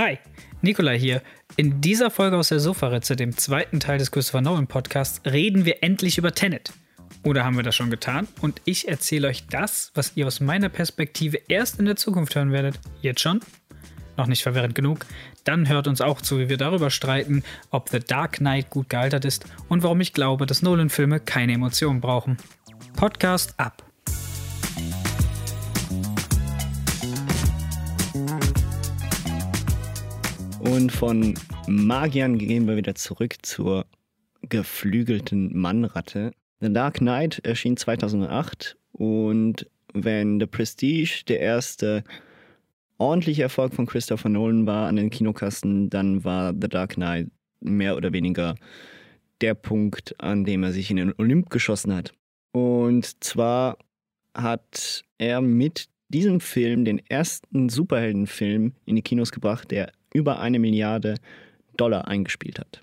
Hi, Nikolai hier. In dieser Folge aus der Sofaritze, dem zweiten Teil des Christopher Nolan Podcasts, reden wir endlich über Tenet. Oder haben wir das schon getan? Und ich erzähle euch das, was ihr aus meiner Perspektive erst in der Zukunft hören werdet. Jetzt schon? Noch nicht verwirrend genug? Dann hört uns auch zu, wie wir darüber streiten, ob The Dark Knight gut gealtert ist und warum ich glaube, dass Nolan-Filme keine Emotionen brauchen. Podcast ab. Und von Magiern gehen wir wieder zurück zur geflügelten Mannratte. The Dark Knight erschien 2008 und wenn The Prestige der erste ordentliche Erfolg von Christopher Nolan war an den Kinokasten, dann war The Dark Knight mehr oder weniger der Punkt, an dem er sich in den Olymp geschossen hat. Und zwar hat er mit diesem Film den ersten Superheldenfilm in die Kinos gebracht, der über eine Milliarde Dollar eingespielt hat.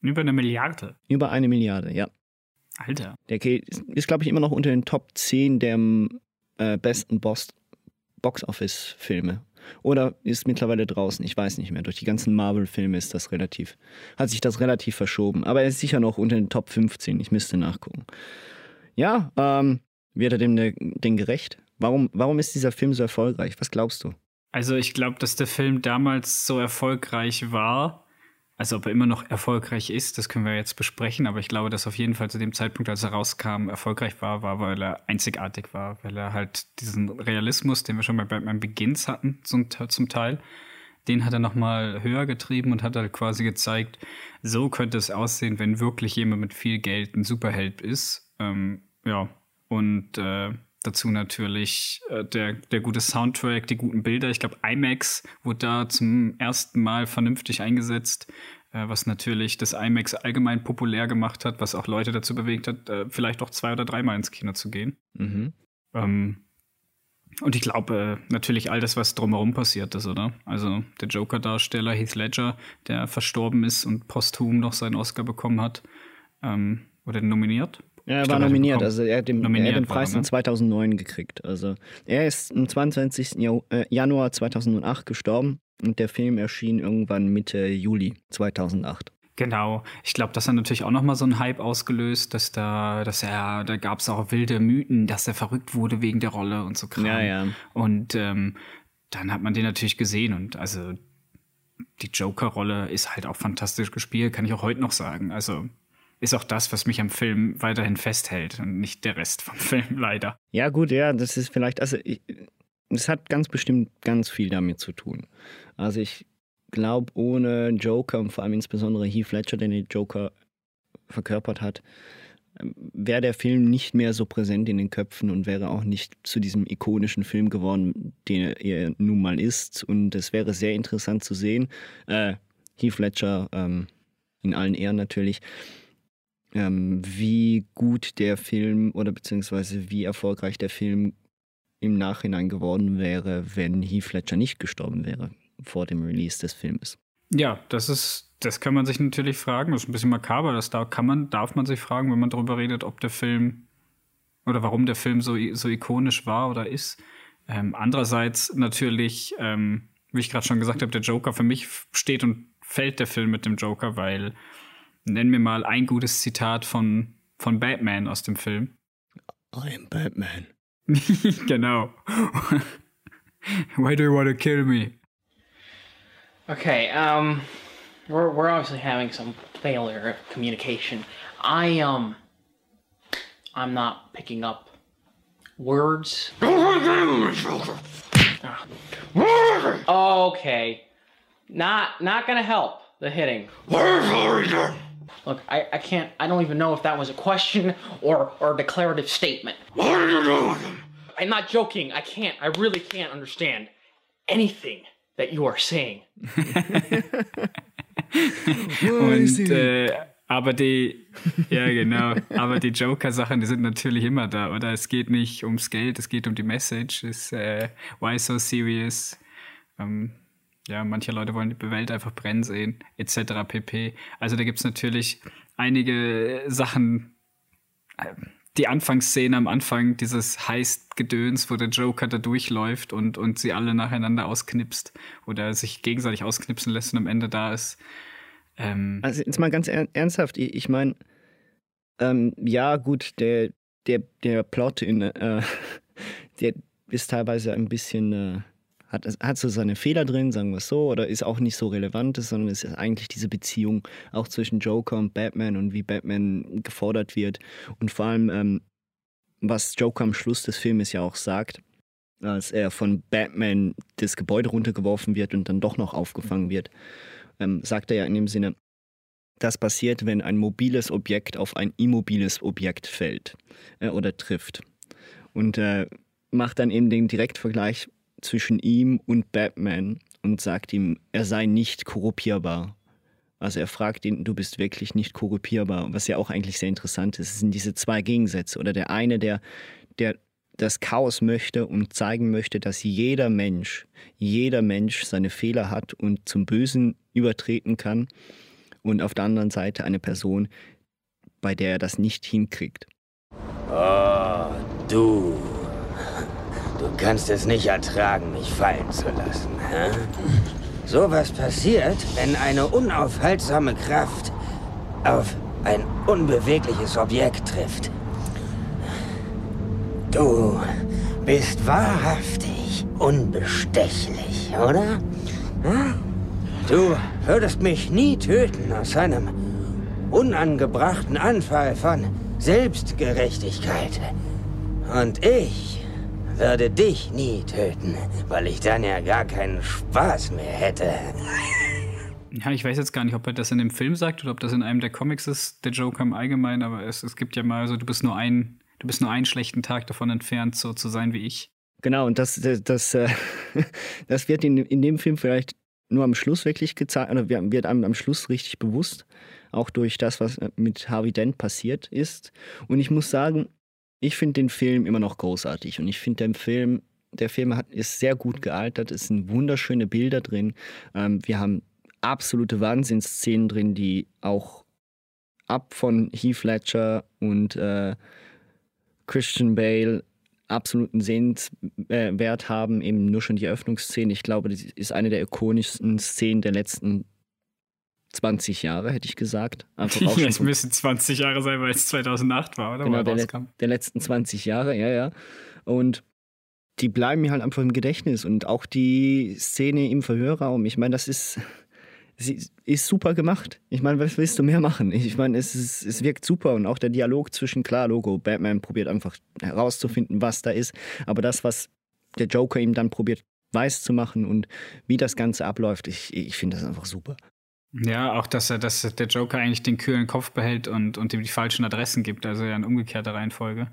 Über eine Milliarde? Über eine Milliarde, ja. Alter. Der ist, ist glaube ich, immer noch unter den Top 10 der äh, besten Box-Office-Filme. Oder ist mittlerweile draußen, ich weiß nicht mehr. Durch die ganzen Marvel-Filme ist das relativ, hat sich das relativ verschoben. Aber er ist sicher noch unter den Top 15, ich müsste nachgucken. Ja, ähm, wird er dem denn gerecht? Warum, warum ist dieser Film so erfolgreich? Was glaubst du? Also ich glaube, dass der Film damals so erfolgreich war, also ob er immer noch erfolgreich ist, das können wir jetzt besprechen, aber ich glaube, dass auf jeden Fall zu dem Zeitpunkt, als er rauskam, erfolgreich war, war, weil er einzigartig war, weil er halt diesen Realismus, den wir schon bei Batman Begins hatten, zum, zum Teil, den hat er nochmal höher getrieben und hat halt quasi gezeigt, so könnte es aussehen, wenn wirklich jemand mit viel Geld ein Superheld ist. Ähm, ja, und äh, Dazu natürlich äh, der, der gute Soundtrack, die guten Bilder. Ich glaube, IMAX wurde da zum ersten Mal vernünftig eingesetzt, äh, was natürlich das IMAX allgemein populär gemacht hat, was auch Leute dazu bewegt hat, äh, vielleicht auch zwei oder dreimal ins Kino zu gehen. Mhm. Ähm, und ich glaube äh, natürlich all das, was drumherum passiert ist, oder? Also der Joker-Darsteller Heath Ledger, der verstorben ist und posthum noch seinen Oscar bekommen hat, ähm, wurde nominiert er war nominiert, also er hat den, nominiert er hat den Preis war, ne? in 2009 gekriegt. Also er ist am 22. Äh, Januar 2008 gestorben und der Film erschien irgendwann Mitte Juli 2008. Genau. Ich glaube, das hat natürlich auch nochmal so einen Hype ausgelöst, dass da, dass er, da gab es auch wilde Mythen, dass er verrückt wurde wegen der Rolle und so Kram. Ja, ja. Und ähm, dann hat man den natürlich gesehen und also die Joker-Rolle ist halt auch fantastisch gespielt, kann ich auch heute noch sagen. Also ist auch das, was mich am Film weiterhin festhält und nicht der Rest vom Film leider. Ja, gut, ja, das ist vielleicht, also es hat ganz bestimmt ganz viel damit zu tun. Also ich glaube, ohne Joker und vor allem insbesondere Heath Ledger, der den Joker verkörpert hat, wäre der Film nicht mehr so präsent in den Köpfen und wäre auch nicht zu diesem ikonischen Film geworden, den er nun mal ist. Und es wäre sehr interessant zu sehen. Äh, Heath Ledger ähm, in allen Ehren natürlich ähm, wie gut der Film oder beziehungsweise wie erfolgreich der Film im Nachhinein geworden wäre, wenn Heath Ledger nicht gestorben wäre vor dem Release des Films. Ja, das ist, das kann man sich natürlich fragen. Das ist ein bisschen makaber. Das da kann man, darf man sich fragen, wenn man darüber redet, ob der Film oder warum der Film so, so ikonisch war oder ist. Ähm, andererseits natürlich, ähm, wie ich gerade schon gesagt habe, der Joker für mich steht und fällt der Film mit dem Joker, weil Nenn mir mal ein gutes Zitat von, von Batman aus dem Film. I am Batman. genau. Why do you want to kill me? Okay, um, we're, we're obviously having some failure of communication. I, um, I'm not picking up words. okay. Not, not gonna help the hitting. Look, I, I can't, I don't even know if that was a question or, or a declarative statement. What are you doing? I'm not joking. I can't, I really can't understand anything that you are saying. Und, äh, aber die, ja genau, aber die Joker-Sachen, die sind natürlich immer da, oder? Es geht nicht ums Geld, es geht um die Message, es, äh, why so serious? Ähm, ja, manche Leute wollen die Welt einfach brennen sehen, etc. pp. Also da gibt es natürlich einige Sachen, äh, die Anfangsszene am Anfang, dieses Heist-Gedöns, wo der Joker da durchläuft und, und sie alle nacheinander ausknipst oder sich gegenseitig ausknipsen lässt und am Ende da ist. Ähm also jetzt mal ganz ernsthaft, ich, meine, ähm, ja gut, der, der, der Plot in, äh, der ist teilweise ein bisschen... Äh hat, hat so seine Fehler drin, sagen wir es so, oder ist auch nicht so relevant, sondern es ist eigentlich diese Beziehung auch zwischen Joker und Batman und wie Batman gefordert wird. Und vor allem, ähm, was Joker am Schluss des Filmes ja auch sagt, als er von Batman das Gebäude runtergeworfen wird und dann doch noch aufgefangen wird, ähm, sagt er ja in dem Sinne, das passiert, wenn ein mobiles Objekt auf ein immobiles Objekt fällt äh, oder trifft. Und äh, macht dann eben den Direktvergleich zwischen ihm und Batman und sagt ihm, er sei nicht korrupierbar. Also er fragt ihn, du bist wirklich nicht korrupierbar, was ja auch eigentlich sehr interessant ist. Es sind diese zwei Gegensätze. Oder der eine, der, der das Chaos möchte und zeigen möchte, dass jeder Mensch, jeder Mensch seine Fehler hat und zum Bösen übertreten kann. Und auf der anderen Seite eine Person, bei der er das nicht hinkriegt. Du Du kannst es nicht ertragen, mich fallen zu lassen. Hä? Sowas passiert, wenn eine unaufhaltsame Kraft auf ein unbewegliches Objekt trifft. Du bist wahrhaftig unbestechlich, oder? Du würdest mich nie töten aus einem unangebrachten Anfall von Selbstgerechtigkeit. Und ich würde dich nie töten, weil ich dann ja gar keinen Spaß mehr hätte. Ja, ich weiß jetzt gar nicht, ob er das in dem Film sagt oder ob das in einem der Comics ist, der Joker im Allgemeinen, aber es, es gibt ja mal so, du bist nur ein, du bist nur einen schlechten Tag davon entfernt, so zu sein wie ich. Genau, und das, das, das, äh, das wird in, in dem Film vielleicht nur am Schluss wirklich gezeigt, oder wird einem am Schluss richtig bewusst, auch durch das, was mit Harvey Dent passiert ist. Und ich muss sagen, ich finde den Film immer noch großartig und ich finde den Film, der Film hat, ist sehr gut gealtert, es sind wunderschöne Bilder drin. Ähm, wir haben absolute Wahnsinnsszenen drin, die auch ab von Heath Ledger und äh, Christian Bale absoluten Sehenswert haben, eben nur schon die Eröffnungsszene. Ich glaube, das ist eine der ikonischsten Szenen der letzten 20 Jahre, hätte ich gesagt. Einfach auch es müssen 20 Jahre sein, weil es 2008 war, oder? Genau, der, der, letzten 20 Jahre, ja, ja. Und die bleiben mir halt einfach im Gedächtnis. Und auch die Szene im Verhörraum, ich meine, das ist, ist super gemacht. Ich meine, was willst du mehr machen? Ich meine, es, ist, es wirkt super und auch der Dialog zwischen, klar, Logo, Batman probiert einfach herauszufinden, was da ist. Aber das, was der Joker ihm dann probiert weiß zu machen und wie das Ganze abläuft, ich, ich finde das einfach super. Ja, auch dass er, dass der Joker eigentlich den kühlen Kopf behält und, und ihm die falschen Adressen gibt, also ja in umgekehrter Reihenfolge.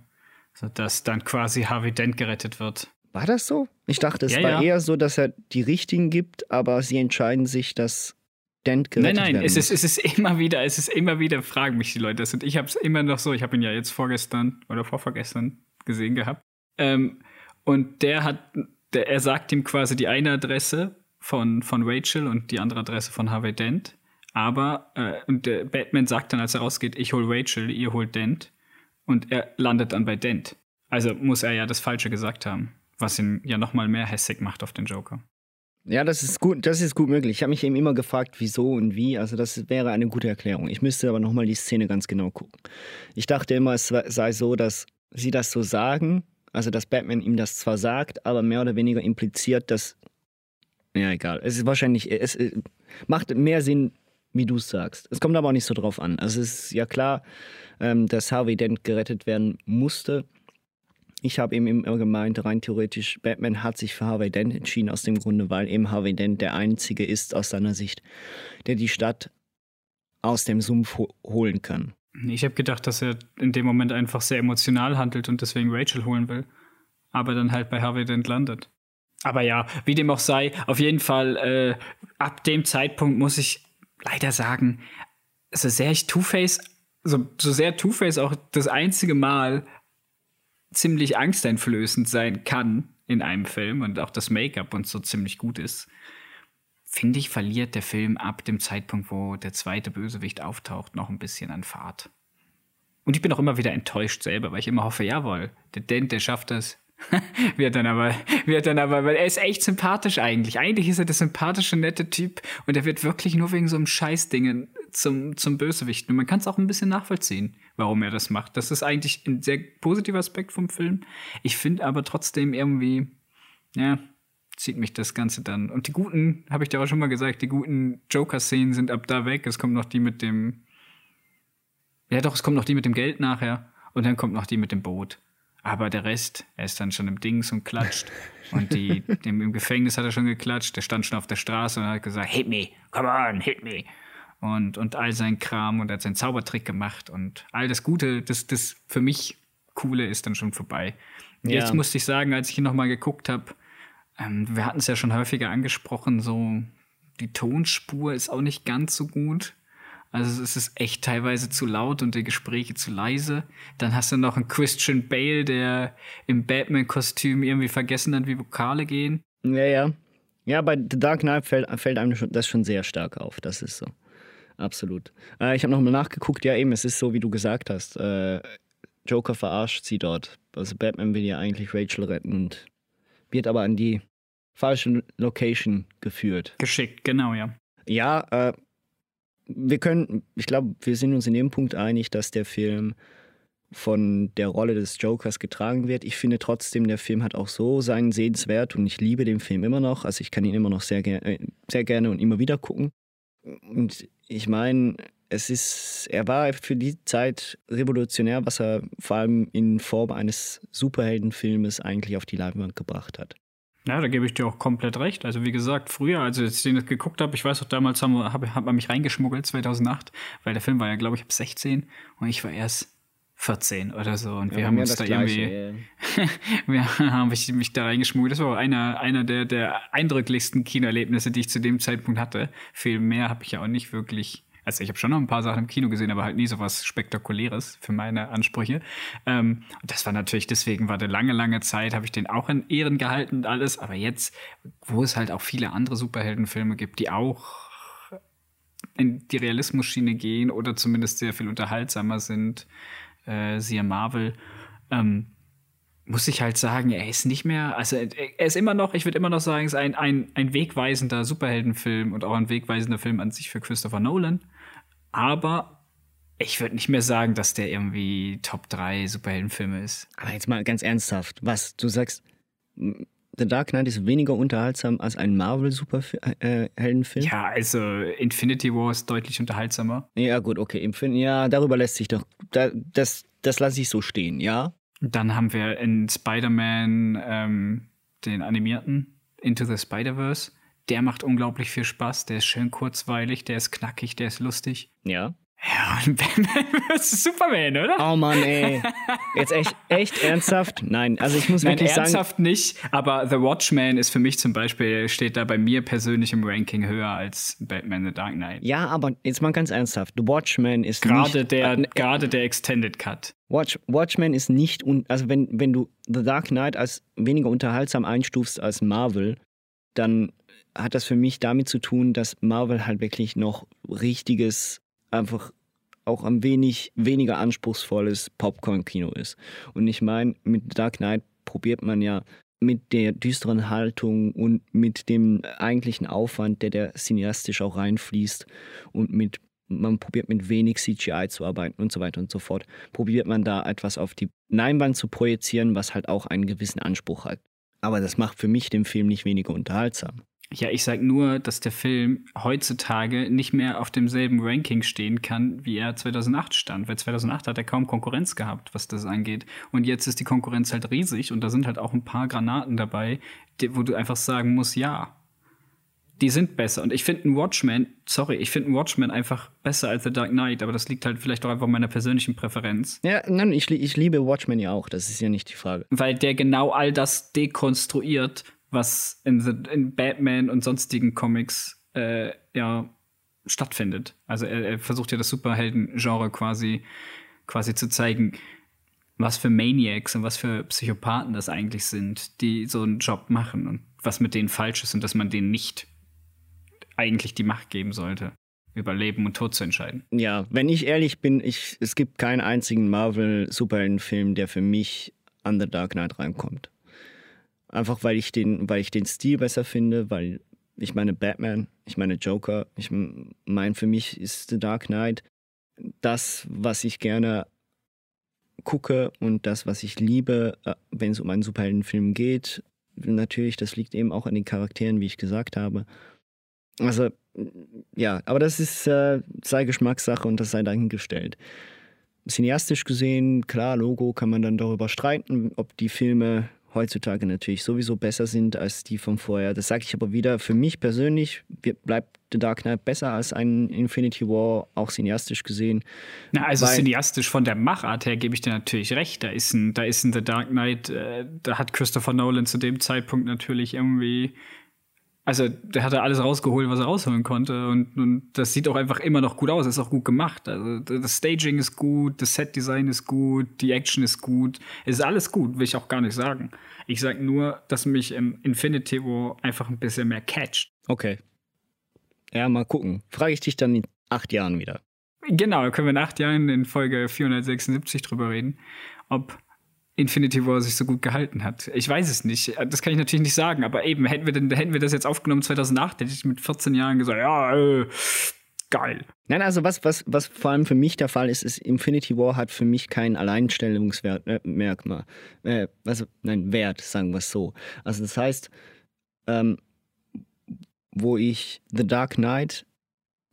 Dass dann quasi Harvey Dent gerettet wird. War das so? Ich dachte, es ja, war ja. eher so, dass er die richtigen gibt, aber sie entscheiden sich, dass Dent gerettet Nein, nein, es ist, es ist immer wieder, es ist immer wieder, fragen mich die Leute das. Und ich habe es immer noch so, ich habe ihn ja jetzt vorgestern oder vorvergestern gesehen gehabt. Ähm, und der hat, der, er sagt ihm quasi die eine Adresse von, von Rachel und die andere Adresse von Harvey Dent. Aber äh, und der Batman sagt dann, als er rausgeht, ich hol Rachel, ihr holt Dent. Und er landet dann bei Dent. Also muss er ja das Falsche gesagt haben, was ihn ja nochmal mehr hässig macht auf den Joker. Ja, das ist gut, das ist gut möglich. Ich habe mich eben immer gefragt, wieso und wie. Also das wäre eine gute Erklärung. Ich müsste aber nochmal die Szene ganz genau gucken. Ich dachte immer, es sei so, dass sie das so sagen, also dass Batman ihm das zwar sagt, aber mehr oder weniger impliziert, dass ja, egal. Es ist wahrscheinlich, es macht mehr Sinn, wie du es sagst. Es kommt aber auch nicht so drauf an. Also es ist ja klar, ähm, dass Harvey Dent gerettet werden musste. Ich habe eben immer gemeint, rein theoretisch, Batman hat sich für Harvey Dent entschieden, aus dem Grunde, weil eben Harvey Dent der Einzige ist aus seiner Sicht, der die Stadt aus dem Sumpf holen kann. Ich habe gedacht, dass er in dem Moment einfach sehr emotional handelt und deswegen Rachel holen will, aber dann halt bei Harvey Dent landet. Aber ja, wie dem auch sei, auf jeden Fall, äh, ab dem Zeitpunkt muss ich leider sagen, so sehr ich Two-Face, so, so sehr Two-Face auch das einzige Mal ziemlich angsteinflößend sein kann in einem Film und auch das Make-up und so ziemlich gut ist, finde ich, verliert der Film ab dem Zeitpunkt, wo der zweite Bösewicht auftaucht, noch ein bisschen an Fahrt. Und ich bin auch immer wieder enttäuscht selber, weil ich immer hoffe, jawohl, der Dent, der schafft das. wird dann aber, wird dann aber, weil er ist echt sympathisch eigentlich. Eigentlich ist er der sympathische, nette Typ und er wird wirklich nur wegen so einem Scheißdingen zum, zum Bösewicht. Und man kann es auch ein bisschen nachvollziehen, warum er das macht. Das ist eigentlich ein sehr positiver Aspekt vom Film. Ich finde aber trotzdem irgendwie, ja, zieht mich das Ganze dann. Und die guten, habe ich dir auch schon mal gesagt, die guten Joker-Szenen sind ab da weg. Es kommt noch die mit dem, ja doch, es kommt noch die mit dem Geld nachher. Und dann kommt noch die mit dem Boot. Aber der Rest, er ist dann schon im Dings und klatscht. Und die, dem, im Gefängnis hat er schon geklatscht. Der stand schon auf der Straße und hat gesagt, hit me, come on, hit me. Und, und all sein Kram und er hat seinen Zaubertrick gemacht und all das Gute, das, das für mich Coole ist dann schon vorbei. Und ja. Jetzt musste ich sagen, als ich ihn nochmal geguckt habe, ähm, wir hatten es ja schon häufiger angesprochen, so die Tonspur ist auch nicht ganz so gut. Also es ist echt teilweise zu laut und die Gespräche zu leise. Dann hast du noch einen Christian Bale, der im Batman-Kostüm irgendwie vergessen hat, wie Vokale gehen. Ja, ja. Ja, bei The Dark Knight fällt, fällt einem das schon sehr stark auf. Das ist so. Absolut. Äh, ich habe nochmal nachgeguckt. Ja, eben, es ist so, wie du gesagt hast. Äh, Joker verarscht sie dort. Also Batman will ja eigentlich Rachel retten und wird aber an die falsche Location geführt. Geschickt, genau, ja. Ja, äh, wir können, ich glaube, wir sind uns in dem Punkt einig, dass der Film von der Rolle des Jokers getragen wird. Ich finde trotzdem, der Film hat auch so seinen Sehenswert und ich liebe den Film immer noch. Also ich kann ihn immer noch sehr, ger äh, sehr gerne und immer wieder gucken. Und ich meine, es ist, er war für die Zeit revolutionär, was er vor allem in Form eines Superheldenfilmes eigentlich auf die Leinwand gebracht hat. Ja, da gebe ich dir auch komplett recht. Also wie gesagt, früher, als ich den geguckt habe, ich weiß auch damals, haben, hab, hat man mich reingeschmuggelt, 2008, weil der Film war ja, glaube ich, ab 16 und ich war erst 14 oder so. Und ja, wir haben uns da Gleiche, irgendwie, wir haben mich, mich da reingeschmuggelt. Das war auch einer, einer der, der eindrücklichsten Kinoerlebnisse, die ich zu dem Zeitpunkt hatte. Viel mehr habe ich ja auch nicht wirklich also ich habe schon noch ein paar Sachen im Kino gesehen, aber halt nie so was Spektakuläres für meine Ansprüche. Ähm, und das war natürlich, deswegen war der lange, lange Zeit, habe ich den auch in Ehren gehalten und alles. Aber jetzt, wo es halt auch viele andere Superheldenfilme gibt, die auch in die Realismus-Schiene gehen oder zumindest sehr viel unterhaltsamer sind, äh, siehe Marvel, ähm, muss ich halt sagen, er ist nicht mehr, also er ist immer noch, ich würde immer noch sagen, ist ein, ein, ein wegweisender Superheldenfilm und auch ein wegweisender Film an sich für Christopher Nolan. Aber ich würde nicht mehr sagen, dass der irgendwie Top 3 Superheldenfilme ist. Aber jetzt mal ganz ernsthaft, was du sagst, The Dark Knight ist weniger unterhaltsam als ein Marvel-Superheldenfilm? Ja, also Infinity War ist deutlich unterhaltsamer. Ja, gut, okay. Ja, darüber lässt sich doch, das, das lasse ich so stehen, ja. Dann haben wir in Spider-Man ähm, den animierten Into the Spider-Verse. Der macht unglaublich viel Spaß. Der ist schön kurzweilig, der ist knackig, der ist lustig. Ja. Ja, und Batman vs. Superman, oder? Oh Mann, ey. Jetzt echt, echt ernsthaft? Nein, also ich muss Nein, wirklich sagen. ernsthaft nicht, aber The Watchman ist für mich zum Beispiel, steht da bei mir persönlich im Ranking höher als Batman The Dark Knight. Ja, aber jetzt mal ganz ernsthaft. The Watchman ist gerade nicht, der, äh, gerade der Extended Cut. Watch, Watchmen ist nicht, un, also wenn, wenn du The Dark Knight als weniger unterhaltsam einstufst als Marvel, dann hat das für mich damit zu tun, dass Marvel halt wirklich noch richtiges einfach auch ein wenig weniger anspruchsvolles Popcorn-Kino ist. Und ich meine, mit Dark Knight probiert man ja mit der düsteren Haltung und mit dem eigentlichen Aufwand, der der cineastisch auch reinfließt und mit man probiert mit wenig CGI zu arbeiten und so weiter und so fort, probiert man da etwas auf die Leinwand zu projizieren, was halt auch einen gewissen Anspruch hat. Aber das macht für mich den Film nicht weniger unterhaltsam. Ja, ich sage nur, dass der Film heutzutage nicht mehr auf demselben Ranking stehen kann, wie er 2008 stand. Weil 2008 hat er kaum Konkurrenz gehabt, was das angeht. Und jetzt ist die Konkurrenz halt riesig und da sind halt auch ein paar Granaten dabei, wo du einfach sagen musst, ja, die sind besser. Und ich finde einen Watchmen, sorry, ich finde einen Watchmen einfach besser als The Dark Knight, aber das liegt halt vielleicht auch einfach meiner persönlichen Präferenz. Ja, nein, ich, ich liebe Watchmen ja auch, das ist ja nicht die Frage. Weil der genau all das dekonstruiert, was in, the, in Batman und sonstigen Comics äh, ja stattfindet. Also er, er versucht ja das Superhelden-Genre quasi, quasi zu zeigen, was für Maniacs und was für Psychopathen das eigentlich sind, die so einen Job machen und was mit denen falsch ist und dass man denen nicht eigentlich die Macht geben sollte. über Leben und Tod zu entscheiden. Ja, wenn ich ehrlich bin, ich, es gibt keinen einzigen Marvel-Superheldenfilm, der für mich an The Dark Knight reinkommt. Einfach weil ich den, weil ich den Stil besser finde, weil ich meine Batman, ich meine Joker, ich meine für mich ist The Dark Knight das, was ich gerne gucke und das, was ich liebe, äh, wenn es um einen Superheldenfilm geht. Natürlich, das liegt eben auch an den Charakteren, wie ich gesagt habe. Also, ja, aber das ist, äh, sei Geschmackssache und das sei dahingestellt. Cineastisch gesehen, klar, Logo kann man dann darüber streiten, ob die Filme heutzutage natürlich sowieso besser sind als die von vorher. Das sage ich aber wieder, für mich persönlich bleibt The Dark Knight besser als ein Infinity War, auch cineastisch gesehen. Na, also cineastisch von der Machart her gebe ich dir natürlich recht. Da ist ein, da ist ein The Dark Knight, äh, da hat Christopher Nolan zu dem Zeitpunkt natürlich irgendwie also der hatte alles rausgeholt, was er rausholen konnte. Und, und das sieht auch einfach immer noch gut aus. Ist auch gut gemacht. Also das Staging ist gut, das Set-Design ist gut, die Action ist gut. Es ist alles gut, will ich auch gar nicht sagen. Ich sage nur, dass mich im Infinity War einfach ein bisschen mehr catcht. Okay. Ja, mal gucken. Frage ich dich dann in acht Jahren wieder. Genau, da können wir in acht Jahren in Folge 476 drüber reden, ob Infinity War sich so gut gehalten hat. Ich weiß es nicht. Das kann ich natürlich nicht sagen, aber eben, hätten wir, denn, hätten wir das jetzt aufgenommen 2008, hätte ich mit 14 Jahren gesagt, ja, äh, geil. Nein, also was, was, was vor allem für mich der Fall ist, ist, Infinity War hat für mich kein Alleinstellungsmerkmal. Äh, äh, also, nein, Wert, sagen wir es so. Also das heißt, ähm, wo ich The Dark Knight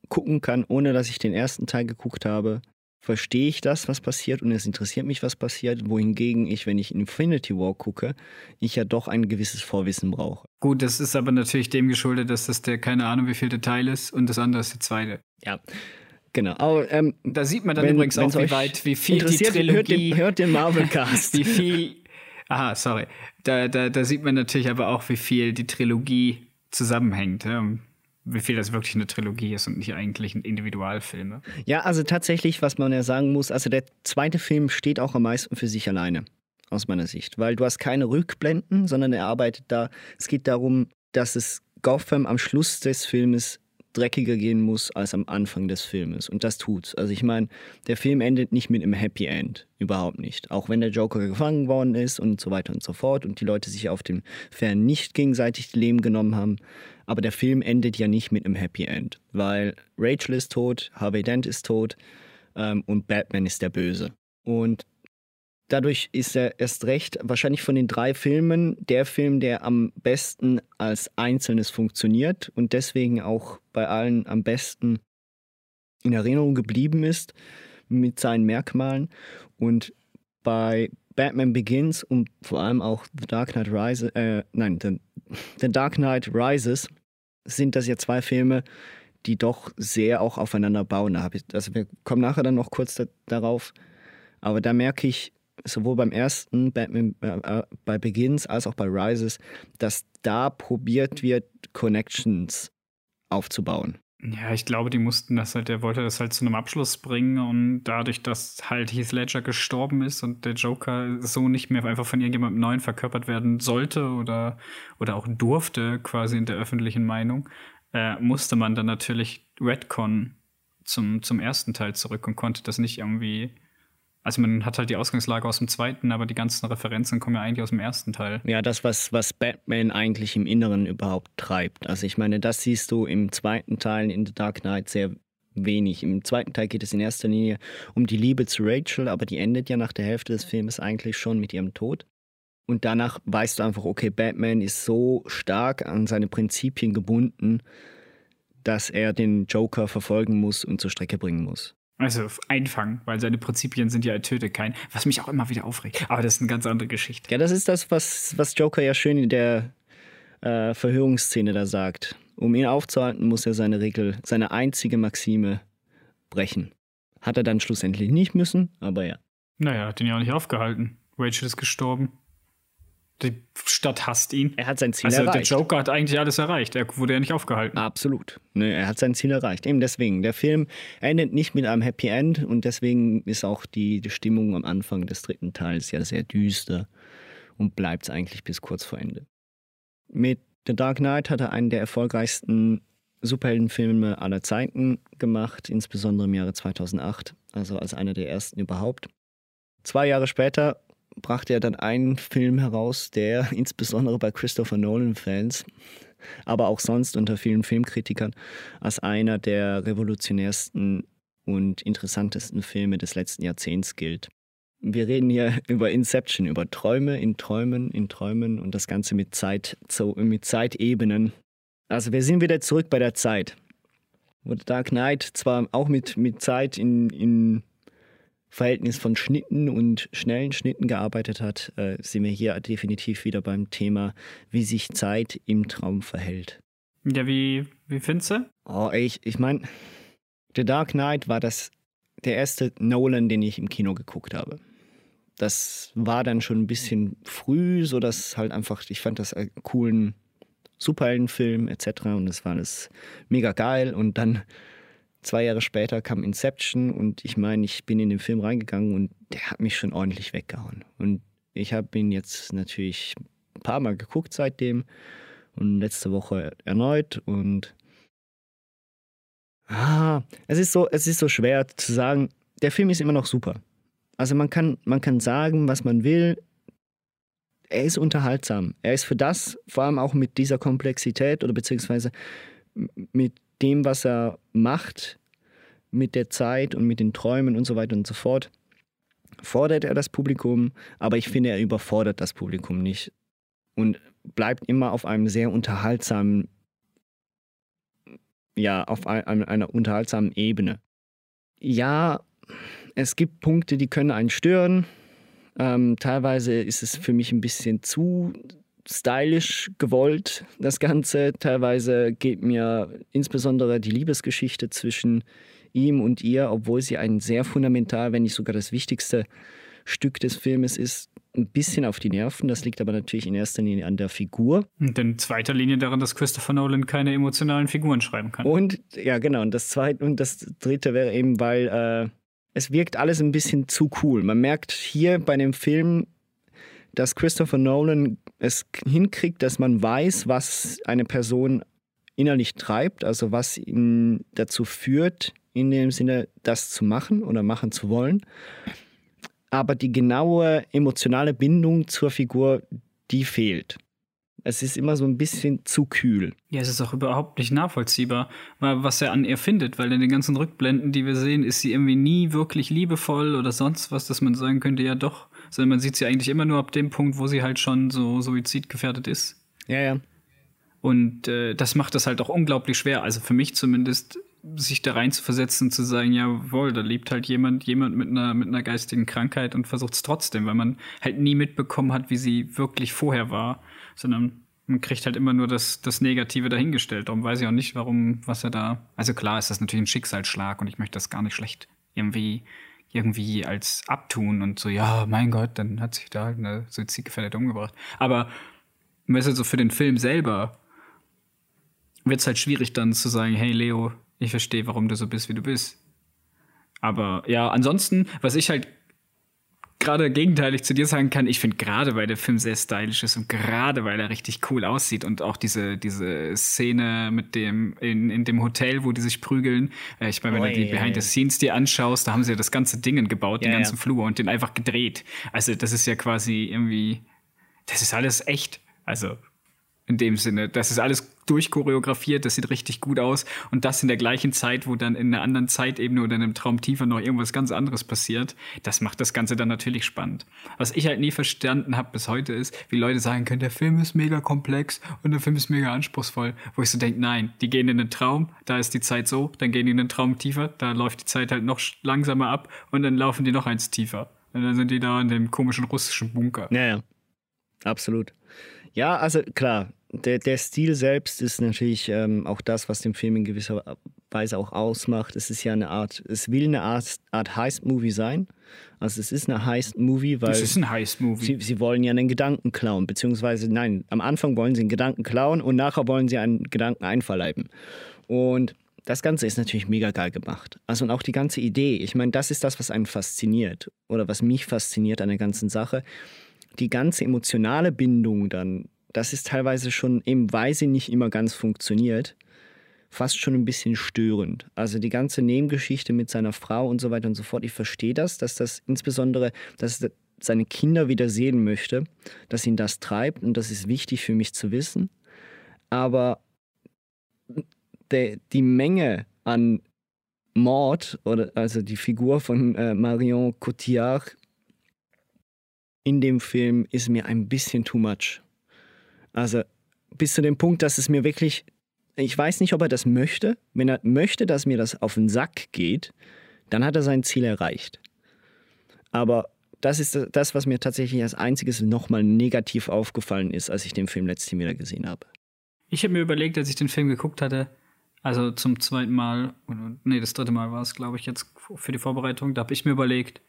gucken kann, ohne dass ich den ersten Teil geguckt habe, verstehe ich das, was passiert und es interessiert mich, was passiert, wohingegen ich, wenn ich Infinity War gucke, ich ja doch ein gewisses Vorwissen brauche. Gut, das ist aber natürlich dem geschuldet, dass das der keine Ahnung wie viel Detail ist und das andere ist der zweite. Ja. Genau. Aber, ähm, da sieht man dann wenn, übrigens auch, wie weit, wie viel die Trilogie. Hört den, hört den Marvel-Cast. wie viel. Aha, sorry. Da, da, da sieht man natürlich aber auch, wie viel die Trilogie zusammenhängt. Wie viel das wirklich eine Trilogie ist und nicht eigentlich ein Individualfilm. Ne? Ja, also tatsächlich, was man ja sagen muss, also der zweite Film steht auch am meisten für sich alleine, aus meiner Sicht, weil du hast keine Rückblenden, sondern er arbeitet da, es geht darum, dass es Gotham am Schluss des Filmes dreckiger gehen muss als am Anfang des Filmes. Und das tut's. Also ich meine, der Film endet nicht mit einem Happy End. Überhaupt nicht. Auch wenn der Joker gefangen worden ist und so weiter und so fort und die Leute sich auf dem Fern nicht gegenseitig Leben genommen haben. Aber der Film endet ja nicht mit einem Happy End. Weil Rachel ist tot, Harvey Dent ist tot ähm, und Batman ist der Böse. Und Dadurch ist er erst recht wahrscheinlich von den drei Filmen der Film, der am besten als Einzelnes funktioniert und deswegen auch bei allen am besten in Erinnerung geblieben ist mit seinen Merkmalen. Und bei Batman Begins und vor allem auch The Dark Knight Rises, äh, nein, The, The Dark Knight Rises sind das ja zwei Filme, die doch sehr auch aufeinander bauen. Also wir kommen nachher dann noch kurz da, darauf. Aber da merke ich, sowohl beim ersten Batman äh, äh, bei Begins als auch bei Rises, dass da probiert wird, Connections aufzubauen. Ja, ich glaube, die mussten das halt, der wollte das halt zu einem Abschluss bringen und dadurch, dass halt Heath Ledger gestorben ist und der Joker so nicht mehr einfach von irgendjemandem Neuen verkörpert werden sollte oder, oder auch durfte, quasi in der öffentlichen Meinung, äh, musste man dann natürlich Redcon zum, zum ersten Teil zurück und konnte das nicht irgendwie also man hat halt die Ausgangslage aus dem zweiten, aber die ganzen Referenzen kommen ja eigentlich aus dem ersten Teil. Ja, das, was, was Batman eigentlich im Inneren überhaupt treibt. Also ich meine, das siehst du im zweiten Teil in The Dark Knight sehr wenig. Im zweiten Teil geht es in erster Linie um die Liebe zu Rachel, aber die endet ja nach der Hälfte des Filmes eigentlich schon mit ihrem Tod. Und danach weißt du einfach, okay, Batman ist so stark an seine Prinzipien gebunden, dass er den Joker verfolgen muss und zur Strecke bringen muss. Also einfangen, weil seine Prinzipien sind ja, er töte keinen, was mich auch immer wieder aufregt. Aber das ist eine ganz andere Geschichte. Ja, das ist das, was, was Joker ja schön in der äh, Verhörungsszene da sagt. Um ihn aufzuhalten, muss er seine Regel, seine einzige Maxime brechen. Hat er dann schlussendlich nicht müssen, aber ja. Naja, hat ihn ja auch nicht aufgehalten. Rachel ist gestorben. Die Stadt hasst ihn. Er hat sein Ziel also, erreicht. Der Joker hat eigentlich alles erreicht. Er wurde ja nicht aufgehalten. Absolut. Nee, er hat sein Ziel erreicht. Eben deswegen. Der Film endet nicht mit einem Happy End und deswegen ist auch die, die Stimmung am Anfang des dritten Teils ja sehr düster und bleibt es eigentlich bis kurz vor Ende. Mit The Dark Knight hat er einen der erfolgreichsten Superheldenfilme aller Zeiten gemacht, insbesondere im Jahre 2008, also als einer der ersten überhaupt. Zwei Jahre später brachte er dann einen Film heraus, der insbesondere bei Christopher Nolan-Fans, aber auch sonst unter vielen Filmkritikern als einer der revolutionärsten und interessantesten Filme des letzten Jahrzehnts gilt. Wir reden hier über Inception, über Träume in Träumen, in Träumen und das Ganze mit, Zeit, mit Zeitebenen. Also wir sind wieder zurück bei der Zeit. Wo Dark Knight zwar auch mit, mit Zeit in, in Verhältnis von Schnitten und schnellen Schnitten gearbeitet hat, äh, sind wir hier definitiv wieder beim Thema, wie sich Zeit im Traum verhält. Ja, wie, wie findest du? Oh, ich, ich meine, The Dark Knight war das der erste Nolan, den ich im Kino geguckt habe. Das war dann schon ein bisschen früh, so dass halt einfach, ich fand das einen coolen Superheldenfilm etc. und das war alles mega geil und dann Zwei Jahre später kam Inception und ich meine, ich bin in den Film reingegangen und der hat mich schon ordentlich weggehauen. Und ich habe ihn jetzt natürlich ein paar Mal geguckt seitdem und letzte Woche erneut und ah, es ist so, es ist so schwer zu sagen. Der Film ist immer noch super. Also man kann, man kann sagen, was man will. Er ist unterhaltsam. Er ist für das, vor allem auch mit dieser Komplexität oder beziehungsweise mit dem, was er macht, mit der Zeit und mit den Träumen und so weiter und so fort, fordert er das Publikum, aber ich finde, er überfordert das Publikum nicht und bleibt immer auf einem sehr unterhaltsamen, ja, auf einer unterhaltsamen Ebene. Ja, es gibt Punkte, die können einen stören. Ähm, teilweise ist es für mich ein bisschen zu stylisch gewollt, das Ganze. Teilweise geht mir insbesondere die Liebesgeschichte zwischen ihm und ihr, obwohl sie ein sehr fundamental, wenn nicht sogar das wichtigste Stück des Filmes ist, ein bisschen auf die Nerven. Das liegt aber natürlich in erster Linie an der Figur. Und in zweiter Linie daran, dass Christopher Nolan keine emotionalen Figuren schreiben kann. Und ja, genau. Und das zweite und das dritte wäre eben, weil äh, es wirkt alles ein bisschen zu cool. Man merkt hier bei dem Film, dass Christopher Nolan es hinkriegt, dass man weiß, was eine Person innerlich treibt, also was ihn dazu führt, in dem Sinne, das zu machen oder machen zu wollen. Aber die genaue emotionale Bindung zur Figur, die fehlt. Es ist immer so ein bisschen zu kühl. Ja, es ist auch überhaupt nicht nachvollziehbar, was er an ihr findet, weil in den ganzen Rückblenden, die wir sehen, ist sie irgendwie nie wirklich liebevoll oder sonst was, dass man sagen könnte, ja doch, sondern man sieht sie eigentlich immer nur ab dem Punkt, wo sie halt schon so suizidgefährdet ist. Ja, ja. Und äh, das macht das halt auch unglaublich schwer, also für mich zumindest, sich da rein zu versetzen und zu sagen, jawohl, da lebt halt jemand, jemand mit einer, mit einer geistigen Krankheit und versucht es trotzdem, weil man halt nie mitbekommen hat, wie sie wirklich vorher war, sondern man kriegt halt immer nur das, das Negative dahingestellt. Darum weiß ich auch nicht, warum, was er da. Also klar ist das natürlich ein Schicksalsschlag und ich möchte das gar nicht schlecht irgendwie, irgendwie als abtun und so, ja, mein Gott, dann hat sich da eine Suizidgefährdete umgebracht. Aber weißt du, so für den Film selber wird es halt schwierig dann zu sagen, hey Leo, ich verstehe, warum du so bist, wie du bist. Aber ja, ansonsten, was ich halt gerade gegenteilig zu dir sagen kann, ich finde gerade, weil der Film sehr stylisch ist und gerade weil er richtig cool aussieht und auch diese, diese Szene mit dem, in, in dem Hotel, wo die sich prügeln, äh, ich meine, wenn oh, du die yeah, Behind the Scenes dir anschaust, da haben sie ja das ganze Ding gebaut, yeah, den ganzen. Flur und den einfach gedreht. Also das ist ja quasi irgendwie, das ist alles echt. Also in dem Sinne. Das ist alles durchchoreografiert, das sieht richtig gut aus. Und das in der gleichen Zeit, wo dann in einer anderen Zeitebene oder in einem Traum tiefer noch irgendwas ganz anderes passiert. Das macht das Ganze dann natürlich spannend. Was ich halt nie verstanden habe bis heute ist, wie Leute sagen können, der Film ist mega komplex und der Film ist mega anspruchsvoll. Wo ich so denke, nein, die gehen in den Traum, da ist die Zeit so, dann gehen die in den Traum tiefer, da läuft die Zeit halt noch langsamer ab und dann laufen die noch eins tiefer. Und dann sind die da in dem komischen russischen Bunker. Ja, ja. Absolut. Ja, also klar, der, der Stil selbst ist natürlich ähm, auch das, was den Film in gewisser Weise auch ausmacht. Es ist ja eine Art, es will eine Art, Art Heist-Movie sein. Also es ist eine Heist-Movie, weil. Es ist ein Heist-Movie. Sie, sie wollen ja einen Gedanken klauen, beziehungsweise nein, am Anfang wollen sie einen Gedanken klauen und nachher wollen sie einen Gedanken einverleiben. Und das Ganze ist natürlich mega geil gemacht. Also und auch die ganze Idee. Ich meine, das ist das, was einen fasziniert oder was mich fasziniert an der ganzen Sache. Die ganze emotionale Bindung dann das ist teilweise schon eben, weil sie nicht immer ganz funktioniert, fast schon ein bisschen störend. Also die ganze Nebengeschichte mit seiner Frau und so weiter und so fort. Ich verstehe das, dass das insbesondere, dass seine Kinder wieder sehen möchte, dass ihn das treibt und das ist wichtig für mich zu wissen. Aber de, die Menge an Mord oder also die Figur von äh, Marion Cotillard in dem Film ist mir ein bisschen too much. Also bis zu dem Punkt, dass es mir wirklich, ich weiß nicht, ob er das möchte. Wenn er möchte, dass mir das auf den Sack geht, dann hat er sein Ziel erreicht. Aber das ist das, was mir tatsächlich als einziges nochmal negativ aufgefallen ist, als ich den Film letztens wieder gesehen habe. Ich habe mir überlegt, als ich den Film geguckt hatte, also zum zweiten Mal, nee, das dritte Mal war es, glaube ich, jetzt für die Vorbereitung, da habe ich mir überlegt,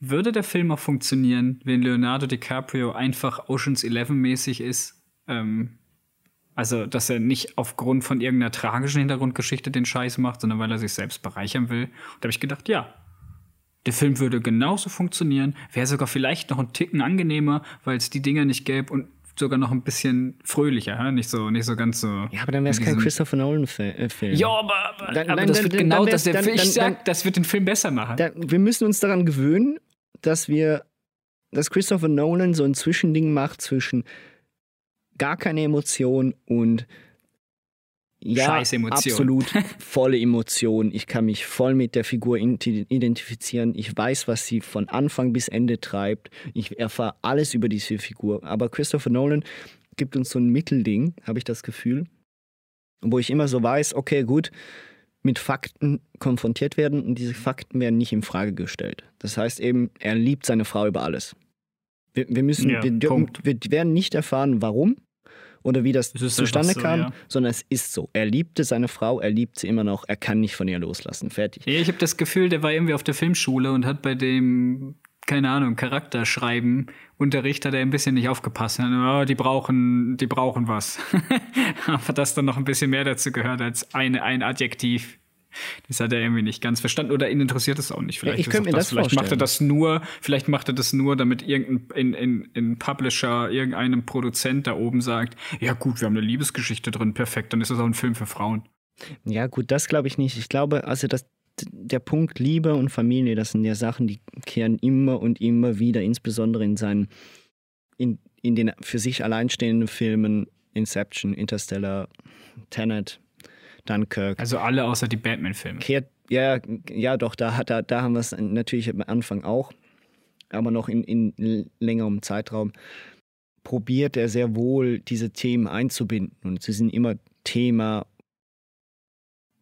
würde der Film auch funktionieren, wenn Leonardo DiCaprio einfach Oceans 11 mäßig ist? Ähm, also, dass er nicht aufgrund von irgendeiner tragischen Hintergrundgeschichte den Scheiß macht, sondern weil er sich selbst bereichern will. Und da habe ich gedacht, ja, der Film würde genauso funktionieren, wäre sogar vielleicht noch ein Ticken angenehmer, weil es die Dinger nicht gäbe und sogar noch ein bisschen fröhlicher, nicht so, nicht so ganz so. Ja, aber dann wäre es kein Christopher Nolan-Film. Äh, ja, aber, aber, dann, aber dann, das wird dann, genau das. Der, ich sag, das wird den Film besser machen. wir müssen uns daran gewöhnen, dass wir, dass Christopher Nolan so ein Zwischending macht zwischen gar keine Emotion und ja, absolut volle Emotion. Ich kann mich voll mit der Figur identifizieren. Ich weiß, was sie von Anfang bis Ende treibt. Ich erfahre alles über diese Figur. Aber Christopher Nolan gibt uns so ein Mittelding, habe ich das Gefühl, wo ich immer so weiß, okay, gut, mit Fakten konfrontiert werden und diese Fakten werden nicht in Frage gestellt. Das heißt eben, er liebt seine Frau über alles. Wir, wir müssen, ja, wir, wir, werden nicht erfahren, warum oder wie das zustande so, kam, ja. sondern es ist so. Er liebte seine Frau, er liebt sie immer noch, er kann nicht von ihr loslassen. Fertig. Ja, ich habe das Gefühl, der war irgendwie auf der Filmschule und hat bei dem keine Ahnung, Charakterschreiben Unterricht hat er ein bisschen nicht aufgepasst. Oh, die brauchen, die brauchen was. Aber dass dann noch ein bisschen mehr dazu gehört als eine, ein Adjektiv. Das hat er irgendwie nicht ganz verstanden oder ihn interessiert es auch nicht. Vielleicht, ja, ich könnte mir das, das vielleicht macht er das nur, vielleicht macht er das nur, damit irgendein in, in, in Publisher, irgendeinem Produzent da oben sagt, ja gut, wir haben eine Liebesgeschichte drin, perfekt, dann ist das auch ein Film für Frauen. Ja, gut, das glaube ich nicht. Ich glaube, also das, der Punkt Liebe und Familie, das sind ja Sachen, die kehren immer und immer wieder, insbesondere in seinen, in, in den für sich alleinstehenden Filmen Inception, Interstellar, Tenet, Dunkirk. Also alle außer die Batman-Filme. Ja, ja, doch, da, hat, da, da haben wir es natürlich am Anfang auch, aber noch in, in längerem Zeitraum probiert er sehr wohl, diese Themen einzubinden. Und sie sind immer Thema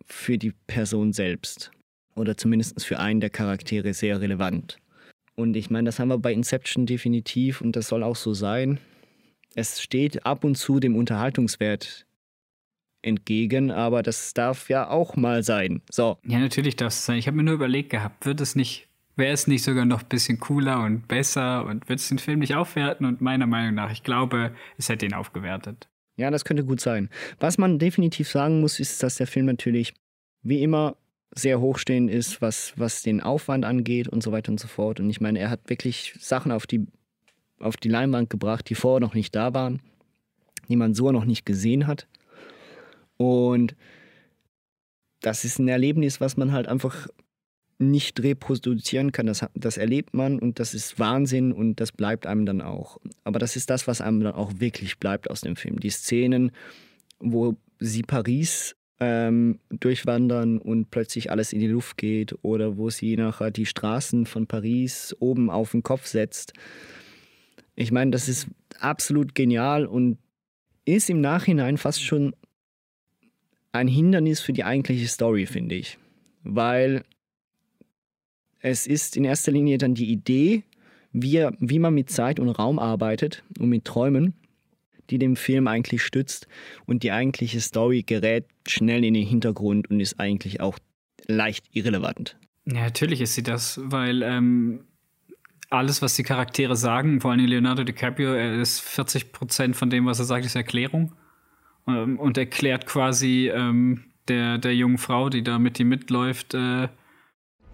für die Person selbst oder zumindest für einen der Charaktere sehr relevant. Und ich meine, das haben wir bei Inception definitiv und das soll auch so sein. Es steht ab und zu dem Unterhaltungswert entgegen, aber das darf ja auch mal sein. So. Ja, natürlich darf es sein. Ich habe mir nur überlegt gehabt, wird es nicht, wäre es nicht sogar noch ein bisschen cooler und besser und wird es den Film nicht aufwerten? Und meiner Meinung nach, ich glaube, es hätte ihn aufgewertet. Ja, das könnte gut sein. Was man definitiv sagen muss, ist, dass der Film natürlich wie immer sehr hochstehend ist, was, was den Aufwand angeht und so weiter und so fort. Und ich meine, er hat wirklich Sachen auf die, auf die Leinwand gebracht, die vorher noch nicht da waren, die man so noch nicht gesehen hat. Und das ist ein Erlebnis, was man halt einfach nicht reproduzieren kann. Das, das erlebt man und das ist Wahnsinn und das bleibt einem dann auch. Aber das ist das, was einem dann auch wirklich bleibt aus dem Film. Die Szenen, wo sie Paris ähm, durchwandern und plötzlich alles in die Luft geht oder wo sie nachher die Straßen von Paris oben auf den Kopf setzt. Ich meine, das ist absolut genial und ist im Nachhinein fast schon ein Hindernis für die eigentliche Story, finde ich. Weil es ist in erster Linie dann die Idee, wie, wie man mit Zeit und Raum arbeitet und mit Träumen die den Film eigentlich stützt und die eigentliche Story gerät schnell in den Hintergrund und ist eigentlich auch leicht irrelevant. Ja, natürlich ist sie das, weil ähm, alles, was die Charaktere sagen, vor allem Leonardo DiCaprio, er ist 40 Prozent von dem, was er sagt, ist Erklärung ähm, und erklärt quasi ähm, der, der jungen Frau, die da mit ihm mitläuft. Äh,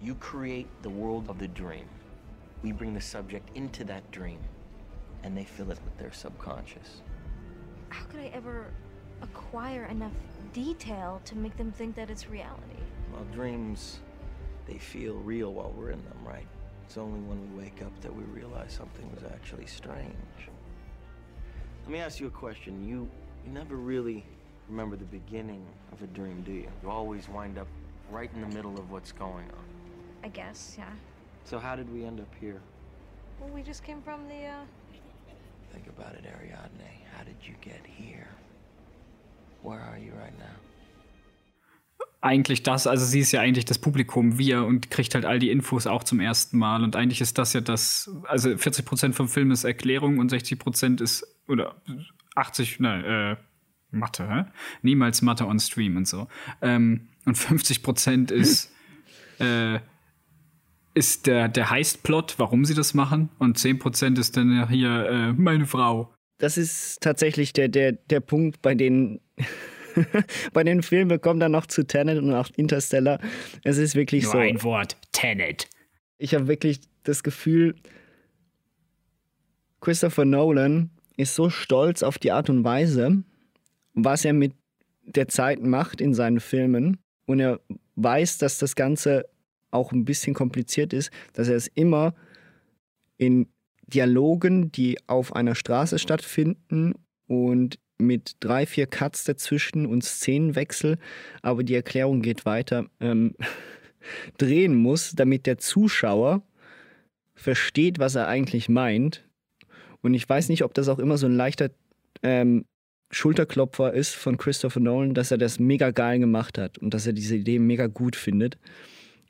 you create the world of the dream. We bring the subject into that dream and they fill it with their subconscious how could I ever acquire enough detail to make them think that it's reality? Well, dreams, they feel real while we're in them, right? It's only when we wake up that we realize something was actually strange. Let me ask you a question. You, you never really remember the beginning of a dream, do you? You always wind up right in the middle of what's going on. I guess, yeah. So how did we end up here? Well, we just came from the, uh... Think about it, Ariadne. How did you get here? Where are you right now? eigentlich das, also sie ist ja eigentlich das Publikum, wir und kriegt halt all die Infos auch zum ersten Mal. Und eigentlich ist das ja das, also 40 Prozent vom Film ist Erklärung und 60 Prozent ist, oder 80, nein, äh, Mathe, hä? Niemals Mathe on Stream und so. Ähm, und 50 Prozent ist, äh, ist der, der Heist-Plot, warum sie das machen. Und 10 Prozent ist dann ja hier äh, meine Frau. Das ist tatsächlich der, der, der Punkt, bei dem bei den Filmen, wir kommen dann noch zu Tenet und auch Interstellar. Es ist wirklich Nur so. ein Wort, Tenet. Ich habe wirklich das Gefühl, Christopher Nolan ist so stolz auf die Art und Weise, was er mit der Zeit macht in seinen Filmen. Und er weiß, dass das Ganze auch ein bisschen kompliziert ist, dass er es immer in Dialogen, die auf einer Straße stattfinden und mit drei, vier Cuts dazwischen und Szenenwechsel, aber die Erklärung geht weiter, ähm, drehen muss, damit der Zuschauer versteht, was er eigentlich meint. Und ich weiß nicht, ob das auch immer so ein leichter ähm, Schulterklopfer ist von Christopher Nolan, dass er das mega geil gemacht hat und dass er diese Idee mega gut findet.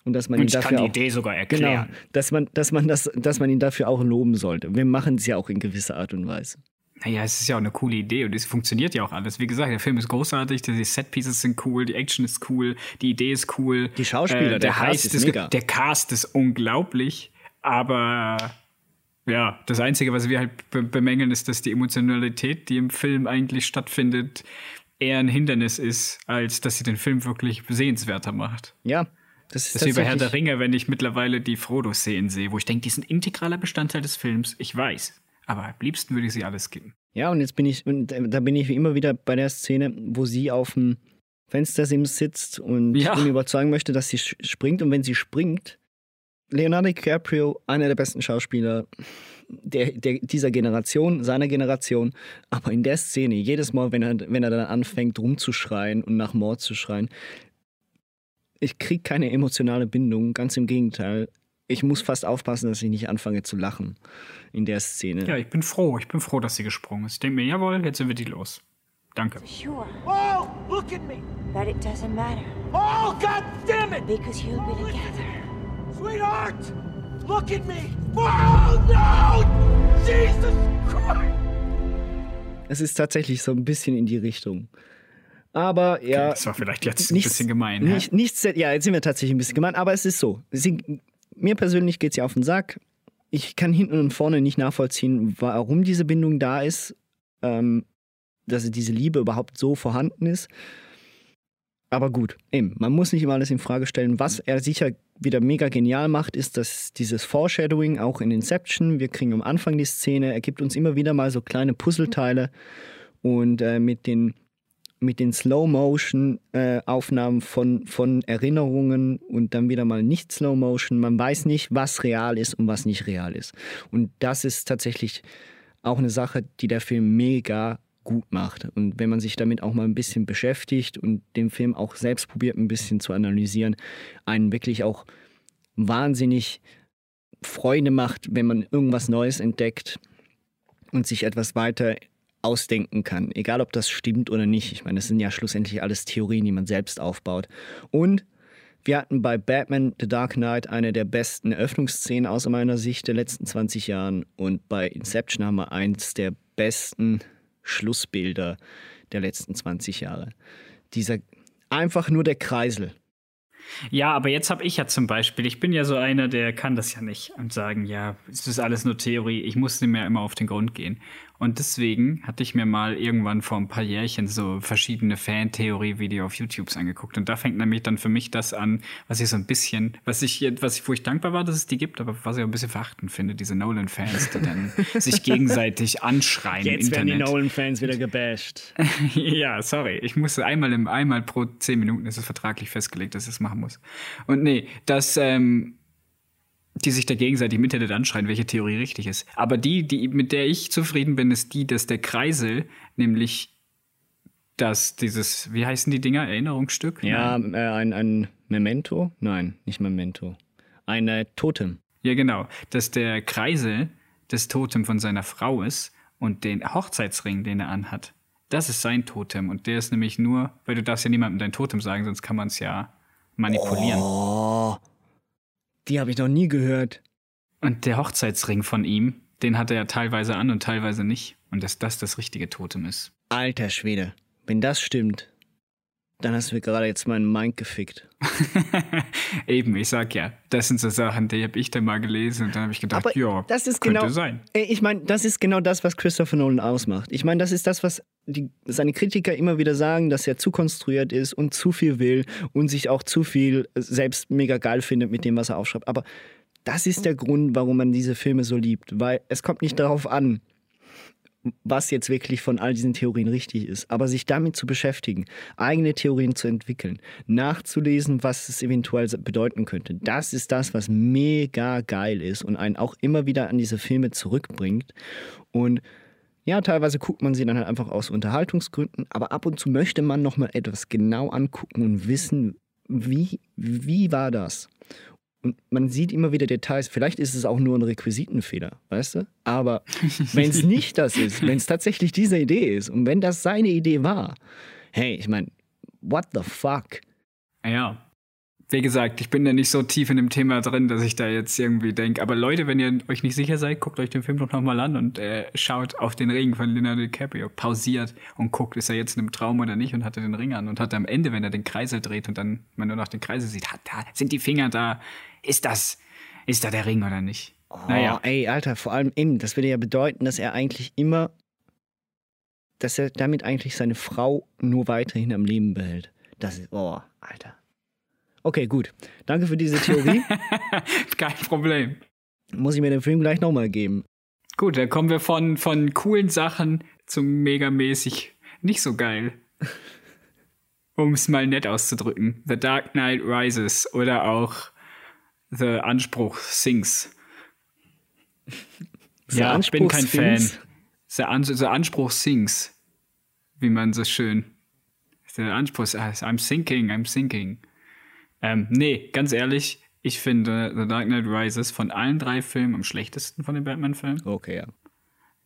Und dass man Und ihn ich dafür kann die auch, Idee sogar genau, erklären. dass man, dass man das, dass man ihn dafür auch loben sollte. Wir machen es ja auch in gewisser Art und Weise. Naja, es ist ja auch eine coole Idee und es funktioniert ja auch alles. Wie gesagt, der Film ist großartig, die Setpieces sind cool, die Action ist cool, die Idee ist cool. Die Schauspieler, äh, der Cast Heist ist mega. Der Cast ist unglaublich, aber ja, das Einzige, was wir halt be bemängeln, ist, dass die Emotionalität, die im Film eigentlich stattfindet, eher ein Hindernis ist, als dass sie den Film wirklich sehenswerter macht. Ja, das ist Das ist wie bei Herr der Ringe, wenn ich mittlerweile die Frodo-Szenen sehe, wo ich denke, die sind integraler Bestandteil des Films. Ich weiß. Aber am liebsten würde ich sie alles skippen. Ja, und jetzt bin ich, und da bin ich wie immer wieder bei der Szene, wo sie auf dem Fenstersims sitzt und Ja. ihn überzeugen möchte, dass sie springt. Und wenn sie springt, Leonardo DiCaprio, einer der besten Schauspieler der, der, dieser Generation, seiner Generation, aber in der Szene, jedes Mal, wenn er, wenn er dann anfängt rumzuschreien und nach Mord zu schreien, ich kriege keine emotionale Bindung, ganz im Gegenteil. Ich muss fast aufpassen, dass ich nicht anfange zu lachen in der Szene. Ja, ich bin froh. Ich bin froh, dass sie gesprungen ist. Ich denke mir, jawohl, jetzt sind wir die los. Danke. Sure Oh, look at me! that it doesn't matter Oh, god damn it! because you'll be together. Sweetheart! Look at me! Oh, no! Jesus Christ! Es ist tatsächlich so ein bisschen in die Richtung. Aber ja. das war vielleicht jetzt ein nichts- bisschen gemein. Nicht, nichts, ja, jetzt sind wir tatsächlich ein bisschen gemein, aber es ist so. Sie, mir persönlich geht sie auf den Sack. Ich kann hinten und vorne nicht nachvollziehen, warum diese Bindung da ist, ähm, dass diese Liebe überhaupt so vorhanden ist. Aber gut, eben, man muss nicht immer alles in Frage stellen. Was er sicher wieder mega genial macht, ist, dass dieses Foreshadowing auch in Inception, wir kriegen am Anfang die Szene, er gibt uns immer wieder mal so kleine Puzzleteile und äh, mit den mit den Slow-Motion-Aufnahmen von, von Erinnerungen und dann wieder mal nicht Slow-Motion. Man weiß nicht, was real ist und was nicht real ist. Und das ist tatsächlich auch eine Sache, die der Film mega gut macht. Und wenn man sich damit auch mal ein bisschen beschäftigt und den Film auch selbst probiert, ein bisschen zu analysieren, einen wirklich auch wahnsinnig Freude macht, wenn man irgendwas Neues entdeckt und sich etwas weiter ausdenken kann. Egal, ob das stimmt oder nicht. Ich meine, das sind ja schlussendlich alles Theorien, die man selbst aufbaut. Und wir hatten bei Batman The Dark Knight eine der besten Eröffnungsszenen aus meiner Sicht der letzten 20 Jahren. Und bei Inception haben wir eins der besten Schlussbilder der letzten 20 Jahre. Dieser einfach nur der Kreisel. Ja, aber jetzt habe ich ja zum Beispiel, ich bin ja so einer, der kann das ja nicht und sagen, ja, es ist alles nur Theorie, ich muss dem ja immer auf den Grund gehen. Und deswegen hatte ich mir mal irgendwann vor ein paar Jährchen so verschiedene Fan-Theorie-Videos auf YouTube angeguckt. Und da fängt nämlich dann für mich das an, was ich so ein bisschen, was ich, was ich, wo ich dankbar war, dass es die gibt, aber was ich auch ein bisschen verachtend finde, diese Nolan-Fans, die dann sich gegenseitig anschreien Jetzt werden die. Nolan-Fans wieder gebasht. ja, sorry. Ich musste einmal im einmal pro zehn Minuten ist es vertraglich festgelegt, dass ich das machen muss. Und nee, dass ähm, die sich da gegenseitig im Internet anschreien, welche Theorie richtig ist. Aber die, die mit der ich zufrieden bin, ist die, dass der Kreisel, nämlich dass dieses, wie heißen die Dinger, Erinnerungsstück? Ja, äh, ein, ein Memento? Nein, nicht Memento. Ein äh, Totem. Ja, genau. Dass der Kreisel das Totem von seiner Frau ist und den Hochzeitsring, den er anhat, das ist sein Totem. Und der ist nämlich nur, weil du darfst ja niemandem dein Totem sagen, sonst kann man es ja manipulieren. Oh, die habe ich noch nie gehört. Und der Hochzeitsring von ihm, den hat er ja teilweise an und teilweise nicht. Und dass das das richtige Totem ist. Alter Schwede, wenn das stimmt, dann hast du mir gerade jetzt meinen Mind gefickt. Eben, ich sag ja, das sind so Sachen, die habe ich dann mal gelesen und dann habe ich gedacht, ja, das ist könnte genau, sein. Ey, Ich meine, das ist genau das, was Christopher Nolan ausmacht. Ich meine, das ist das, was die, seine Kritiker immer wieder sagen, dass er zu konstruiert ist und zu viel will und sich auch zu viel selbst mega geil findet mit dem, was er aufschreibt. Aber das ist der Grund, warum man diese Filme so liebt, weil es kommt nicht darauf an, was jetzt wirklich von all diesen Theorien richtig ist, aber sich damit zu beschäftigen, eigene Theorien zu entwickeln, nachzulesen, was es eventuell bedeuten könnte. Das ist das, was mega geil ist und einen auch immer wieder an diese Filme zurückbringt. Und ja, teilweise guckt man sie dann halt einfach aus Unterhaltungsgründen, aber ab und zu möchte man nochmal etwas genau angucken und wissen, wie, wie war das? Und man sieht immer wieder Details. Vielleicht ist es auch nur ein Requisitenfehler, weißt du? Aber wenn es nicht das ist, wenn es tatsächlich diese Idee ist und wenn das seine Idee war, hey, ich meine, what the fuck? Ja. Wie gesagt, ich bin da nicht so tief in dem Thema drin, dass ich da jetzt irgendwie denke. Aber Leute, wenn ihr euch nicht sicher seid, guckt euch den Film doch nochmal an und äh, schaut auf den Ring von Leonardo DiCaprio. Pausiert und guckt, ist er jetzt in einem Traum oder nicht und hat er den Ring an und hat am Ende, wenn er den Kreisel dreht und dann man nur noch den Kreisel sieht, hat da, sind die Finger da. Ist das, ist da der Ring oder nicht? Naja. Oh, ey, Alter, vor allem eben, das würde ja bedeuten, dass er eigentlich immer, dass er damit eigentlich seine Frau nur weiterhin am Leben behält. Das ist, oh, Alter. Okay, gut. Danke für diese Theorie. Kein Problem. Muss ich mir den Film gleich nochmal geben. Gut, dann kommen wir von, von coolen Sachen zum megamäßig nicht so geil. Um es mal nett auszudrücken. The Dark Knight Rises oder auch The Anspruch Sings. The ja, ich bin kein Fan. Anspruchsfilms? The, An The Anspruch Sings. Wie man so schön. The Anspruch, I'm thinking, I'm thinking. Ähm, nee, ganz ehrlich, ich finde The Dark Knight Rises von allen drei Filmen am schlechtesten von den Batman-Filmen. Okay, ja.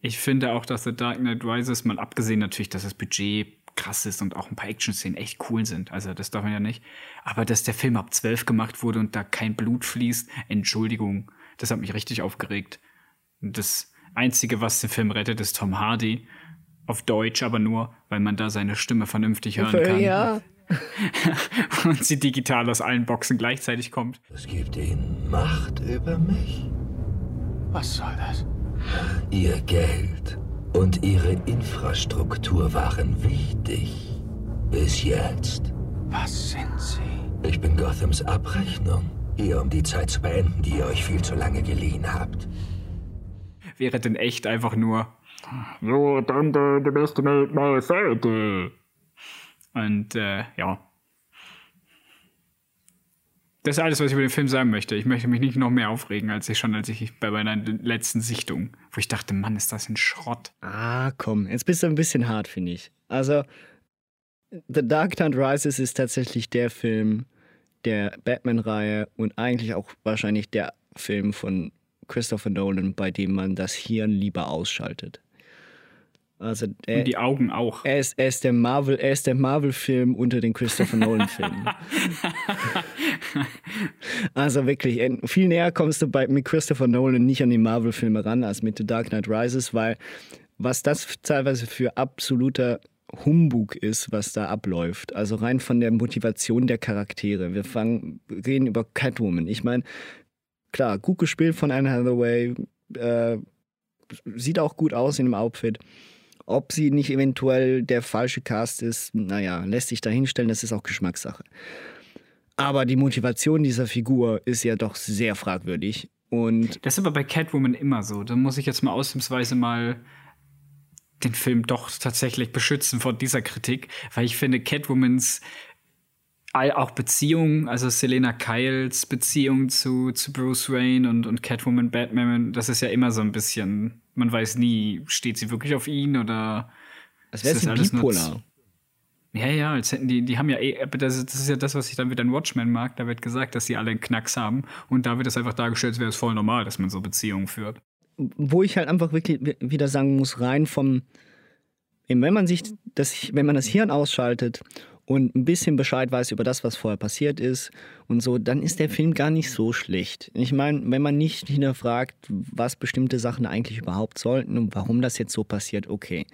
Ich finde auch, dass The Dark Knight Rises, mal abgesehen natürlich, dass das Budget krass ist und auch ein paar Action-Szenen echt cool sind. Also das darf man ja nicht. Aber dass der Film ab 12 gemacht wurde und da kein Blut fließt, Entschuldigung, das hat mich richtig aufgeregt. Das Einzige, was den Film rettet, ist Tom Hardy. Auf Deutsch aber nur, weil man da seine Stimme vernünftig hören kann. Ja. Und sie digital aus allen Boxen gleichzeitig kommt. Es gibt ihnen Macht über mich. Was soll das? Ihr Geld und ihre Infrastruktur waren wichtig. Bis jetzt. Was sind Sie? Ich bin Gothams Abrechnung. Hier, um die Zeit zu beenden, die ihr euch viel zu lange geliehen habt. Wäre denn echt einfach nur. So, dann the, the best made my. Und äh, ja. Das ist alles, was ich über den Film sagen möchte. Ich möchte mich nicht noch mehr aufregen, als ich schon, als ich bei meiner letzten Sichtung, wo ich dachte, Mann, ist das ein Schrott. Ah, komm, jetzt bist du ein bisschen hart, finde ich. Also, The Dark Knight Rises ist tatsächlich der Film der Batman-Reihe und eigentlich auch wahrscheinlich der Film von Christopher Nolan, bei dem man das Hirn lieber ausschaltet. Also er, Und die Augen auch. er ist, er ist der Marvel, er ist der Marvel-Film unter den Christopher Nolan-Filmen. also wirklich, äh, viel näher kommst du bei, mit Christopher Nolan nicht an die Marvel-Filme ran als mit The Dark Knight Rises, weil was das teilweise für absoluter Humbug ist, was da abläuft. Also rein von der Motivation der Charaktere. Wir fangen, reden über Catwoman. Ich meine, klar, gut gespielt von Anne Hathaway, äh, sieht auch gut aus in dem Outfit. Ob sie nicht eventuell der falsche Cast ist, naja, lässt sich dahinstellen, das ist auch Geschmackssache. Aber die Motivation dieser Figur ist ja doch sehr fragwürdig. Und Das ist aber bei Catwoman immer so. Da muss ich jetzt mal ausnahmsweise mal den Film doch tatsächlich beschützen vor dieser Kritik, weil ich finde Catwomans auch Beziehung, also Selena Kyles Beziehung zu, zu Bruce Wayne und, und Catwoman Batman, das ist ja immer so ein bisschen, man weiß nie, steht sie wirklich auf ihn oder als wäre sie das bipolar. ja, ja, als hätten die, die haben ja eh, das, ist- das ist ja das, was ich dann wieder in Watchmen mag. Da wird gesagt, dass sie alle einen Knacks haben. Und da wird es einfach dargestellt, als wäre es voll normal, dass man so Beziehungen führt. wo ich halt einfach wirklich wi- wieder sagen muss, rein vom, eben wenn man sich das, wenn man das Hirn ausschaltet und ein bisschen Bescheid weiß über das, was vorher passiert ist und so, dann ist der Film gar nicht so schlecht. Ich meine, wenn man nicht hinterfragt, was bestimmte Sachen eigentlich überhaupt sollten und warum das jetzt so passiert, okay.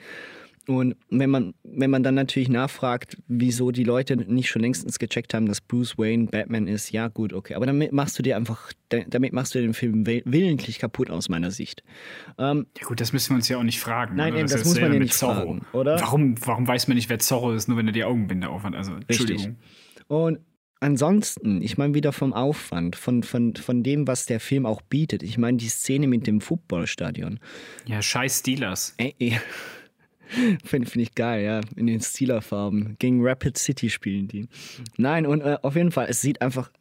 Und wenn man, wenn man dann natürlich nachfragt, wieso die Leute nicht schon längstens gecheckt haben, dass Bruce Wayne Batman ist, ja gut, okay. Aber damit machst du dir einfach, damit machst du den Film will- willentlich kaputt aus meiner Sicht. Ähm, Ja gut, das müssen wir uns ja auch nicht fragen. Nein, eben, das ist muss man ja mit nicht fragen, oder? Warum, warum weiß man nicht, wer Zorro ist, nur wenn er die Augenbinde aufhat? Also, Entschuldigung. Und ansonsten, ich meine wieder vom Aufwand, von, von, von dem, was der Film auch bietet. Ich meine die Szene mit dem Footballstadion. Ja, scheiß Steelers. Ey, ey. Finde find ich geil, ja. In den Steeler-Farben. Gegen Rapid City spielen die. Nein, und äh, auf jeden Fall, es sieht einfach.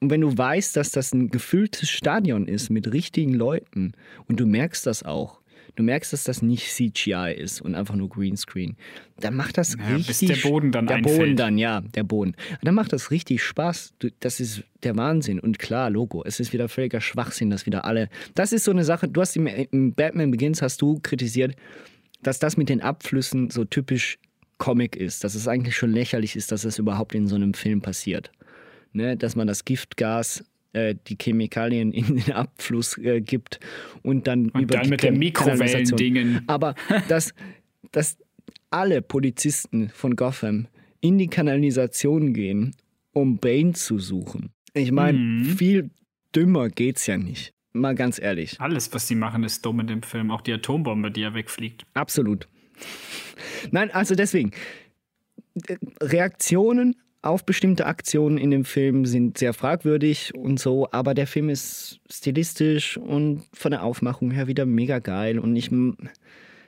Und wenn du weißt, dass das ein gefülltes Stadion ist mit richtigen Leuten und du merkst das auch, du merkst, dass das nicht CGI ist und einfach nur Greenscreen, dann macht das Ja, bis richtig. der Boden dann Der einfällt. Boden dann, ja, der Boden. Dann macht das richtig Spaß. Du, das ist der Wahnsinn. Und klar, Logo, es ist wieder völliger Schwachsinn, dass wieder alle. Das ist so eine Sache, du hast im, im Batman Begins hast du kritisiert, dass das mit den Abflüssen so typisch Comic ist, dass es eigentlich schon lächerlich ist, dass es überhaupt in so einem Film passiert. Ne? Dass man das Giftgas, äh, die Chemikalien in den Abfluss äh, gibt und dann Und über dann die mit den. Mikrowellendingen. Aber dass, dass alle Polizisten von Gotham in die Kanalisation gehen, um Bane zu suchen. Ich meine, Mhm. viel dümmer geht's ja nicht. Mal ganz ehrlich. Alles, was sie machen, ist dumm in dem Film. Auch die Atombombe, die ja wegfliegt. Absolut. Nein, also deswegen. Reaktionen auf bestimmte Aktionen in dem Film sind sehr fragwürdig und so, aber der Film ist stilistisch und von der Aufmachung her wieder mega geil und ich.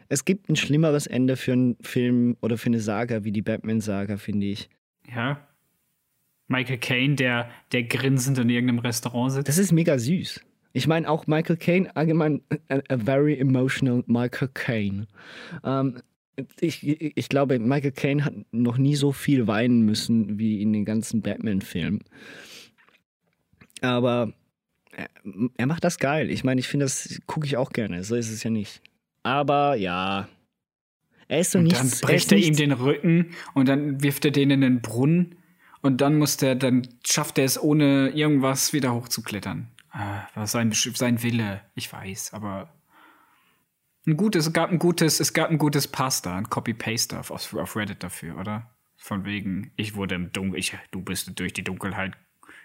Es gibt ein schlimmeres Ende für einen Film oder für eine Saga wie die Batman-Saga, finde ich. Ja. Michael Caine, der, der grinsend in irgendeinem Restaurant sitzt. Das ist mega süß. Ich meine auch Michael Caine, allgemein a, a very emotional Michael Caine. Ähm, ich, ich glaube, Michael Caine hat noch nie so viel weinen müssen wie in den ganzen Batman-Filmen. Aber er, er macht das geil. Ich meine, ich finde, das gucke ich auch gerne. So ist es ja nicht. Aber ja. Er ist so Und nichts. dann er bricht er ihm nichts- den Rücken und dann wirft er den in den Brunnen und dann muss der, dann schafft er es ohne irgendwas wieder hochzuklettern. Ah, war sein, sein Wille, ich weiß, aber ein gutes, es gab ein gutes, es gab ein gutes Pasta, ein Copy-Paste auf, auf Reddit dafür, oder? Von wegen, ich wurde im Dunkel, ich, du bist durch die Dunkelheit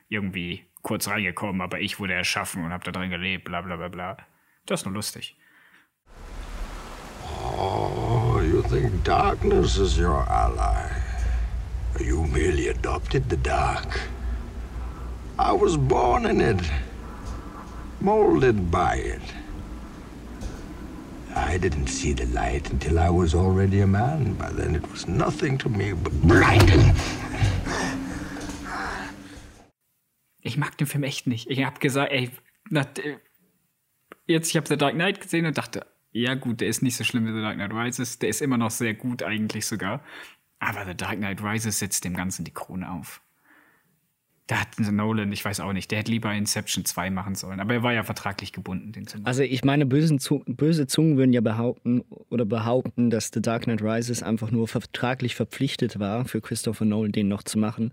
irgendwie kurz reingekommen, aber ich wurde erschaffen und hab da drin gelebt, bla bla bla bla. Das ist nur lustig. Oh, you think darkness is your ally? You merely adopted the dark. I was born in it, molded by it. I didn't see the light until I was already a man. By then it was nothing to me but blinding. Ich mag den Film echt nicht. Ich hab gesagt, ey, nach, jetzt, ich habe The Dark Knight gesehen und dachte, ja gut, der ist nicht so schlimm wie The Dark Knight Rises, der ist immer noch sehr gut eigentlich sogar. Aber The Dark Knight Rises setzt dem Ganzen die Krone auf. Da hat Nolan, ich weiß auch nicht, der hätte lieber Inception 2 machen sollen. Aber er war ja vertraglich gebunden, den zu machen. Also ich meine, bösen Zu böse Zungen würden ja behaupten oder behaupten, dass The Dark Knight Rises einfach nur vertraglich verpflichtet war, für Christopher Nolan den noch zu machen,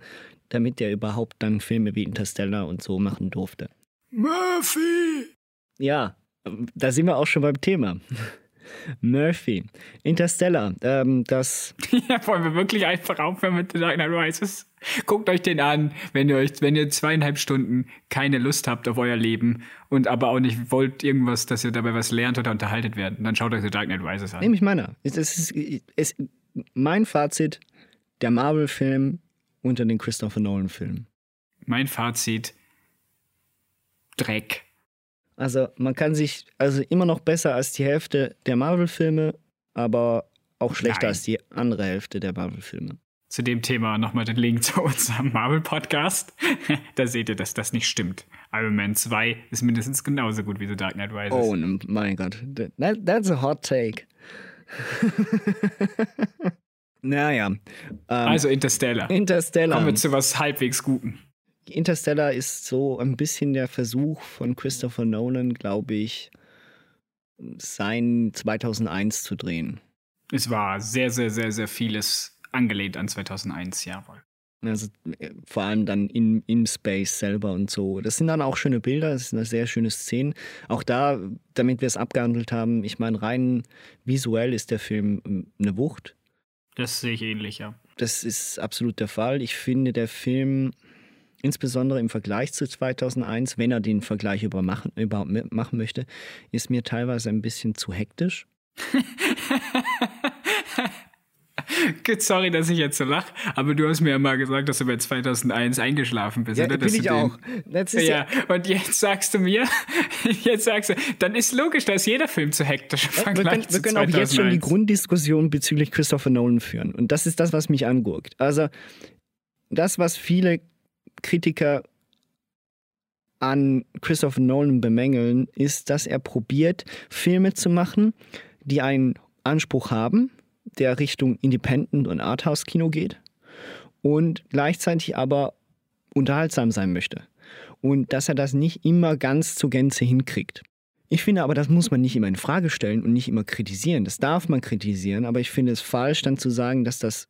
damit er überhaupt dann Filme wie Interstellar und so machen durfte. Murphy! Ja, da sind wir auch schon beim Thema. Murphy. Interstellar. Ähm, das. ja, wollen wir wirklich einfach aufhören mit The Dark Knight Rises? Guckt euch den an, wenn ihr euch, wenn ihr zweieinhalb Stunden keine Lust habt auf euer Leben und aber auch nicht wollt irgendwas, dass ihr dabei was lernt oder unterhaltet werdet, dann schaut euch The Dark Knight Rises an. Nehme ich meiner. Es ist, es, mein Fazit: der Marvel-Film unter den Christopher Nolan-Filmen. Mein Fazit: Dreck. Also man kann sich, also immer noch besser als die Hälfte der Marvel-Filme, aber auch schlechter Nein. als die andere Hälfte der Marvel-Filme. Zu dem Thema nochmal den Link zu unserem Marvel-Podcast. da seht ihr, dass das nicht stimmt. Iron Man 2 ist mindestens genauso gut wie The Dark Knight Rises. Oh mein Gott, that, that's a hot take. naja. Ähm, also Interstellar. Interstellar. Kommen wir zu was halbwegs Guten. Interstellar ist so ein bisschen der Versuch von Christopher Nolan, glaube ich, sein 2001 zu drehen. Es war sehr, sehr, sehr, sehr vieles angelehnt an 2001, jawohl. Also äh, vor allem dann in, in Space selber und so. Das sind dann auch schöne Bilder, das sind sehr schöne Szenen. Auch da, damit wir es abgehandelt haben, ich meine, rein visuell ist der Film ähm, eine Wucht. Das sehe ich ähnlich, ja. Das ist absolut der Fall. Ich finde, der Film, insbesondere im Vergleich zu 2001, wenn er den Vergleich überhaupt machen, überhaupt machen möchte, ist mir teilweise ein bisschen zu hektisch. Gut, sorry, dass ich jetzt so lache, aber du hast mir ja mal gesagt, dass du bei 2001 eingeschlafen bist. Ja, oder? bin Dass ich auch. Ja, und jetzt sagst du mir, jetzt sagst du, dann ist logisch, dass jeder Film zu hektisch im Wir Vergleich können, wir können auch jetzt schon die 2001. Grunddiskussion bezüglich Christopher Nolan führen. Und das ist das, was mich angurkt. Also, das, was viele Kritiker an Christopher Nolan bemängeln, ist, dass er probiert, Filme zu machen, die einen Anspruch haben, der Richtung Independent- und Arthouse-Kino geht und gleichzeitig aber unterhaltsam sein möchte. Und dass er das nicht immer ganz zur Gänze hinkriegt. Ich finde aber, das muss man nicht immer in Frage stellen und nicht immer kritisieren. Das darf man kritisieren, aber ich finde es falsch, dann zu sagen, dass das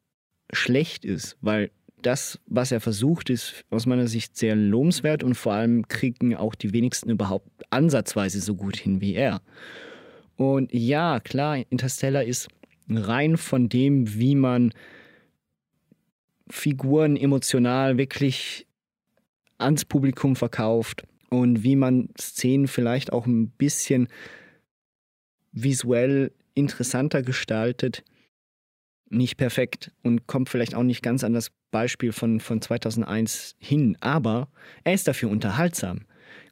schlecht ist, weil das, was er versucht, ist aus meiner Sicht sehr lobenswert und vor allem kriegen auch die wenigsten überhaupt ansatzweise so gut hin wie er. Und ja, klar, Interstellar ist rein von dem, wie man Figuren emotional wirklich ans Publikum verkauft und wie man Szenen vielleicht auch ein bisschen visuell interessanter gestaltet, nicht perfekt und kommt vielleicht auch nicht ganz an das Beispiel von, von 2001 hin, aber er ist dafür unterhaltsam.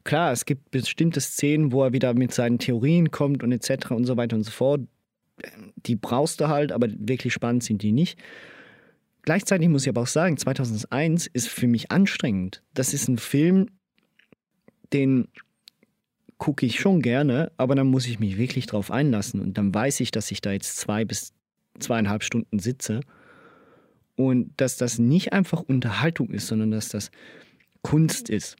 Klar, es gibt bestimmte Szenen, wo er wieder mit seinen Theorien kommt und etc. und so weiter und so fort. Die brauchst du halt, aber wirklich spannend sind die nicht. Gleichzeitig muss ich aber auch sagen, 2001 ist für mich anstrengend. Das ist ein Film, den gucke ich schon gerne, aber dann muss ich mich wirklich drauf einlassen und dann weiß ich, dass ich da jetzt zwei bis zweieinhalb Stunden sitze und dass das nicht einfach Unterhaltung ist, sondern dass das Kunst ist.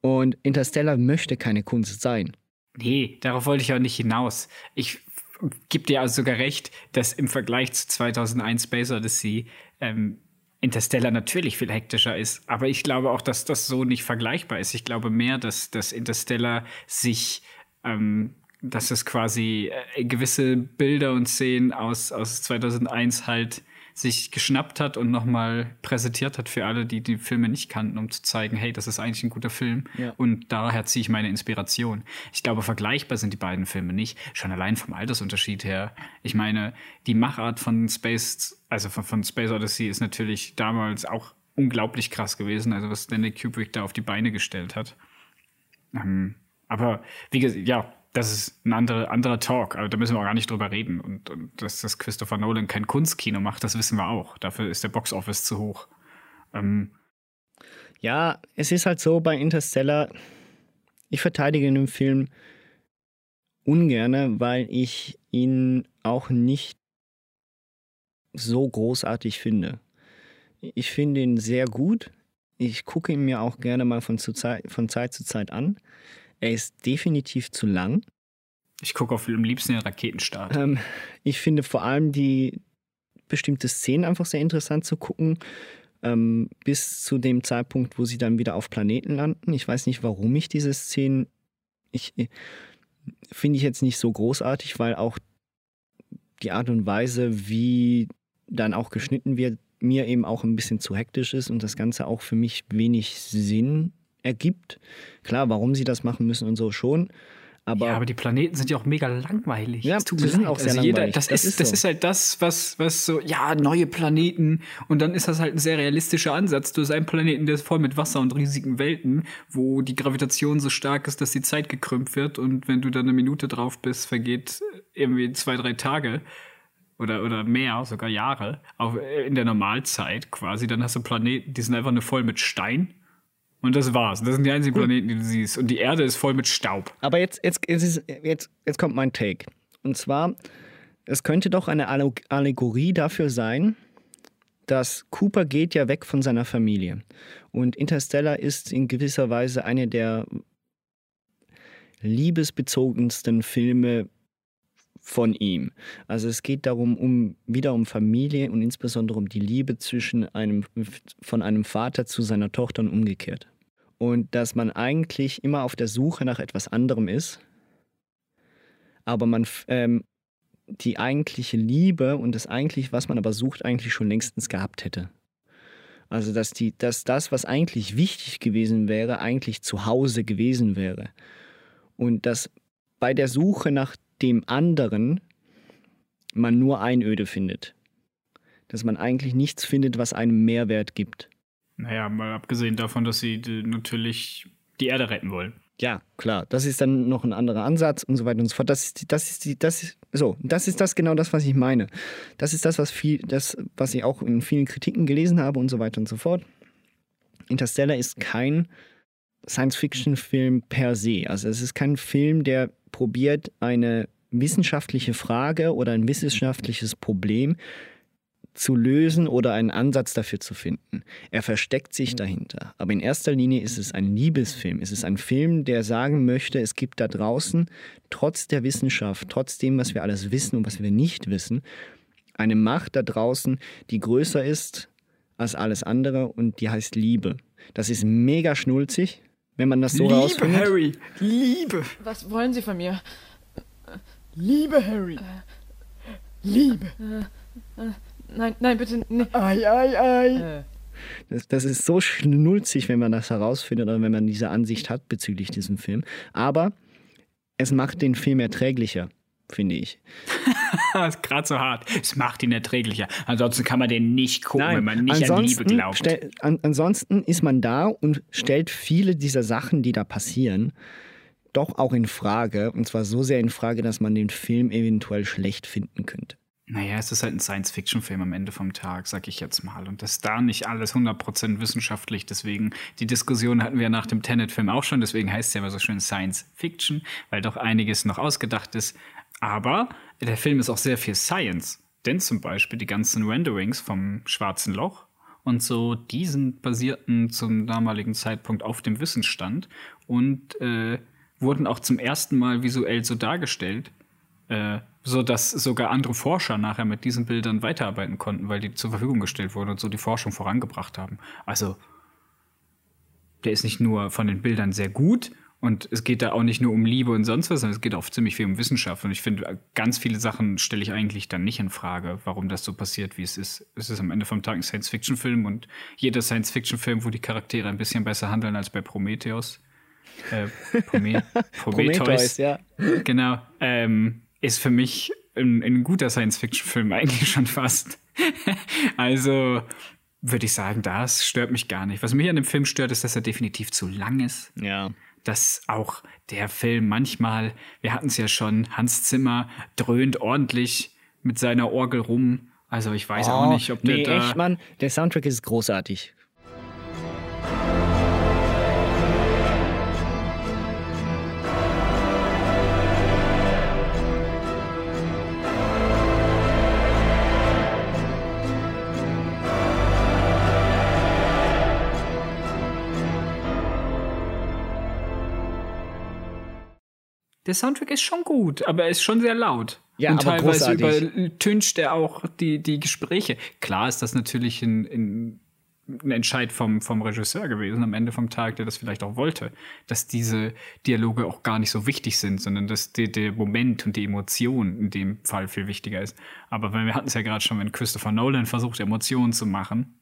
Und Interstellar möchte keine Kunst sein. Nee, darauf wollte ich auch nicht hinaus. Ich gebe dir also sogar recht, dass im Vergleich zu 2001 Space Odyssey ähm, Interstellar natürlich viel hektischer ist. Aber ich glaube auch, dass das so nicht vergleichbar ist. Ich glaube mehr, dass, dass Interstellar sich, ähm, dass es quasi äh, gewisse Bilder und Szenen aus, aus 2001 halt sich geschnappt hat und nochmal präsentiert hat für alle, die die Filme nicht kannten, um zu zeigen, hey, das ist eigentlich ein guter Film. Ja. Und daher ziehe ich meine Inspiration. Ich glaube, vergleichbar sind die beiden Filme nicht. Schon allein vom Altersunterschied her. Ich meine, die Machart von Space, also von, von Space Odyssey ist natürlich damals auch unglaublich krass gewesen, also was Stanley Kubrick da auf die Beine gestellt hat. Ähm, aber wie gesagt, ja, das ist ein anderer, anderer Talk, aber da müssen wir auch gar nicht drüber reden. Und, und dass das Christopher Nolan kein Kunstkino macht, das wissen wir auch. Dafür ist der Boxoffice zu hoch. Ähm, Ja, es ist halt so bei Interstellar, ich verteidige den Film ungerne, weil ich ihn auch nicht so großartig finde. Ich finde ihn sehr gut. Ich gucke ihn mir auch gerne mal von, Zeit, von Zeit zu Zeit an. Er ist definitiv zu lang. ich gucke auf am liebsten den Raketenstart. Ähm, ich finde vor allem die bestimmte Szenen einfach sehr interessant zu gucken, ähm, bis zu dem Zeitpunkt, wo sie dann wieder auf Planeten landen. Ich weiß nicht, warum ich diese Szenen, ich, finde ich jetzt nicht so großartig, weil auch die Art und Weise, wie dann auch geschnitten wird, mir eben auch ein bisschen zu hektisch ist und das Ganze auch für mich wenig Sinn ergibt. Klar, warum sie das machen müssen und so schon. Aber, ja, aber die Planeten sind ja auch mega langweilig. Ja, Es tut mir sind leid. auch sehr also jeder, langweilig. das, Das ist, ist das so. ist halt das, was, was so, ja, neue Planeten. Und dann ist das halt ein sehr realistischer Ansatz. Du hast einen Planeten, der ist voll mit Wasser und riesigen Welten, wo die Gravitation so stark ist, dass die Zeit gekrümmt wird. Und wenn du dann eine Minute drauf bist, vergeht irgendwie zwei, drei Tage oder, oder mehr, sogar Jahre, auch in der Normalzeit quasi. Dann hast du Planeten, die sind einfach nur voll mit Stein. Und das war's. Das sind die einzigen Planeten, die du siehst. Und die Erde ist voll mit Staub. Aber jetzt, jetzt, jetzt, jetzt, jetzt kommt mein Take. Und zwar, es könnte doch eine Alle- Allegorie dafür sein, dass Cooper geht ja weg von seiner Familie. Und Interstellar ist in gewisser Weise eine der liebesbezogensten Filme von ihm. Also es geht darum, um wieder um Familie und insbesondere um die Liebe zwischen einem von einem Vater zu seiner Tochter und umgekehrt. Und dass man eigentlich immer auf der Suche nach etwas anderem ist, aber man ähm, die eigentliche Liebe und das eigentlich, was man aber sucht, eigentlich schon längstens gehabt hätte. Also dass, die, dass das, was eigentlich wichtig gewesen wäre, eigentlich zu Hause gewesen wäre. Und dass bei der Suche nach dem anderen man nur Einöde findet. Dass man eigentlich nichts findet, was einem Mehrwert gibt. Naja, mal abgesehen davon, dass sie natürlich die Erde retten wollen. Ja, klar. Das ist dann noch ein anderer Ansatz und so weiter und so fort. Das ist, die- das ist, die, das ist, so, das ist das genau das, was ich meine. Das ist das, was viel, das, was ich auch in vielen Kritiken gelesen habe und so weiter und so fort. Interstellar ist kein Science-Fiction-Film per se. Also es ist kein Film, der probiert, eine wissenschaftliche Frage oder ein wissenschaftliches Problem zu lösen oder einen Ansatz dafür zu finden. Er versteckt sich dahinter. Aber in erster Linie ist es ein Liebesfilm. Es ist ein Film, der sagen möchte, es gibt da draußen, trotz der Wissenschaft, trotz dem, was wir alles wissen und was wir nicht wissen, eine Macht da draußen, die größer ist als alles andere und die heißt Liebe. Das ist mega schnulzig, wenn man das so Liebe, rausfindet. Harry! Liebe! Was wollen Sie von mir? Liebe, Harry. Liebe. Nein, nein, bitte. Nee. Ei, ei, ei. Äh, Das, das ist so schnulzig, wenn man das herausfindet oder wenn man diese Ansicht hat bezüglich diesem Film. Aber es macht den Film erträglicher, finde ich. Das ist gerade so hart. Es macht ihn erträglicher. Ansonsten kann man den nicht gucken, wenn man nicht an Liebe glaubt. stell- an, ansonsten ist man da und stellt viele dieser Sachen, die da passieren, doch auch in Frage. Und zwar so sehr in Frage, dass man den Film eventuell schlecht finden könnte. Naja, es ist halt ein Science-Fiction-Film am Ende vom Tag, sag ich jetzt mal. Und das ist da nicht alles 100% wissenschaftlich. Deswegen, die Diskussion hatten wir nach dem Tenet-Film auch schon. Deswegen heißt es ja immer so schön Science-Fiction, weil doch einiges noch ausgedacht ist. Aber der Film ist auch sehr viel Science. Denn zum Beispiel die ganzen Renderings vom Schwarzen Loch und so, die sind basierten zum damaligen Zeitpunkt auf dem Wissensstand und äh, wurden auch zum ersten Mal visuell so dargestellt, äh, so dass sogar andere Forscher nachher mit diesen Bildern weiterarbeiten konnten, weil die zur Verfügung gestellt wurden und so die Forschung vorangebracht haben. Also der ist nicht nur von den Bildern sehr gut und es geht da auch nicht nur um Liebe und sonst was, sondern es geht auch ziemlich viel um Wissenschaft. Und ich finde, ganz viele Sachen stelle ich eigentlich dann nicht in Frage, warum das so passiert, wie es ist. Es ist am Ende vom Tag ein Science-Fiction-Film und jeder Science-Fiction-Film, wo die Charaktere ein bisschen besser handeln als bei Prometheus. Äh, Prome Prometheus, Prometheus, ja. genau, ähm, ist für mich ein, ein guter Science-Fiction-Film eigentlich schon fast. also würde ich sagen, das stört mich gar nicht. Was mich an dem Film stört, ist, dass er definitiv zu lang ist. Ja. Dass auch der Film manchmal, wir hatten es ja schon, Hans Zimmer dröhnt ordentlich mit seiner Orgel rum. Also ich weiß auch nicht, ob der Oh, nee, da. echt, Mann. Der Soundtrack ist großartig. Der Soundtrack ist schon gut, aber er ist schon sehr laut. Ja, und teilweise großartig. übertüncht er auch die, die Gespräche. Klar ist das natürlich in, in ein Entscheid vom, vom Regisseur gewesen am Ende vom Tag, der das vielleicht auch wollte, dass diese Dialoge auch gar nicht so wichtig sind, sondern dass die, der Moment und die Emotion in dem Fall viel wichtiger ist. Aber wir hatten es ja gerade schon, wenn Christopher Nolan versucht, Emotionen zu machen,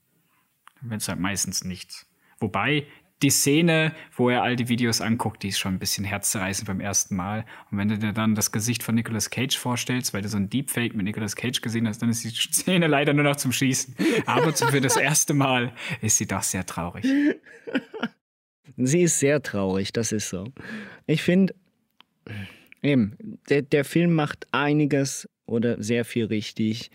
dann wird es halt meistens nichts. Wobei die Szene, wo er all die Videos anguckt, die ist schon ein bisschen herzzerreißend beim ersten Mal. Und wenn du dir dann das Gesicht von Nicolas Cage vorstellst, weil du so ein Deepfake mit Nicolas Cage gesehen hast, dann ist die Szene leider nur noch zum Schießen. Aber für das erste Mal ist sie doch sehr traurig. Sie ist sehr traurig, das ist so. Ich finde, eben, der, der Film macht einiges oder sehr viel richtig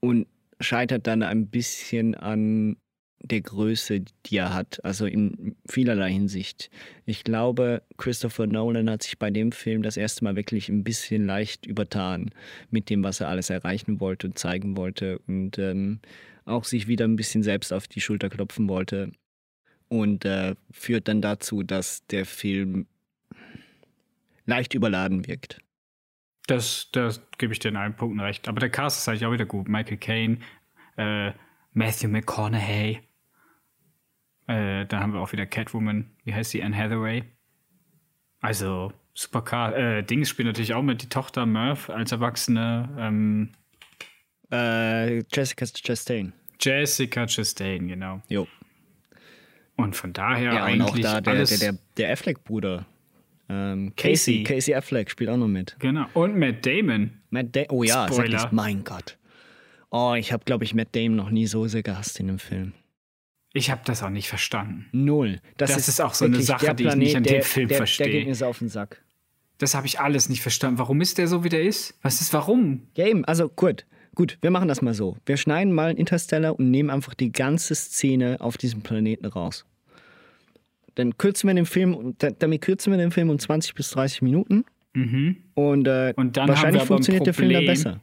und scheitert dann ein bisschen an der Größe, die er hat, also in vielerlei Hinsicht. Ich glaube, Christopher Nolan hat sich bei dem Film das erste Mal wirklich ein bisschen leicht übertan mit dem, was er alles erreichen wollte und zeigen wollte und ähm, auch sich wieder ein bisschen selbst auf die Schulter klopfen wollte und äh, führt dann dazu, dass der Film leicht überladen wirkt. Das, das gebe ich dir in allen Punkten recht. Aber der Cast ist eigentlich auch wieder gut. Michael Caine, äh, Matthew McConaughey, äh, da haben wir auch wieder Catwoman. Wie heißt die? Anne Hathaway. Also, super Car. Äh, Dings spielt natürlich auch mit, die Tochter Murph als Erwachsene. Ähm, äh, Jessica Chastain. Jessica Chastain, genau. Jo. Und von daher ja, eigentlich und auch da der, der, der, der Affleck-Bruder. Ähm, Casey. Casey Affleck spielt auch noch mit. Genau. Und Matt Damon. Matt da oh ja, Spoiler. Mein Gott. Oh, ich habe, glaube ich, Matt Damon noch nie so sehr gehasst in dem Film. Ich habe das auch nicht verstanden. Null. Das, das ist, auch so eine Sache, die ich nicht an dem Film der, verstehe. Der geht mir so auf den Sack. Das habe ich alles nicht verstanden. Warum ist der so, wie der ist? Was ist warum? Ja, eben. Also gut. Gut, wir machen das mal so. Wir schneiden mal Interstellar und nehmen einfach die ganze Szene auf diesem Planeten raus. Dann kürzen wir den Film, damit kürzen wir den Film um 20 bis 30 Minuten. Mhm. Und, äh, und dann wahrscheinlich haben wir funktioniert der Film dann besser.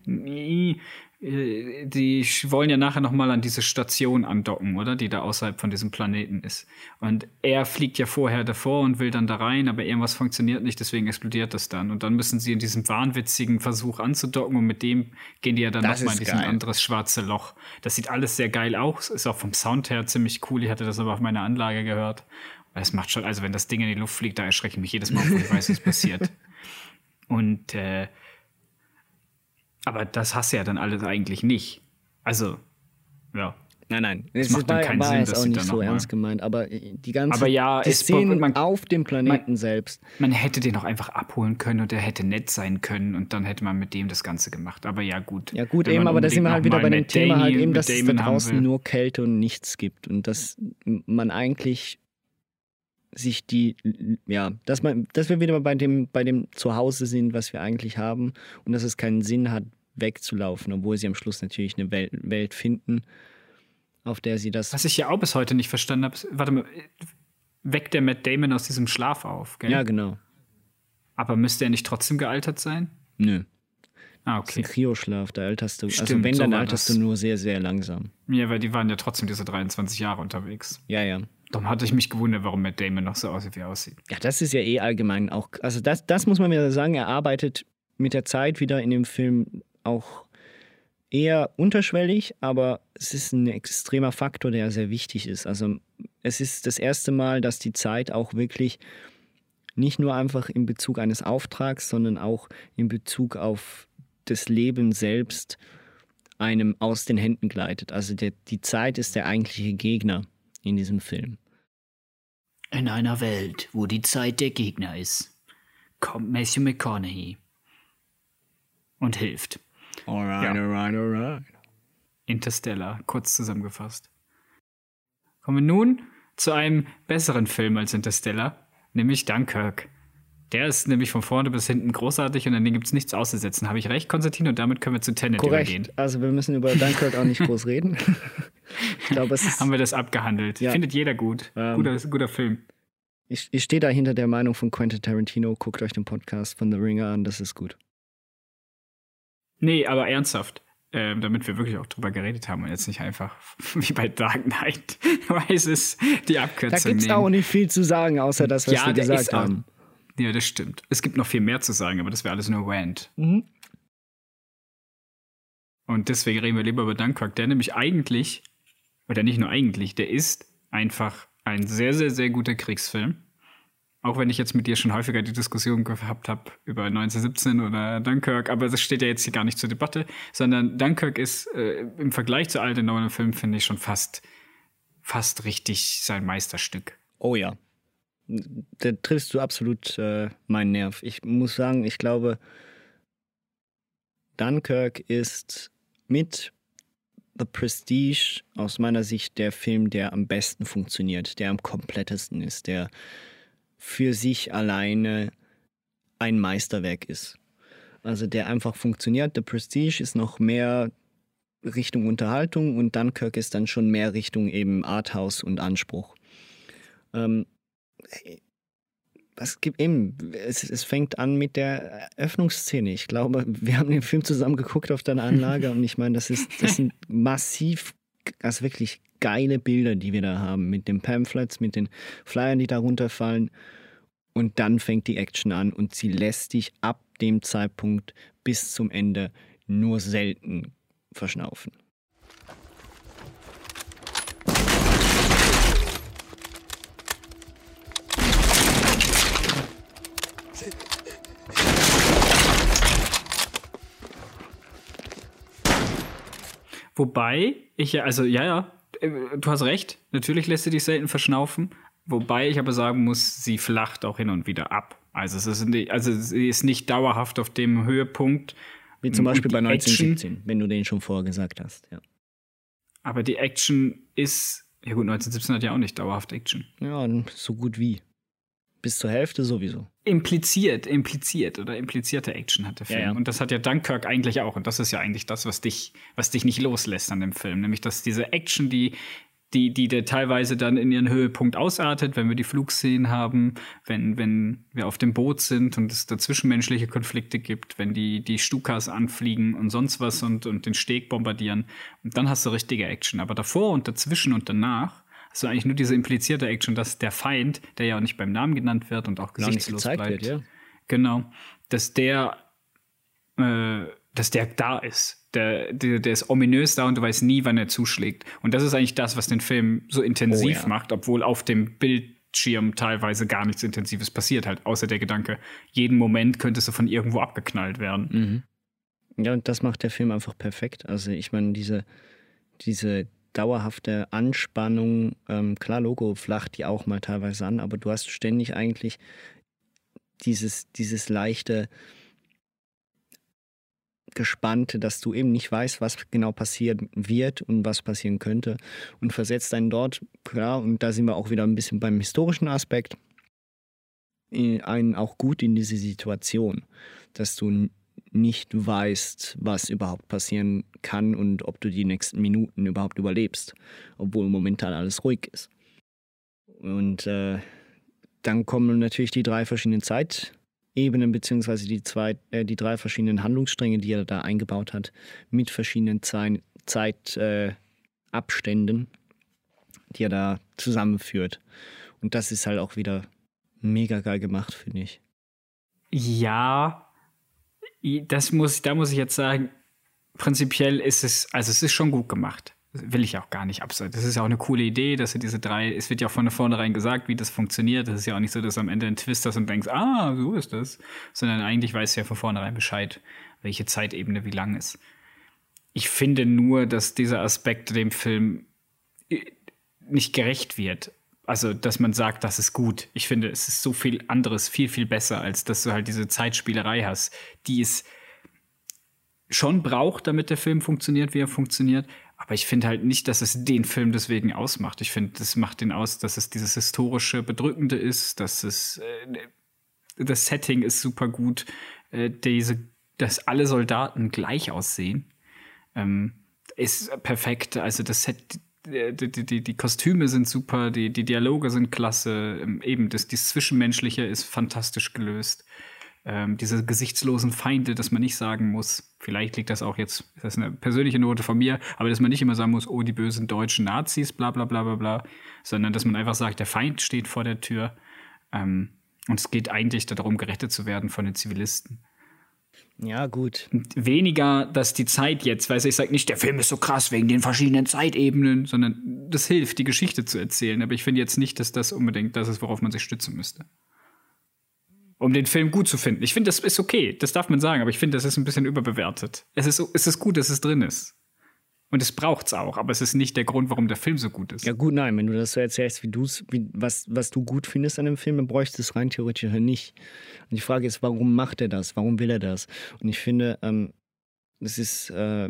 Äh, die wollen ja nachher nochmal an diese Station andocken, oder? Die da außerhalb von diesem Planeten ist. Und er fliegt ja vorher davor und will dann da rein, aber irgendwas funktioniert nicht, deswegen explodiert das dann. Und dann müssen sie in diesem wahnwitzigen Versuch anzudocken und mit dem gehen die ja dann nochmal in diesem anderes schwarze Loch. Das sieht alles sehr geil aus, ist auch vom Sound her ziemlich cool. Ich hatte das aber auf meiner Anlage gehört. Es macht schon, also wenn das Ding in die Luft fliegt, da erschrecke ich mich jedes Mal, wo ich weiß, was passiert. Und äh, aber das hast du ja dann alles eigentlich nicht. Also, ja. Nein, nein. Es Es macht dann war, keinen war Sinn, jetzt dass auch nicht so ernst gemeint, aber die ganze Aber ja, die es- Szenen man- auf dem Planeten selbst. Man hätte den auch einfach abholen können und der hätte nett sein können und dann hätte man mit dem das Ganze gemacht. Aber ja, gut. Ja gut, eben, man aber da sind wir halt wieder bei dem Thema halt Damon- eben, dass es da Damon draußen nur Kälte und nichts gibt und dass man eigentlich sich die, ja, dass man, dass wir wieder bei dem, bei dem Zuhause sind, was wir eigentlich haben und dass es keinen Sinn hat, wegzulaufen, obwohl sie am Schluss natürlich eine Welt, Welt finden, auf der sie das. Was ich ja auch bis heute nicht verstanden habe, warte mal, weckt der Matt Damon aus diesem Schlaf auf, gell? Ja, genau. Aber müsste er nicht trotzdem gealtert sein? Nö. Ah, Das ist ein okay. Kryoschlaf, da alterst du. also Stimmt, wenn, so dann alterst das. du nur sehr, sehr langsam. Ja, weil die waren ja trotzdem diese 23 Jahre unterwegs. Ja, ja. Darum hatte ich mich gewundert, warum Matt Damon noch so aussieht, wie er aussieht. Ja, das ist ja eh allgemein auch. Also das, das muss man wieder sagen, er arbeitet mit der Zeit wieder in dem Film auch eher unterschwellig, aber es ist ein extremer Faktor, der sehr wichtig ist. Also es ist das erste Mal, dass die Zeit auch wirklich nicht nur einfach in Bezug eines Auftrags, sondern auch in Bezug auf das Leben selbst einem aus den Händen gleitet. Also der, die Zeit ist der eigentliche Gegner in diesem Film. In einer Welt, wo die Zeit der Gegner ist, kommt Matthew McConaughey und hilft. Alright, Ja. alright, alright. Interstellar, kurz zusammengefasst. Kommen wir nun zu einem besseren Film als Interstellar, nämlich Dunkirk. Der ist nämlich von vorne bis hinten großartig und an den gibt es nichts auszusetzen. Habe ich recht, Konstantin? Und damit können wir zu Tenet übergehen. Korrekt. Also wir müssen über Dunkirk auch nicht groß reden. ich glaube, es ist, Haben wir das abgehandelt. Ja. Findet jeder gut. Ähm, guter, guter Film. ich, ich stehe da hinter der Meinung von Quentin Tarantino. Guckt euch den Podcast von The Ringer an, das ist gut. Nee, aber ernsthaft. Ähm, damit wir wirklich auch drüber geredet haben und jetzt nicht einfach wie bei Dark Knight, weiß es, die Da Abkürzung gibt es auch nicht viel zu sagen, außer das, was Ja, wir gesagt ist auch- haben. Ja, das stimmt. Es gibt noch viel mehr zu sagen, aber das wäre alles nur Rant. Mhm. Und deswegen reden wir lieber über Dunkirk, der nämlich eigentlich oder nicht nur eigentlich, der ist einfach ein sehr, sehr, sehr guter Kriegsfilm. Auch wenn ich jetzt mit dir schon häufiger die Diskussion gehabt habe über 1917 oder Dunkirk, aber das steht ja jetzt hier gar nicht zur Debatte, sondern Dunkirk ist äh, im Vergleich zu all den neuen Filmen, finde ich, schon fast, fast richtig sein Meisterstück. Oh ja. Da triffst du absolut äh, meinen Nerv. Ich muss sagen, ich glaube, Dunkirk ist mit The Prestige aus meiner Sicht der Film, der am besten funktioniert, der am komplettesten ist, der für sich alleine ein Meisterwerk ist. Also der einfach funktioniert. The Prestige ist noch mehr Richtung Unterhaltung und Dunkirk ist dann schon mehr Richtung eben Arthouse und Anspruch. Ähm, was gibt eben, es, es, fängt an mit der Eröffnungsszene. Ich glaube, wir haben den Film zusammen geguckt auf deiner Anlage und ich meine, das ist, das sind massiv, also wirklich geile Bilder, die wir da haben, mit den Pamphlets, mit den Flyern, die da runterfallen. Und dann fängt die Action an und sie lässt dich ab dem Zeitpunkt bis zum Ende nur selten verschnaufen. Wobei ich ja, also ja, ja, äh, du hast recht, natürlich lässt sie dich selten verschnaufen. Wobei ich aber sagen muss, sie flacht auch hin und wieder ab. Also, es ist nicht, also sie ist nicht dauerhaft auf dem Höhepunkt. Wie zum Beispiel bei 1917, Action, wenn du den schon vorher gesagt hast, ja. Aber die Action ist, ja gut, 1917 hat ja auch nicht dauerhaft Action. Ja, so gut wie. Bis zur Hälfte sowieso. Impliziert, impliziert oder implizierte Action hat der Film. Ja, ja. Und das hat ja Dunkirk eigentlich auch. Und das ist ja eigentlich das, was dich, was dich nicht loslässt an dem Film. Nämlich, dass diese Action, die, die, die der teilweise dann in ihren Höhepunkt ausartet, wenn wir die Flugszenen haben, wenn, wenn wir auf dem Boot sind und es da zwischenmenschliche Konflikte gibt, wenn die, die Stukas anfliegen und sonst was und, und den Steg bombardieren. Und dann hast du richtige Action. Aber davor und dazwischen und danach du eigentlich nur diese implizierte Action, dass der Feind, der ja auch nicht beim Namen genannt wird und auch gesichtslos bleibt, wird, ja. genau, dass der, äh, dass der da ist. Der, der, der ist ominös da und du weißt nie, wann er zuschlägt. Und das ist eigentlich das, was den Film so intensiv oh, ja. macht, obwohl auf dem Bildschirm teilweise gar nichts Intensives passiert, halt, außer der Gedanke, jeden Moment könntest du von irgendwo abgeknallt werden. Mhm. Ja, und das macht der Film einfach perfekt. Also ich meine, diese, diese dauerhafte Anspannung. Ähm, klar, Logo flacht die auch mal teilweise an, aber du hast ständig eigentlich dieses, dieses leichte Gespannte, dass du eben nicht weißt, was genau passieren wird und was passieren könnte und versetzt einen dort, klar, und da sind wir auch wieder ein bisschen beim historischen Aspekt, einen auch gut in diese Situation, dass du nicht weißt, was überhaupt passieren kann und ob du die nächsten Minuten überhaupt überlebst, obwohl momentan alles ruhig ist. Und äh, dann kommen natürlich die drei verschiedenen Zeitebenen beziehungsweise die, zwei, äh, die drei verschiedenen Handlungsstränge, die er da eingebaut hat, mit verschiedenen Zeitabständen, äh, die er da zusammenführt. Und das ist halt auch wieder mega geil gemacht, finde ich. Ja, das muss, da muss ich jetzt sagen, prinzipiell ist es, also es ist schon gut gemacht. will ich auch gar nicht absetzen. Das ist ja auch eine coole Idee, dass du diese drei, es wird ja auch von vornherein gesagt, wie das funktioniert. Das ist ja auch nicht so, dass du am Ende ein Twist hast und denkst, ah, so ist das. Sondern eigentlich weißt du ja von vornherein Bescheid, welche Zeitebene wie lang ist. Ich finde nur, dass dieser Aspekt dem Film äh, nicht gerecht wird also dass man sagt, das ist gut. Ich finde, es ist so viel anderes, viel, viel besser, als dass du halt diese Zeitspielerei hast, die es schon braucht, damit der Film funktioniert, wie er funktioniert. Aber ich finde halt nicht, dass es den Film deswegen ausmacht. Ich finde, das macht den aus, dass es dieses historische Bedrückende ist, dass es äh, das Setting ist super gut, äh, diese, dass alle Soldaten gleich aussehen, ähm, ist perfekt. Also das Set, die, die, die Kostüme sind super, die, die Dialoge sind klasse, ähm, eben das, das Zwischenmenschliche ist fantastisch gelöst. Ähm, diese gesichtslosen Feinde, dass man nicht sagen muss, vielleicht liegt das auch jetzt, das ist eine persönliche Note von mir, aber dass man nicht immer sagen muss, oh, die bösen deutschen Nazis, bla bla bla bla bla, sondern dass man einfach sagt, der Feind steht vor der Tür ähm, und es geht eigentlich darum, gerettet zu werden von den Zivilisten. Ja, gut. Weniger, dass die Zeit jetzt, weißt ich sage nicht, der Film ist so krass wegen den verschiedenen Zeitebenen, sondern das hilft, die Geschichte zu erzählen. Aber ich finde jetzt nicht, dass das unbedingt das ist, worauf man sich stützen müsste. Um den Film gut zu finden. Ich finde, das ist okay, das darf man sagen, aber ich finde, das ist ein bisschen überbewertet. Es ist, es ist gut, dass es drin ist. Und es braucht es auch, aber es ist nicht der Grund, warum der Film so gut ist. Ja, gut, nein, wenn du das so erzählst, wie du's, wie, was, was du gut findest an dem Film, dann bräuchte es rein theoretisch nicht. Und die Frage ist, warum macht er das? Warum will er das? Und ich finde, ähm, das ist äh,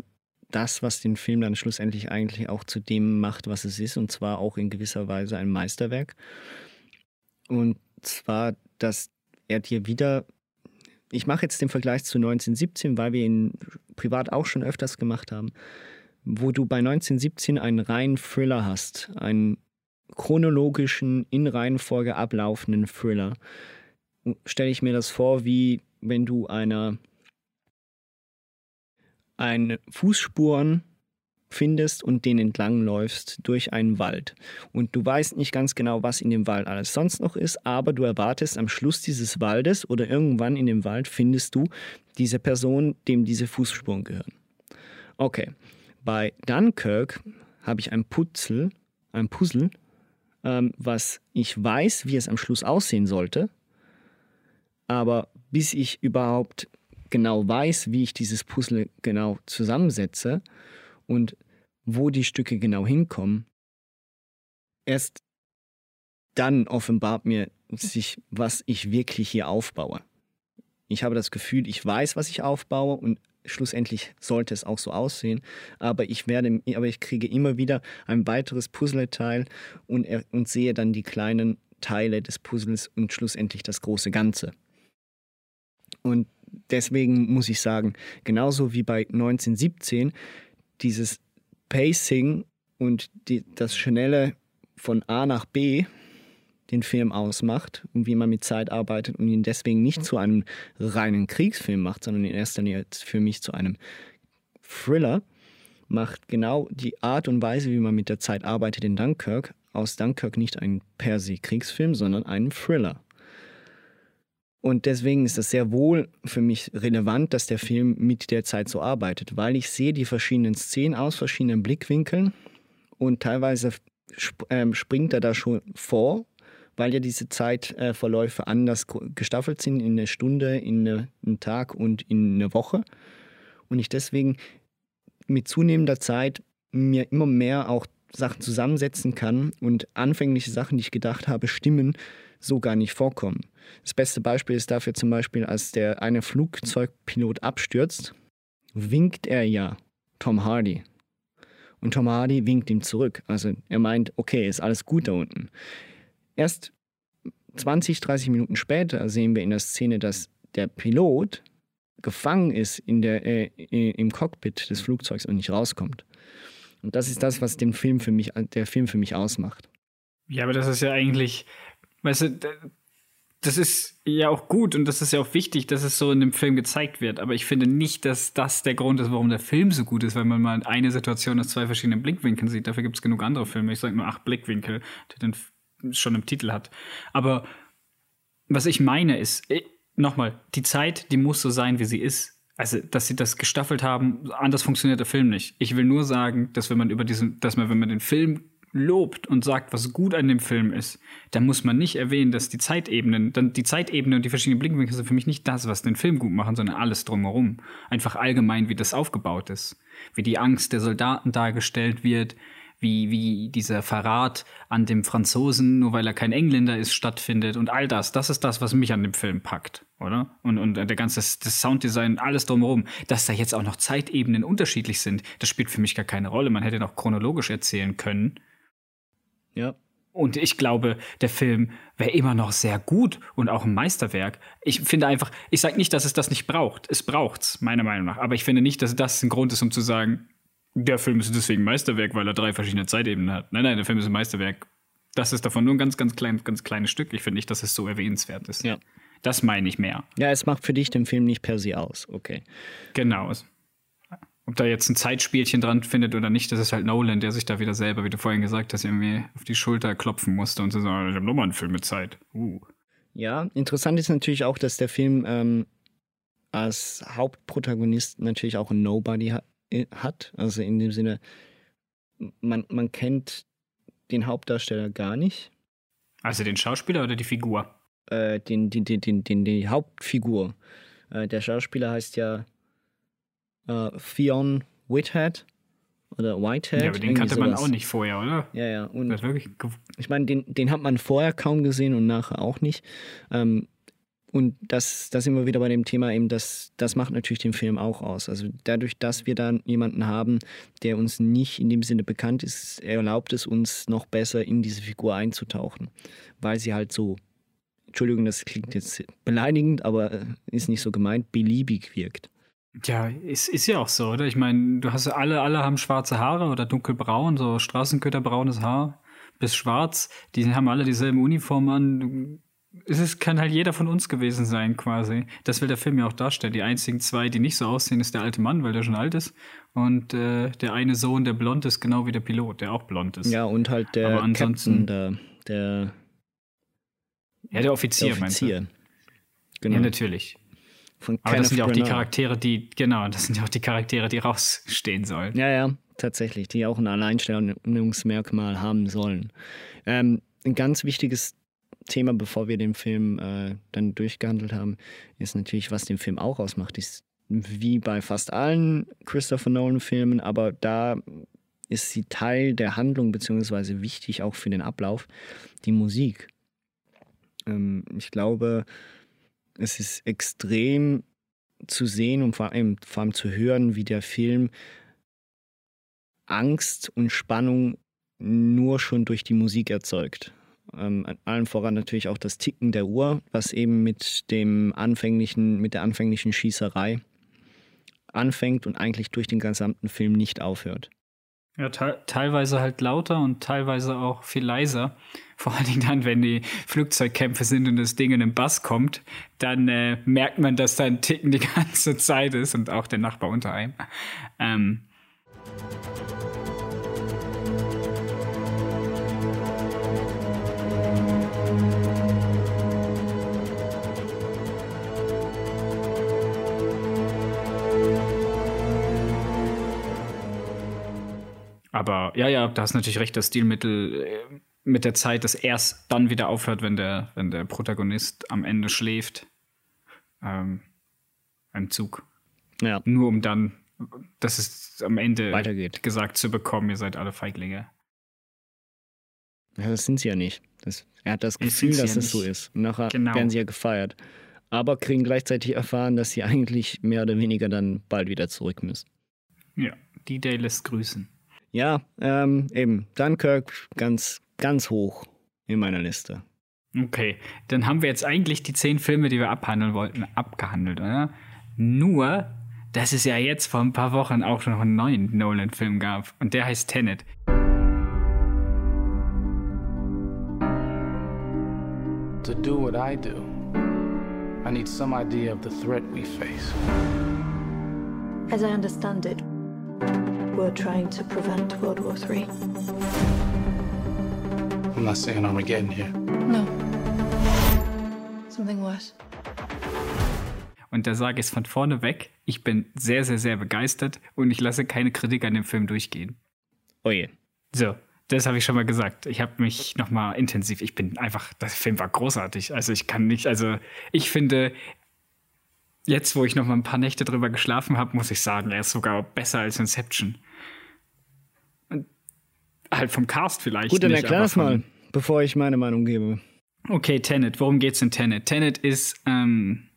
das, was den Film dann schlussendlich eigentlich auch zu dem macht, was es ist, und zwar auch in gewisser Weise ein Meisterwerk. Und zwar, dass er dir wieder ich mache jetzt den Vergleich zu 1917, weil wir ihn privat auch schon öfters gemacht haben wo du bei 1917 einen reinen Thriller hast, einen chronologischen, in Reihenfolge ablaufenden Thriller, stelle ich mir das vor, wie wenn du einer eine Fußspuren findest und den entlangläufst durch einen Wald. Und du weißt nicht ganz genau, was in dem Wald alles sonst noch ist, aber du erwartest am Schluss dieses Waldes oder irgendwann in dem Wald findest du diese Person, dem diese Fußspuren gehören. Okay, bei Dunkirk habe ich ein Putzel, ein Puzzle, ähm, was ich weiß, wie es am Schluss aussehen sollte, aber bis ich überhaupt genau weiß, wie ich dieses Puzzle genau zusammensetze und wo die Stücke genau hinkommen, erst dann offenbart mir sich, was ich wirklich hier aufbaue. Ich habe das Gefühl, ich weiß, was ich aufbaue und schlussendlich sollte es auch so aussehen. Aber ich werde, aber ich kriege immer wieder ein weiteres Puzzleteil und, und sehe dann die kleinen Teile des Puzzles und schlussendlich das große Ganze. Und deswegen muss ich sagen, genauso wie bei 1917, dieses Pacing und die, das schnelle von A nach B den Film ausmacht und wie man mit Zeit arbeitet und ihn deswegen nicht zu einem reinen Kriegsfilm macht, sondern in erster Linie für mich zu einem Thriller, macht genau die Art und Weise, wie man mit der Zeit arbeitet in Dunkirk, aus Dunkirk nicht einen per se Kriegsfilm, sondern einen Thriller. Und deswegen ist das sehr wohl für mich relevant, dass der Film mit der Zeit so arbeitet, weil ich sehe die verschiedenen Szenen aus verschiedenen Blickwinkeln und teilweise ähm, springt er da schon vor weil ja diese Zeitverläufe anders gestaffelt sind in eine Stunde, in einen Tag und in eine Woche. Und ich deswegen mit zunehmender Zeit mir immer mehr auch Sachen zusammensetzen kann und anfängliche Sachen, die ich gedacht habe, stimmen, so gar nicht vorkommen. Das beste Beispiel ist dafür zum Beispiel, als der eine Flugzeugpilot abstürzt, winkt er ja Tom Hardy. Und Tom Hardy winkt ihm zurück. Also er meint, okay, ist alles gut da unten. Erst 20, 30 Minuten später sehen wir in der Szene, dass der Pilot gefangen ist in der, äh, im Cockpit des Flugzeugs und nicht rauskommt. Und das ist das, was den Film für mich, der Film für mich ausmacht. Ja, aber das ist ja eigentlich, weißt du, das ist ja auch gut und das ist ja auch wichtig, dass es so in dem Film gezeigt wird. Aber ich finde nicht, dass das der Grund ist, warum der Film so gut ist, weil man mal eine Situation aus zwei verschiedenen Blickwinkeln sieht. Dafür gibt es genug andere Filme. Ich sage nur acht Blickwinkel, die den schon im Titel hat. Aber was ich meine ist, äh, nochmal, die Zeit, die muss so sein, wie sie ist. Also, dass sie das gestaffelt haben, anders funktioniert der Film nicht. Ich will nur sagen, dass wenn man über diesen, dass man, wenn man den Film lobt und sagt, was gut an dem Film ist, dann muss man nicht erwähnen, dass die Zeitebenen, dann die Zeitebene und die verschiedenen Blickwinkel sind für mich nicht das, was den Film gut machen, sondern alles drumherum. Einfach allgemein, wie das aufgebaut ist. Wie die Angst der Soldaten dargestellt wird, wie, wie dieser Verrat an dem Franzosen, nur weil er kein Engländer ist, stattfindet und all das. Das ist das, was mich an dem Film packt, oder? Und, und der ganze das Sounddesign, alles drumherum. Dass da jetzt auch noch Zeitebenen unterschiedlich sind, das spielt für mich gar keine Rolle. Man hätte noch chronologisch erzählen können. Ja. Und ich glaube, der Film wäre immer noch sehr gut und auch ein Meisterwerk. Ich finde einfach, ich sage nicht, dass es das nicht braucht. Es braucht's, meiner Meinung nach. Aber ich finde nicht, dass das ein Grund ist, um zu sagen, der Film ist deswegen Meisterwerk, weil er drei verschiedene Zeitebenen hat. Nein, nein, der Film ist ein Meisterwerk. Das ist davon nur ein ganz, ganz, klein, ganz kleines Stück. Ich finde nicht, dass es so erwähnenswert ist. Ja. Das meine ich mehr. Ja, es macht für dich den Film nicht per se aus. Okay. Genau. Ob da jetzt ein Zeitspielchen dran findet oder nicht, das ist halt Nolan, der sich da wieder selber, wie du vorhin gesagt hast, irgendwie auf die Schulter klopfen musste und so sagen, ich habe nochmal einen Film mit Zeit. Uh. Ja, interessant ist natürlich auch, dass der Film ähm, als Hauptprotagonist natürlich auch ein Nobody ha hat. Also in dem Sinne, man, man kennt den Hauptdarsteller gar nicht. Also den Schauspieler oder die Figur? Äh, den, den, den, den, den, die Hauptfigur. Äh, der Schauspieler heißt ja äh, Theon Whitehead oder Whitehead. Ja, aber den kannte sowas. man auch nicht vorher, oder? Ja, ja. Und ich meine, den, den hat man vorher kaum gesehen und nachher auch nicht. Ähm, und das, das wir wieder bei dem Thema eben, das, das macht natürlich den Film auch aus. Also dadurch, dass wir dann jemanden haben, der uns nicht in dem Sinne bekannt ist, erlaubt es uns noch besser in diese Figur einzutauchen, weil sie halt so, Entschuldigung, das klingt jetzt beleidigend, aber äh, ist nicht so gemeint, beliebig wirkt. Ja, ist, ist ja auch so, oder? Ich meine, du hast alle, alle haben schwarze Haare oder dunkelbraun, so Straßenköterbraunes Haar bis schwarz. Die haben alle dieselben Uniformen an es ist, kann halt jeder von uns gewesen sein, quasi. Das will der Film ja auch darstellen. Die einzigen zwei, die nicht so aussehen, ist der alte Mann, weil der schon alt ist. Und äh, der eine Sohn, der blond ist, genau wie der Pilot, der auch blond ist. Ja, und halt der Aber ansonsten, Captain, der, der Ja, der Offizier, der Offizier. meinst du? Genau. Ja, natürlich. Von Aber das sind ja auch die Charaktere, die, genau, das sind ja auch die Charaktere, die rausstehen sollen. Ja, ja, tatsächlich, die auch ein Alleinstellungsmerkmal haben sollen. Ähm, ein ganz wichtiges Thema, bevor wir den Film äh, dann durchgehandelt haben, ist natürlich, was den Film auch ausmacht. Ist wie bei fast allen Christopher Nolan-Filmen, aber da ist sie Teil der Handlung, beziehungsweise wichtig auch für den Ablauf, die Musik. Ähm, ich glaube, es ist extrem zu sehen und vor allem, vor allem zu hören, wie der Film Angst und Spannung nur schon durch die Musik erzeugt. Ähm, allen voran natürlich auch das Ticken der Uhr, was eben mit dem anfänglichen, mit der anfänglichen Schießerei anfängt und eigentlich durch den gesamten Film nicht aufhört. Ja, te teilweise halt lauter und teilweise auch viel leiser. Vor allen Dingen dann, wenn die Flugzeugkämpfe sind und das Ding in den Bass kommt, dann äh, merkt man, dass da ein Ticken die ganze Zeit ist und auch der Nachbar unter einem. Ähm, Aber ja, ja, da hast natürlich recht, das Stilmittel äh, mit der Zeit, das erst dann wieder aufhört, wenn der, wenn der Protagonist am Ende schläft. Ähm, im Zug. Ja. Nur um dann, dass es am Ende weitergeht, gesagt zu bekommen, ihr seid alle Feiglinge. Ja, das sind sie ja nicht. Das, er hat das Gefühl, dass ja es so ist. Und nachher genau. werden sie ja gefeiert. Aber kriegen gleichzeitig erfahren, dass sie eigentlich mehr oder weniger dann bald wieder zurück müssen. Ja, die Day lässt grüßen. Ja, ähm, eben. Dunkirk ganz, ganz hoch in meiner Liste. Okay, dann haben wir jetzt eigentlich die zehn Filme, die wir abhandeln wollten, abgehandelt, oder? Nur, dass es ja jetzt vor ein paar Wochen auch noch einen neuen Nolan-Film gab. Und der heißt Tenet. To do what I do, I need some idea of the threat we face. As I understand it, were trying to prevent World War III. I'm not saying Armageddon here. No. Something worse. Und da sage ich es von vorne weg, ich bin sehr, sehr, sehr begeistert und ich lasse keine Kritik an dem Film durchgehen. Oh je. So, das habe ich schon mal gesagt. Ich habe mich noch mal intensiv, ich bin einfach, der Film war großartig. Also ich kann nicht, also ich finde, jetzt, wo ich noch mal ein paar Nächte drüber geschlafen habe, muss ich sagen, er ist sogar besser als Inception halt vom Cast vielleicht. Gut, dann erklär das mal, bevor ich meine Meinung gebe. Okay, Tenet. Worum geht's in Tenet? Tenet ist ähm,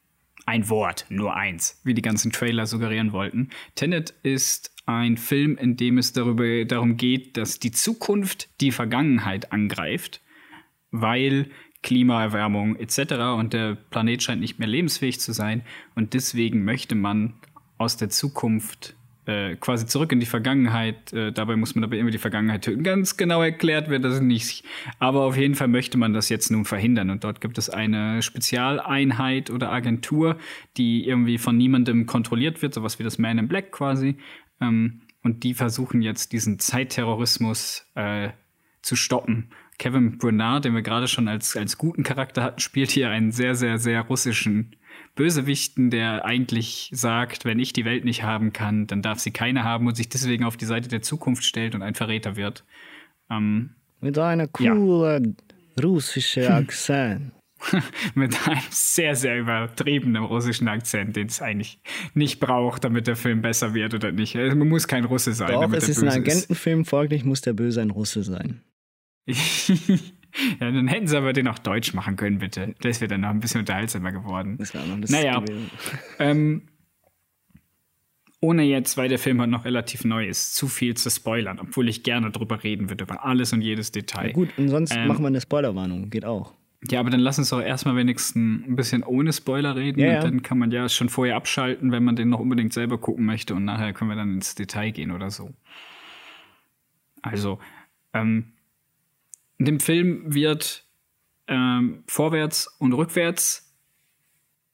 ein Wort, nur eins, wie die ganzen Trailer suggerieren wollten. Tenet ist ein Film, in dem es darüber, darum geht, dass die Zukunft die Vergangenheit angreift, weil Klimaerwärmung etc. und der Planet scheint nicht mehr lebensfähig zu sein und deswegen möchte man aus der Zukunft äh, quasi zurück in die Vergangenheit. Äh, dabei muss man aber immer die Vergangenheit töten. Ganz genau erklärt wird das nicht. Aber auf jeden Fall möchte man das jetzt nun verhindern. Und dort gibt es eine Spezialeinheit oder Agentur, die irgendwie von niemandem kontrolliert wird, sowas wie das Man in Black quasi. Ähm, und die versuchen jetzt diesen Zeitterrorismus äh, zu stoppen. Kevin Bernard, den wir gerade schon als, als guten Charakter hatten, spielt hier einen sehr, sehr, sehr russischen Bösewichten, der eigentlich sagt, wenn ich die Welt nicht haben kann, dann darf sie keine haben und sich deswegen auf die Seite der Zukunft stellt und ein Verräter wird. Ähm, Mit einer coolen ja. russischen Akzent. Mit einem sehr, sehr übertriebenen russischen Akzent, den es eigentlich nicht braucht, damit der Film besser wird oder nicht. Also, man muss kein Russe sein. Doch, es ist ein Agentenfilm, folglich muss der Böse ein Russe sein. Ja, dann hätten sie aber den auch deutsch machen können, bitte. Das wäre dann noch ein bisschen unterhaltsamer geworden. Das wäre noch das Naja. Ähm, ohne jetzt, weil der Film halt noch relativ neu ist, zu viel zu spoilern, obwohl ich gerne drüber reden würde, über alles und jedes Detail. Ja, gut, und sonst ähm, machen wir eine Spoilerwarnung, geht auch. Ja, aber dann lass uns doch erstmal wenigstens ein bisschen ohne Spoiler reden. Ja, ja. Dann kann man ja schon vorher abschalten, wenn man den noch unbedingt selber gucken möchte. Und nachher können wir dann ins Detail gehen oder so. Also, ähm, in dem Film wird ähm, vorwärts und rückwärts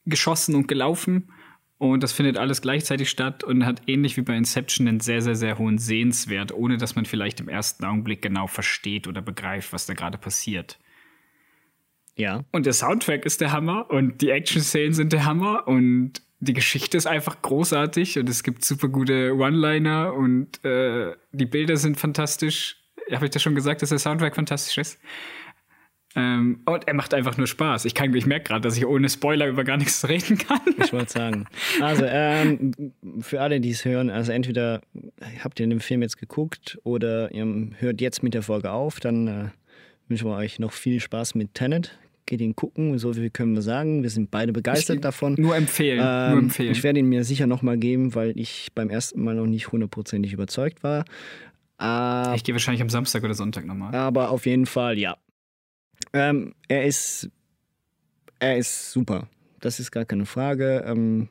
geschossen und gelaufen. Und das findet alles gleichzeitig statt und hat ähnlich wie bei Inception einen sehr, sehr, sehr hohen Sehenswert, ohne dass man vielleicht im ersten Augenblick genau versteht oder begreift, was da gerade passiert. Ja. Und der Soundtrack ist der Hammer und die Action-Szenen sind der Hammer und die Geschichte ist einfach großartig und es gibt super gute One-Liner und äh, die Bilder sind fantastisch. Habe ich das schon gesagt, dass der Soundtrack fantastisch ist? Ähm, und er macht einfach nur Spaß. Ich, kann, ich merke gerade, dass ich ohne Spoiler über gar nichts reden kann. Ich wollte sagen. Also, ähm, für alle, die es hören, also entweder habt ihr den Film jetzt geguckt oder ihr hört jetzt mit der Folge auf, dann äh, wünschen wir euch noch viel Spaß mit Tenet geht ihn gucken, so viel können wir sagen. Wir sind beide begeistert ich, davon. Nur empfehlen, ähm, nur empfehlen. Ich werde ihn mir sicher nochmal geben, weil ich beim ersten Mal noch nicht hundertprozentig überzeugt war. Äh, ich gehe wahrscheinlich am Samstag oder Sonntag nochmal. Aber auf jeden Fall, ja. Ähm, er ist er ist super. Das ist gar keine Frage. Ähm,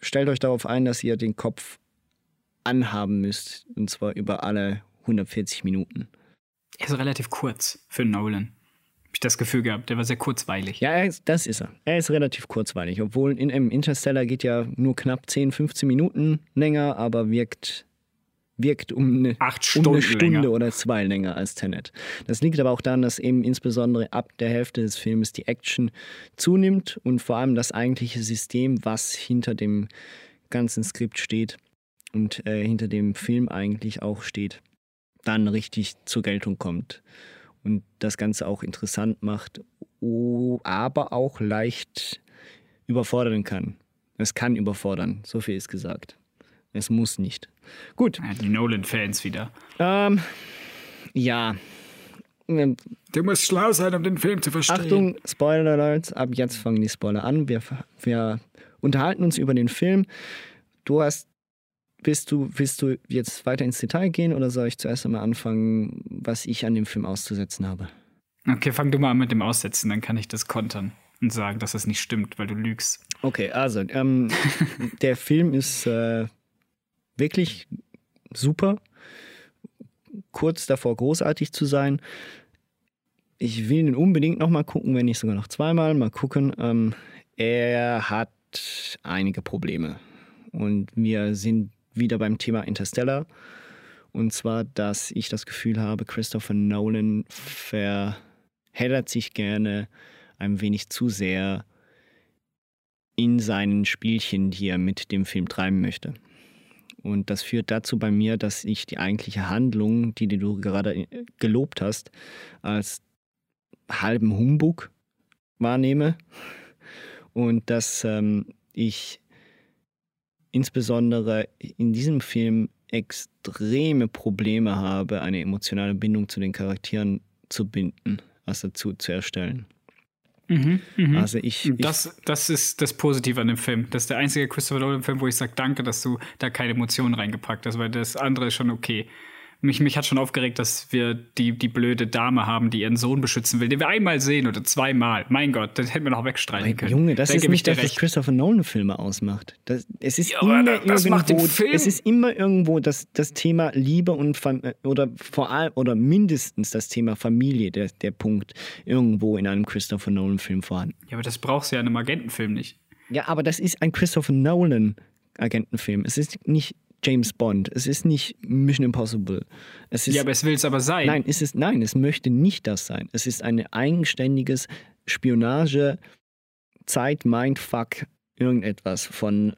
stellt euch darauf ein, dass ihr den Kopf anhaben müsst. Und zwar über alle 140 Minuten. Er ist relativ kurz für Nolan ich das Gefühl gehabt. Der war sehr kurzweilig. Ja, ist, das ist er. Er ist relativ kurzweilig. Obwohl in einem Interstellar geht ja nur knapp 10, 15 Minuten länger, aber wirkt, wirkt um eine, Acht um eine Stunde länger. oder zwei länger als Tenet. Das liegt aber auch daran, dass eben insbesondere ab der Hälfte des Films die Action zunimmt und vor allem das eigentliche System, was hinter dem ganzen Skript steht und äh, hinter dem Film eigentlich auch steht, dann richtig zur Geltung kommt und das Ganze auch interessant macht, aber auch leicht überfordern kann. Es kann überfordern, so viel ist gesagt. Es muss nicht. Gut. Ja, die Nolan-Fans wieder. Ähm, ja. Du musst schlau sein, um den Film zu verstehen. Achtung, Spoiler Alerts. Ab jetzt fangen die Spoiler an. Wir, wir unterhalten uns über den Film. Du hast Willst du, willst du jetzt weiter ins Detail gehen oder soll ich zuerst einmal anfangen, was ich an dem Film auszusetzen habe? Okay, fang du mal an mit dem Aussetzen, dann kann ich das kontern und sagen, dass das nicht stimmt, weil du lügst. Okay, also ähm, der Film ist äh, wirklich super, kurz davor großartig zu sein. Ich will ihn unbedingt nochmal gucken, wenn nicht sogar noch zweimal. Mal gucken. Ähm, er hat einige Probleme. Und wir sind wieder beim Thema Interstellar. Und zwar, dass ich das Gefühl habe, Christopher Nolan verheddert sich gerne ein wenig zu sehr in seinen Spielchen, die er mit dem Film treiben möchte. Und das führt dazu bei mir, dass ich die eigentliche Handlung, die du gerade gelobt hast, als halben Humbug wahrnehme. Und dass ähm, ich insbesondere in diesem Film extreme Probleme habe, eine emotionale Bindung zu den Charakteren zu binden, also zu, zu erstellen. Mhm, mh. Also ich, ich das, das ist das Positive an dem Film. Das ist der einzige Christopher Nolan-Film, wo ich sage, danke, dass du da keine Emotionen reingepackt hast, weil das andere ist schon okay. Mich, mich hat schon aufgeregt, dass wir die, die blöde Dame haben, die ihren Sohn beschützen will, den wir einmal sehen oder zweimal. Mein Gott, das hätten wir noch wegstreichen können. Junge, das Da ist nicht das, was. Christopher Nolan-Filme ausmacht. Das, es ist Ja, immer das den irgendwo, Film- es ist immer irgendwo das, das Thema Liebe und Fam oder vor allem oder mindestens das Thema Familie, der, der Punkt irgendwo in einem Christopher Nolan-Film vorhanden. Ja, aber das brauchst du ja in einem Agentenfilm nicht. Ja, aber das ist ein Christopher Nolan Agentenfilm. Es ist nicht James Bond. Es ist nicht Mission Impossible. Es ist, Ja, aber es will es aber sein. nein, es ist nein, es möchte nicht das sein. Es ist ein eigenständiges Spionage Zeit Mindfuck irgendetwas von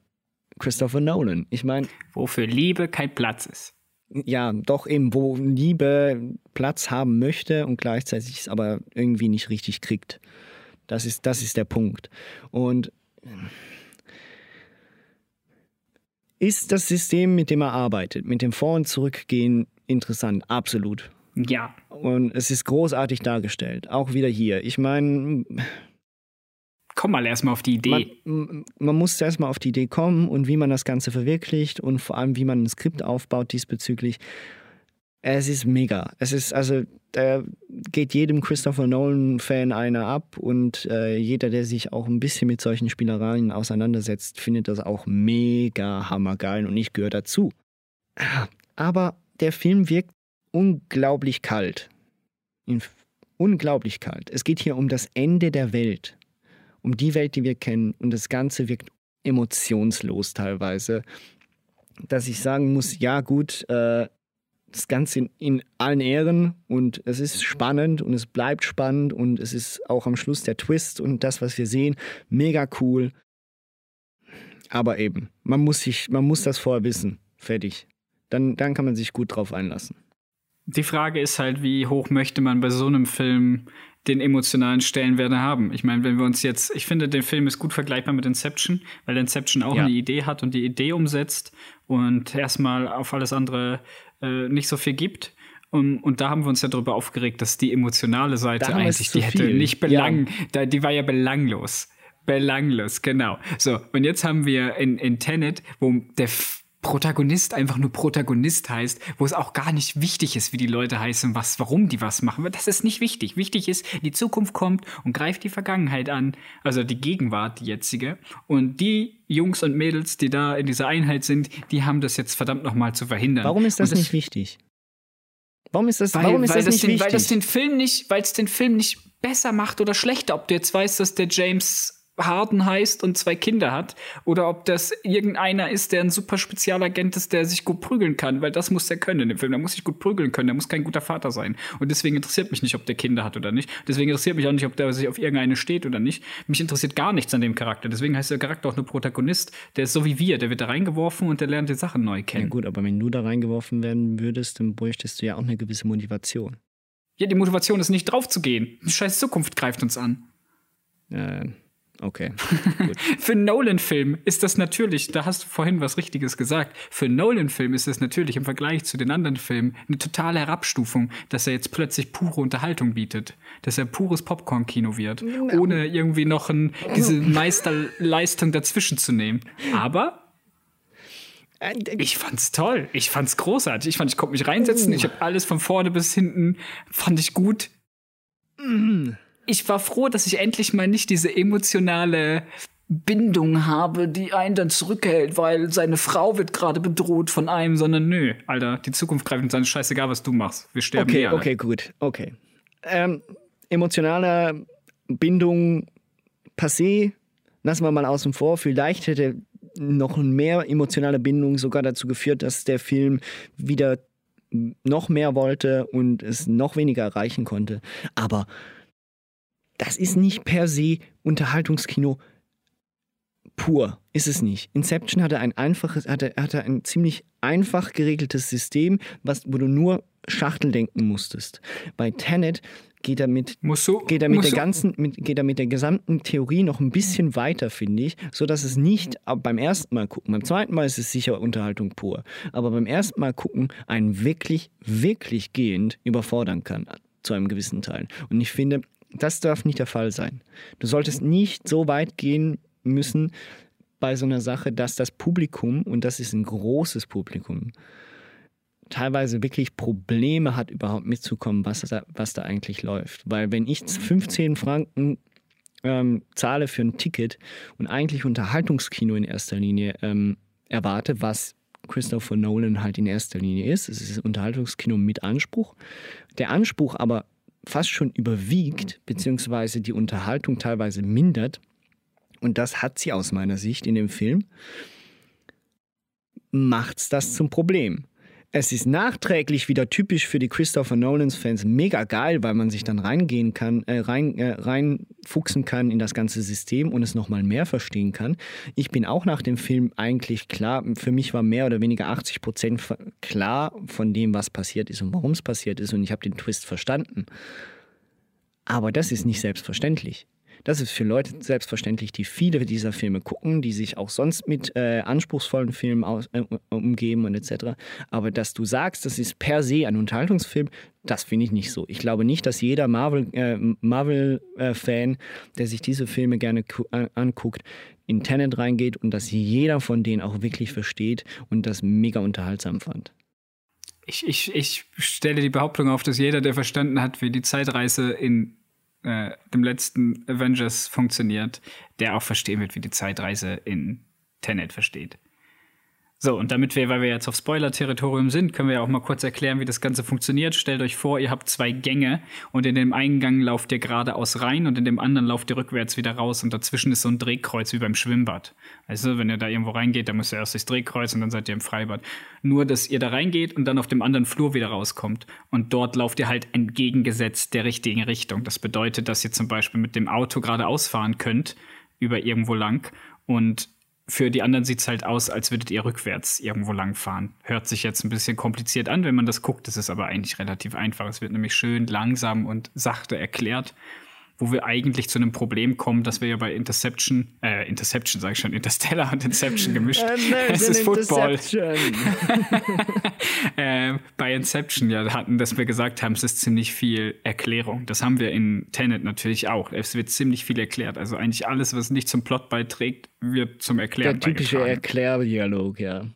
Christopher Nolan. Ich meine. Wofür Liebe kein Platz ist. Ja, doch eben, wo Liebe Platz haben möchte und gleichzeitig es aber irgendwie nicht richtig kriegt. Das ist, das ist der Punkt. Und ist das System, mit dem er arbeitet, mit dem Vor- und Zurückgehen interessant? Absolut. Ja. Und es ist großartig dargestellt. Auch wieder hier. Ich meine. Komm mal erstmal auf die Idee. Man, man muss erstmal auf die Idee kommen und wie man das Ganze verwirklicht und vor allem, wie man ein Skript aufbaut diesbezüglich. Es ist mega. Es ist, also, da geht jedem Christopher Nolan-Fan einer ab und äh, jeder, der sich auch ein bisschen mit solchen Spielereien auseinandersetzt, findet das auch mega hammergeil und ich gehöre dazu. Aber der Film wirkt unglaublich kalt. Unglaublich kalt. Es geht hier um das Ende der Welt. Um die Welt, die wir kennen. Und das Ganze wirkt emotionslos teilweise. Dass ich sagen muss, ja gut, äh, das Ganze in, in, allen Ehren und es ist spannend und es bleibt spannend und es ist auch am Schluss der Twist und das, was wir sehen, mega cool. Aber eben, man muss, sich, man muss das vorher wissen. Fertig. Dann, dann kann man sich gut drauf einlassen. Die Frage ist halt, wie hoch möchte man bei so einem Film den emotionalen Stellenwert haben. Ich meine, wenn wir uns jetzt, ich finde, der Film ist gut vergleichbar mit Inception, weil Inception auch ja. eine Idee hat und die Idee umsetzt und erstmal auf alles andere äh, nicht so viel gibt. Und, und, da haben wir uns ja darüber aufgeregt, dass die emotionale Seite eigentlich, die hätte viel. nicht belang, ja. da, die war ja belanglos. Belanglos, genau. So, und jetzt haben wir in, in Tenet, wo der Protagonist einfach nur Protagonist heißt, wo es auch gar nicht wichtig ist, wie die Leute heißen, was, warum die was machen. Das ist nicht wichtig. Wichtig ist, die Zukunft kommt und greift die Vergangenheit an, also die Gegenwart, die jetzige. Und die Jungs und Mädels, die da in dieser Einheit sind, die haben das jetzt verdammt nochmal zu verhindern. Warum ist das, das nicht wichtig? Warum ist das, weil, warum ist weil das, das nicht den, wichtig? Weil das den Film nicht, weil es den Film nicht besser macht oder schlechter. Ob du jetzt weißt, dass der James Harden heißt und zwei Kinder hat oder ob das irgendeiner ist, der ein super Spezialagent ist, der sich gut prügeln kann, weil das muss der können in dem Film. Der muss sich gut prügeln können, der muss kein guter Vater sein. Und deswegen interessiert mich nicht, ob der Kinder hat oder nicht. Deswegen interessiert mich auch nicht, ob der sich auf irgendeine steht oder nicht. Mich interessiert gar nichts an dem Charakter. Deswegen heißt der Charakter auch nur Protagonist. Der ist so wie wir, der wird da reingeworfen und der lernt die Sachen neu kennen. Ja gut, aber wenn du da reingeworfen werden würdest, dann bräuchtest du ja auch eine gewisse Motivation. Ja, die Motivation ist nicht draufzugehen. Die scheiß Zukunft greift uns an. Äh, Okay. Für einen Nolan-Film ist das natürlich, da hast du vorhin was Richtiges gesagt, für einen Nolan-Film ist das natürlich im Vergleich zu den anderen Filmen eine totale Herabstufung, dass er jetzt plötzlich pure Unterhaltung bietet. Dass er pures Popcorn-Kino wird, no. ohne irgendwie noch ein, diese Meisterleistung dazwischen zu nehmen. Aber ich fand's toll. Ich fand's großartig. Ich fand, ich konnte mich reinsetzen. Ich habe alles von vorne bis hinten, fand ich gut. Mm ich war froh, dass ich endlich mal nicht diese emotionale Bindung habe, die einen dann zurückhält, weil seine Frau wird gerade bedroht von einem, sondern nö, Alter, die Zukunft greift uns an, scheißegal, was du machst. Wir sterben Okay, eh alle. okay, gut, okay. Ähm, emotionale Bindung passé, lassen wir mal außen vor. Vielleicht hätte noch mehr emotionale Bindung sogar dazu geführt, dass der Film wieder noch mehr wollte und es noch weniger erreichen konnte. Aber das ist nicht per se Unterhaltungskino pur. Ist es nicht. Inception hatte ein einfaches, hatte, hatte ein ziemlich einfach geregeltes System, was, wo du nur Schachtel denken musstest. Bei Tenet geht er mit, so, geht er mit der ganzen, mit, geht er mit der gesamten Theorie noch ein bisschen weiter, finde ich, so dass es nicht beim ersten Mal gucken, beim zweiten Mal ist es sicher Unterhaltung pur, aber beim ersten Mal gucken einen wirklich, wirklich gehend überfordern kann zu einem gewissen Teil. Und ich finde, das darf nicht der Fall sein. Du solltest nicht so weit gehen müssen bei so einer Sache, dass das Publikum, und das ist ein großes Publikum, teilweise wirklich Probleme hat, überhaupt mitzukommen, was da, was da eigentlich läuft. Weil wenn ich 15 Franken ähm, zahle für ein Ticket und eigentlich Unterhaltungskino in erster Linie ähm, erwarte, was Christopher Nolan halt in erster Linie ist, es ist Unterhaltungskino mit Anspruch, der Anspruch aber fast schon überwiegt, beziehungsweise die Unterhaltung teilweise mindert, und das hat sie aus meiner Sicht in dem Film, macht's das zum Problem. Es ist nachträglich wieder typisch für die Christopher Nolans Fans mega geil, weil man sich dann reingehen kann, äh, rein, äh, reinfuchsen kann in das ganze System und es nochmal mehr verstehen kann. Ich bin auch nach dem Film eigentlich klar, für mich war mehr oder weniger 80 Prozent klar von dem, was passiert ist und warum es passiert ist und ich habe den Twist verstanden. Aber das ist nicht selbstverständlich. Das ist für Leute selbstverständlich, die viele dieser Filme gucken, die sich auch sonst mit äh, anspruchsvollen Filmen aus, äh, umgeben und etc. Aber dass du sagst, das ist per se ein Unterhaltungsfilm, das finde ich nicht so. Ich glaube nicht, dass jeder Marvel-Fan, äh, Marvel, äh, der sich diese Filme gerne anguckt, in Tenet reingeht und dass jeder von denen auch wirklich versteht und das mega unterhaltsam fand. Ich, ich, ich stelle die Behauptung auf, dass jeder, der verstanden hat, wie die Zeitreise in äh, dem letzten Avengers funktioniert, der auch verstehen wird, wie die Zeitreise in Tenet versteht. So, und damit wir, weil wir jetzt auf Spoiler-Territorium sind, können wir ja auch mal kurz erklären, wie das Ganze funktioniert. Stellt euch vor, ihr habt zwei Gänge und in dem einen Gang lauft ihr geradeaus rein und in dem anderen lauft ihr rückwärts wieder raus und dazwischen ist so ein Drehkreuz wie beim Schwimmbad. Also, wenn ihr da irgendwo reingeht, dann müsst ihr erst durchs Drehkreuz und dann seid ihr im Freibad. Nur, dass ihr da reingeht und dann auf dem anderen Flur wieder rauskommt und dort lauft ihr halt entgegengesetzt der richtigen Richtung. Das bedeutet, dass ihr zum Beispiel mit dem Auto geradeaus fahren könnt über irgendwo lang und für die anderen sieht es halt aus, als würdet ihr rückwärts irgendwo lang fahren. Hört sich jetzt ein bisschen kompliziert an, wenn man das guckt. Das ist aber eigentlich relativ einfach. Es wird nämlich schön langsam und sachte erklärt wo wir eigentlich zu einem Problem kommen, dass wir ja bei Interception, äh, Interception sage ich schon, Interstellar und Inception gemischt. Äh, es ist Football. äh, bei Inception ja hatten, dass wir gesagt haben, es ist ziemlich viel Erklärung. Das haben wir in Tenet natürlich auch. Es wird ziemlich viel erklärt. Also eigentlich alles, was nicht zum Plot beiträgt, wird zum Erklären Der typische Erklärdialog, ja.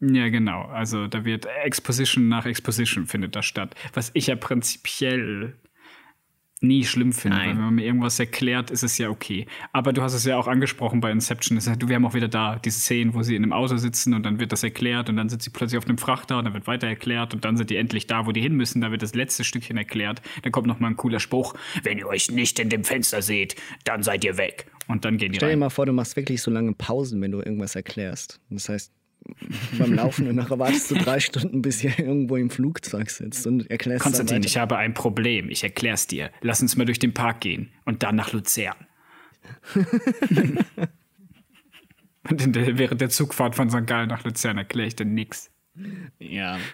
Ja, genau. Also da wird Exposition nach Exposition findet da statt. Was ich ja prinzipiell nie schlimm finde. Weil wenn man mir irgendwas erklärt, ist es ja okay. Aber du hast es ja auch angesprochen bei Inception. Ja, wir haben auch wieder da diese Szenen, wo sie in einem Auto sitzen und dann wird das erklärt und dann sind sie plötzlich auf einem Frachter und dann wird weiter erklärt und dann sind die endlich da, wo die hin müssen. Da wird das letzte Stückchen erklärt. Dann kommt noch mal ein cooler Spruch. Wenn ihr euch nicht in dem Fenster seht, dann seid ihr weg. Und dann gehen die Stell dir mal vor, du machst wirklich so lange Pausen, wenn du irgendwas erklärst. Das heißt, beim Laufen und nachher wartest du drei Stunden, bis ihr irgendwo im Flugzeug sitzt und erklärst Konstantin, ich habe ein Problem. Ich erklär's dir. Lass uns mal durch den Park gehen und dann nach Luzern. und der, während der Zugfahrt von St. Gallen nach Luzern erkläre ich dir nichts. Ja.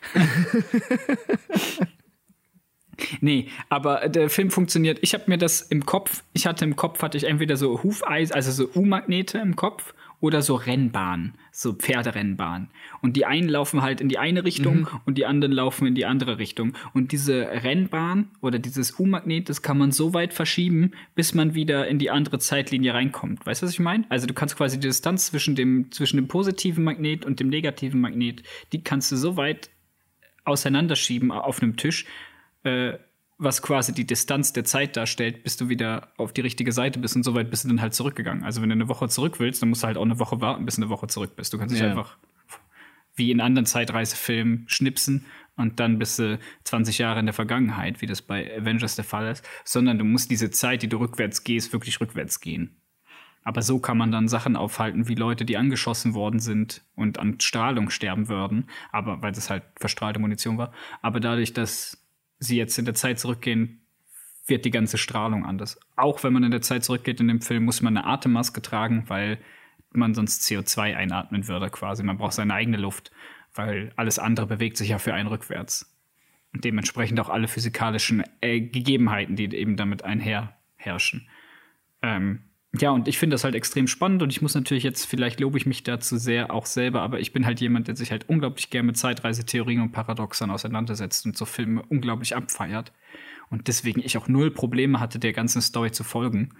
Nee, aber der Film funktioniert. Ich habe mir das im Kopf, ich hatte im Kopf, hatte ich entweder so Hufeis, also so U-Magnete im Kopf oder so Rennbahnen, so Pferderennbahnen. Und die einen laufen halt in die eine Richtung mhm. und die anderen laufen in die andere Richtung. Und diese Rennbahn oder dieses U-Magnet, das kann man so weit verschieben, bis man wieder in die andere Zeitlinie reinkommt. Weißt du, was ich meine? Also du kannst quasi die Distanz zwischen dem, zwischen dem positiven Magnet und dem negativen Magnet, die kannst du so weit auseinanderschieben auf einem Tisch, äh, was quasi die Distanz der Zeit darstellt, bis du wieder auf die richtige Seite bist und so weit bist du dann halt zurückgegangen. Also wenn du eine Woche zurück willst, dann musst du halt auch eine Woche warten, bis du eine Woche zurück bist. Du kannst nicht ja. einfach wie in anderen Zeitreisefilmen schnipsen und dann bist du 20 Jahre in der Vergangenheit, wie das bei Avengers der Fall ist, sondern du musst diese Zeit, die du rückwärts gehst, wirklich rückwärts gehen. Aber so kann man dann Sachen aufhalten, wie Leute, die angeschossen worden sind und an Strahlung sterben würden, aber weil das halt verstrahlte Munition war. Aber dadurch, dass sie jetzt in der Zeit zurückgehen, wird die ganze Strahlung anders. Auch wenn man in der Zeit zurückgeht in dem Film, muss man eine Atemmaske tragen, weil man sonst CO2 einatmen würde quasi. Man braucht seine eigene Luft, weil alles andere bewegt sich ja für einen rückwärts. Und dementsprechend auch alle physikalischen äh, Gegebenheiten, die eben damit einherherrschen. Ähm, ja, und ich finde das halt extrem spannend und ich muss natürlich jetzt, vielleicht lobe ich mich dazu sehr auch selber, aber ich bin halt jemand, der sich halt unglaublich gerne mit Zeitreisetheorien und Paradoxern auseinandersetzt und so Filme unglaublich abfeiert. Und deswegen ich auch null Probleme hatte, der ganzen Story zu folgen.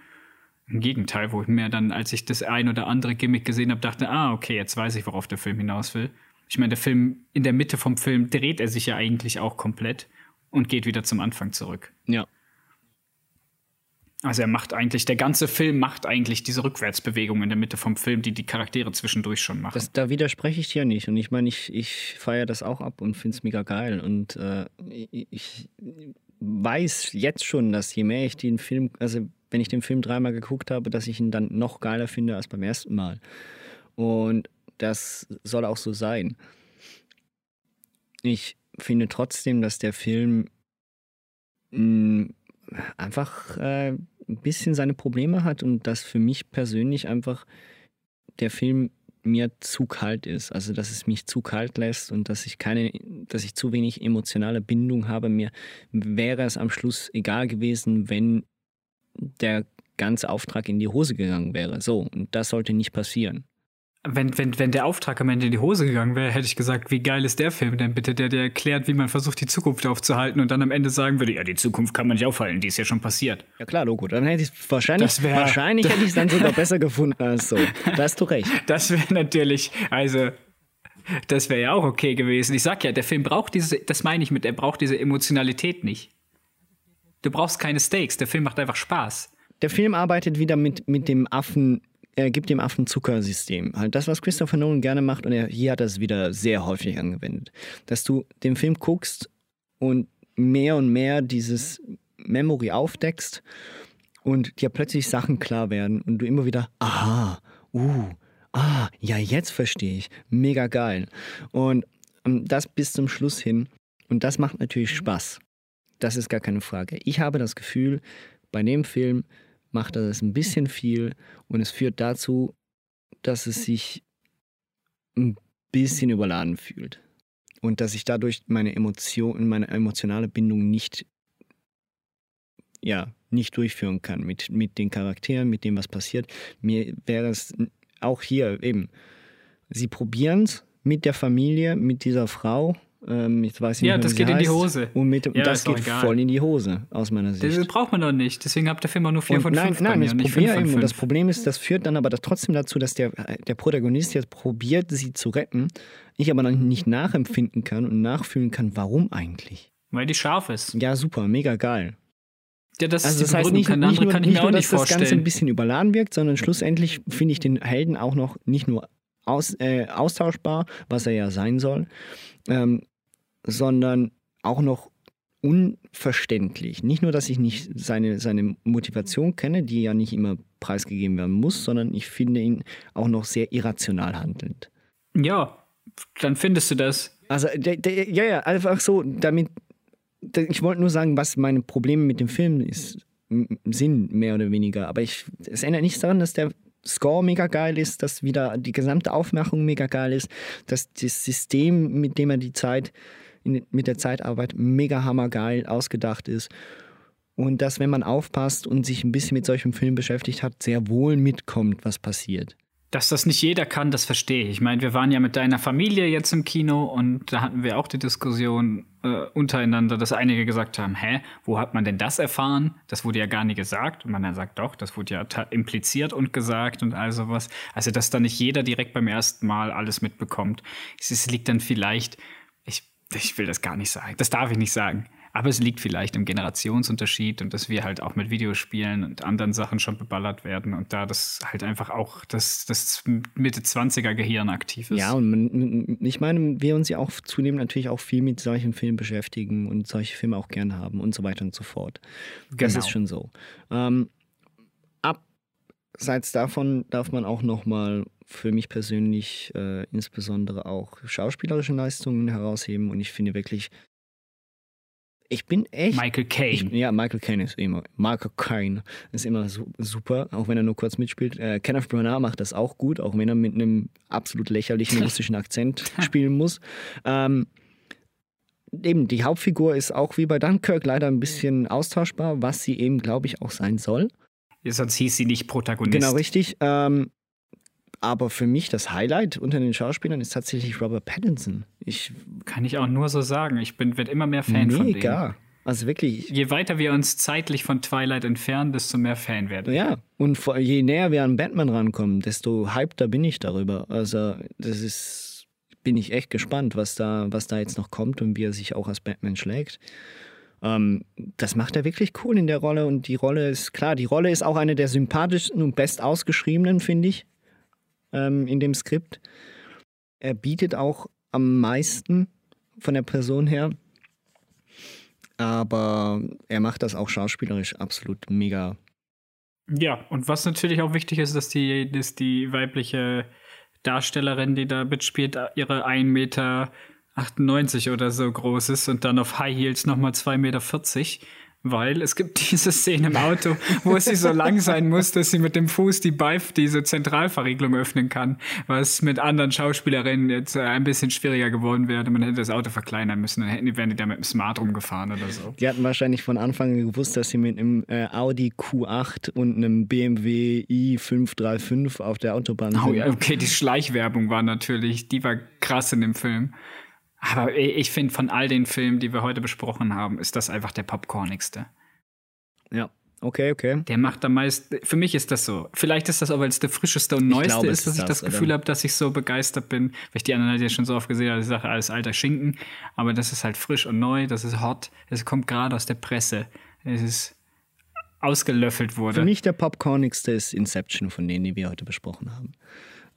Im Gegenteil, wo ich mir dann, als ich das ein oder andere Gimmick gesehen habe, dachte, ah, okay, jetzt weiß ich, worauf der Film hinaus will. Ich meine, der Film, in der Mitte vom Film dreht er sich ja eigentlich auch komplett und geht wieder zum Anfang zurück. Ja. Also er macht eigentlich, der ganze Film macht eigentlich diese Rückwärtsbewegung in der Mitte vom Film, die die Charaktere zwischendurch schon machen. Das, da widerspreche ich dir nicht. Und ich meine, ich, ich feiere das auch ab und finde es mega geil. Und äh, ich weiß jetzt schon, dass je mehr ich den Film, also wenn ich den Film dreimal geguckt habe, dass ich ihn dann noch geiler finde als beim ersten Mal. Und das soll auch so sein. ich finde trotzdem, dass der Film mh, einfach äh, ein bisschen seine Probleme hat und dass für mich persönlich einfach der Film mir zu kalt ist. Also dass es mich zu kalt lässt und dass ich keine, dass ich zu wenig emotionale Bindung habe. Mir wäre es am Schluss egal gewesen, wenn der ganze Auftrag in die Hose gegangen wäre. So, und das sollte nicht passieren wenn, wenn, wenn der Auftrag am Ende in die Hose gegangen wäre, hätte ich gesagt, wie geil ist der Film denn bitte, der, der erklärt, wie man versucht, die Zukunft aufzuhalten und dann am Ende sagen würde, ja, die Zukunft kann man nicht aufhalten, die ist ja schon passiert. Ja klar, Logo, dann hätte ich wahrscheinlich, wär, wahrscheinlich hätte ich es dann sogar besser gefunden als so. Da hast du recht. Das wäre natürlich, also, das wäre ja auch okay gewesen. Ich sag ja, der Film braucht diese, das meine ich mit, er braucht diese Emotionalität nicht. Du brauchst keine Stakes, der Film macht einfach Spaß. Der Film arbeitet wieder mit, mit dem Affen er gibt dem Affen Zuckersystem. Halt das, was Christopher Nolan gerne macht, und er, hier hat er es wieder sehr häufig angewendet. Dass du den Film guckst und mehr und mehr dieses Memory aufdeckst und dir plötzlich Sachen klar werden und du immer wieder, aha, uh, ah, ja, jetzt verstehe ich. Mega geil. Und ähm, das bis zum Schluss hin. Und das macht natürlich Spaß. Das ist gar keine Frage. Ich habe das Gefühl, bei dem Film, macht das ein bisschen viel und es führt dazu, dass es sich ein bisschen überladen fühlt. Und dass ich dadurch meine Emotion, meine emotionale Bindung nicht, ja, nicht durchführen kann mit, mit den Charakteren, mit dem, was passiert. Mir wäre es auch hier eben, sie probieren es mit der Familie, mit dieser Frau, ähm, ich weiß nicht ja, mehr, das geht in die Hose. Und mit, ja, das geht voll in die Hose, aus meiner Sicht. Das braucht man doch nicht. Deswegen habt ihr Film auch nur 4 von 5 Nein, nein das, Problem, eben, das Problem ist, das führt dann aber trotzdem dazu, dass der, der Protagonist jetzt probiert, sie zu retten, ich aber dann nicht nachempfinden kann und nachfühlen kann, warum eigentlich. Weil die scharf ist. Ja, super, mega geil. Ja, das also das heißt nicht, nicht, nur, kann ich nicht nur, dass das Ganze ein bisschen überladen wirkt, sondern schlussendlich finde ich den Helden auch noch nicht nur aus, äh, austauschbar, was er ja sein soll, ähm, sondern auch noch unverständlich. Nicht nur, dass ich nicht seine, seine Motivation kenne, die ja nicht immer preisgegeben werden muss, sondern ich finde ihn auch noch sehr irrational handelnd. Ja, dann findest du das. Also, der, der, ja, ja, einfach so, damit. Ich wollte nur sagen, was meine Probleme mit dem Film ist, sind, mehr oder weniger. Aber ich, es ändert nichts daran, dass der Score mega geil ist, dass wieder die gesamte Aufmachung mega geil ist, dass das System, mit dem er die Zeit in, mit der Zeitarbeit mega hammergeil ausgedacht ist. Und dass, wenn man aufpasst und sich ein bisschen mit solchem Film beschäftigt hat, sehr wohl mitkommt, was passiert. Dass das nicht jeder kann, das verstehe ich. Ich meine, wir waren ja mit deiner Familie jetzt im Kino und da hatten wir auch die Diskussion äh, untereinander, dass einige gesagt haben, hä, wo hat man denn das erfahren? Das wurde ja gar nie gesagt. Und man dann sagt, doch, das wurde ja impliziert und gesagt und all sowas. Also, dass da nicht jeder direkt beim ersten Mal alles mitbekommt. Es liegt dann vielleicht ich will das gar nicht sagen. Das darf ich nicht sagen. Aber es liegt vielleicht im Generationsunterschied und dass wir halt auch mit Videospielen und anderen Sachen schon beballert werden und da das halt einfach auch das, das Mitte 20er Gehirn aktiv ist. Ja, und man, ich meine, wir uns ja auch zunehmend natürlich auch viel mit solchen Filmen beschäftigen und solche Filme auch gerne haben und so weiter und so fort. Das genau. ist schon so. Ähm, abseits davon darf man auch noch mal für mich persönlich äh, insbesondere auch schauspielerische Leistungen herausheben und ich finde wirklich, ich bin echt. Michael Caine. ja, Michael Caine ist immer. Michael Caine ist immer su super, auch wenn er nur kurz mitspielt. Äh, Kenneth Branagh macht das auch gut, auch wenn er mit einem absolut lächerlichen russischen Akzent spielen muss. Ähm, eben, die Hauptfigur ist auch wie bei Dunkirk leider ein bisschen austauschbar, was sie eben, glaube ich, auch sein soll. Sonst hieß sie nicht Protagonist. Genau, richtig. Ähm, aber für mich das Highlight unter den Schauspielern ist tatsächlich Robert Pattinson. Ich kann ich auch nur so sagen. Ich bin werde immer mehr Fan mega. von dem. Mega. Also wirklich. Je weiter wir uns zeitlich von Twilight entfernen, desto mehr Fan werden. Ja, und je näher wir an Batman rankommen, desto hypter bin ich darüber. Also, das ist, bin ich echt gespannt, was da, was da jetzt noch kommt und wie er sich auch als Batman schlägt. Ähm, das macht er wirklich cool in der Rolle und die Rolle ist, klar, die Rolle ist auch eine der sympathischsten und best ausgeschriebenen, finde ich ähm, in dem Skript. Er bietet auch am meisten von der Person her. Aber er macht das auch schauspielerisch absolut mega. Ja, und was natürlich auch wichtig ist, dass die, dass die weibliche Darstellerin, die da mitspielt, ihre 1,80 Meter 98 oder so groß ist und dann auf High Heels nochmal 2,40 Meter weil es gibt diese Szene im Auto, wo sie so lang sein muss, dass sie mit dem Fuß die Beif, diese Zentralverriegelung öffnen kann, was mit anderen Schauspielerinnen jetzt äh, ein bisschen schwieriger geworden wäre. Man hätte das Auto verkleinern müssen, dann hätten die, wären die da mit dem Smart rumgefahren oder so. Die hatten wahrscheinlich von Anfang an gewusst, dass sie mit einem äh, Audi Q8 und einem BMW i535 auf der Autobahn sind. Oh, ja, okay, die Schleichwerbung war natürlich, die war krass in dem Film. Aber ich finde, von all den Filmen, die wir heute besprochen haben, ist das einfach der popcornigste. Ja, okay, okay. Der macht am meisten. Für mich ist das so. Vielleicht ist das auch, weil es der frischeste und neueste glaube, ist, dass ich das, das Gefühl habe, dass ich so begeistert bin. Weil ich die anderen halt ja schon so oft gesehen habe, ich sage, alles alter Schinken. Aber das ist halt frisch und neu, das ist hot. Es kommt gerade aus der Presse. Es ist ausgelöffelt wurde. Für mich der popcornigste ist Inception von denen, die wir heute besprochen haben.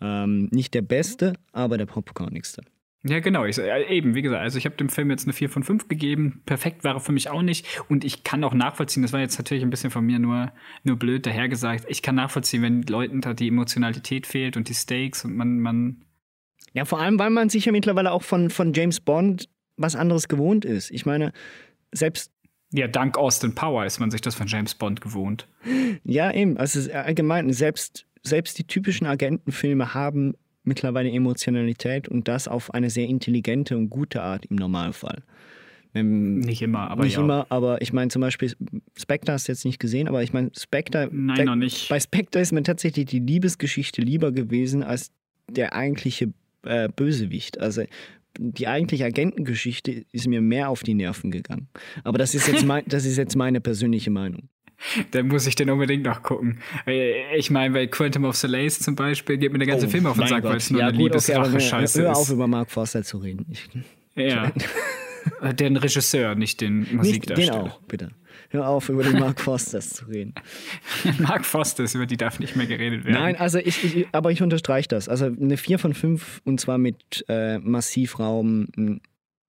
Ähm, nicht der beste, aber der popcornigste. Ja, genau. Ich, eben, wie gesagt, also ich habe dem Film jetzt eine 4 von 5 gegeben. Perfekt war er für mich auch nicht. Und ich kann auch nachvollziehen, das war jetzt natürlich ein bisschen von mir nur, nur blöd dahergesagt. Ich kann nachvollziehen, wenn Leuten da die Emotionalität fehlt und die Stakes und man, man. Ja, vor allem, weil man sich ja mittlerweile auch von, von James Bond was anderes gewohnt ist. Ich meine, selbst. Ja, dank Austin Power ist man sich das von James Bond gewohnt. Ja, eben. Also allgemein, selbst, selbst die typischen Agentenfilme haben mittlerweile Emotionalität und das auf eine sehr intelligente und gute Art im Normalfall. Wenn, nicht immer, aber nicht ja. immer, aber ich meine zum Beispiel Spectre hast du jetzt nicht gesehen, aber ich meine Spectre. Nein, der, noch nicht. Bei Spectre ist mir tatsächlich die Liebesgeschichte lieber gewesen als der eigentliche äh, Bösewicht. Also die eigentliche Agentengeschichte ist mir mehr auf die Nerven gegangen. Aber das ist jetzt mein, das ist jetzt meine persönliche Meinung. Dann muss ich den unbedingt noch gucken. Ich meine, bei Quantum of Solace zum Beispiel geht mir der ganze oh, Film auf den Sack, weil es nur ja, eine Liebesrache-Scheiße okay, ist. Hör auf, über Mark Forster zu reden. Ich, ja. den Regisseur, nicht den Musikdarsteller. Nicht den auch, bitte. Hör auf, über den Mark Forster zu reden. Mark Forster, über die darf nicht mehr geredet werden. Nein, also ich, ich aber ich unterstreiche das. Also eine 4 von 5 und zwar mit äh, Massivraum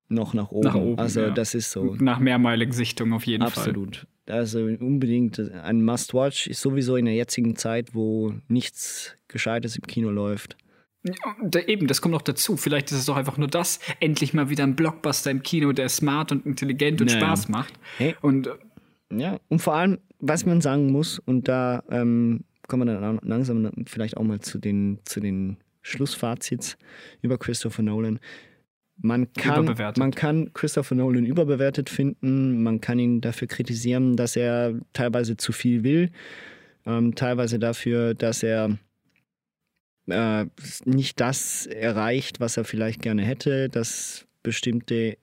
noch nach oben. Nach oben also ja. das ist so. Nach mehrmaligen Sichtungen auf jeden Absolut. Fall. Also unbedingt ein Must-Watch ist sowieso in der jetzigen Zeit, wo nichts Gescheites im Kino läuft. Ja, da eben, das kommt noch dazu. Vielleicht ist es doch einfach nur das, endlich mal wieder ein Blockbuster im Kino, der smart und intelligent und naja. Spaß macht. Hey. Und äh, ja, und vor allem, was man sagen muss, und da ähm, kommen wir dann langsam vielleicht auch mal zu den, zu den Schlussfazits über Christopher Nolan. Man kann, man kann Christopher Nolan überbewertet finden, man kann ihn dafür kritisieren, dass er teilweise zu viel will, ähm, teilweise dafür, dass er äh, nicht das erreicht, was er vielleicht gerne hätte, dass bestimmte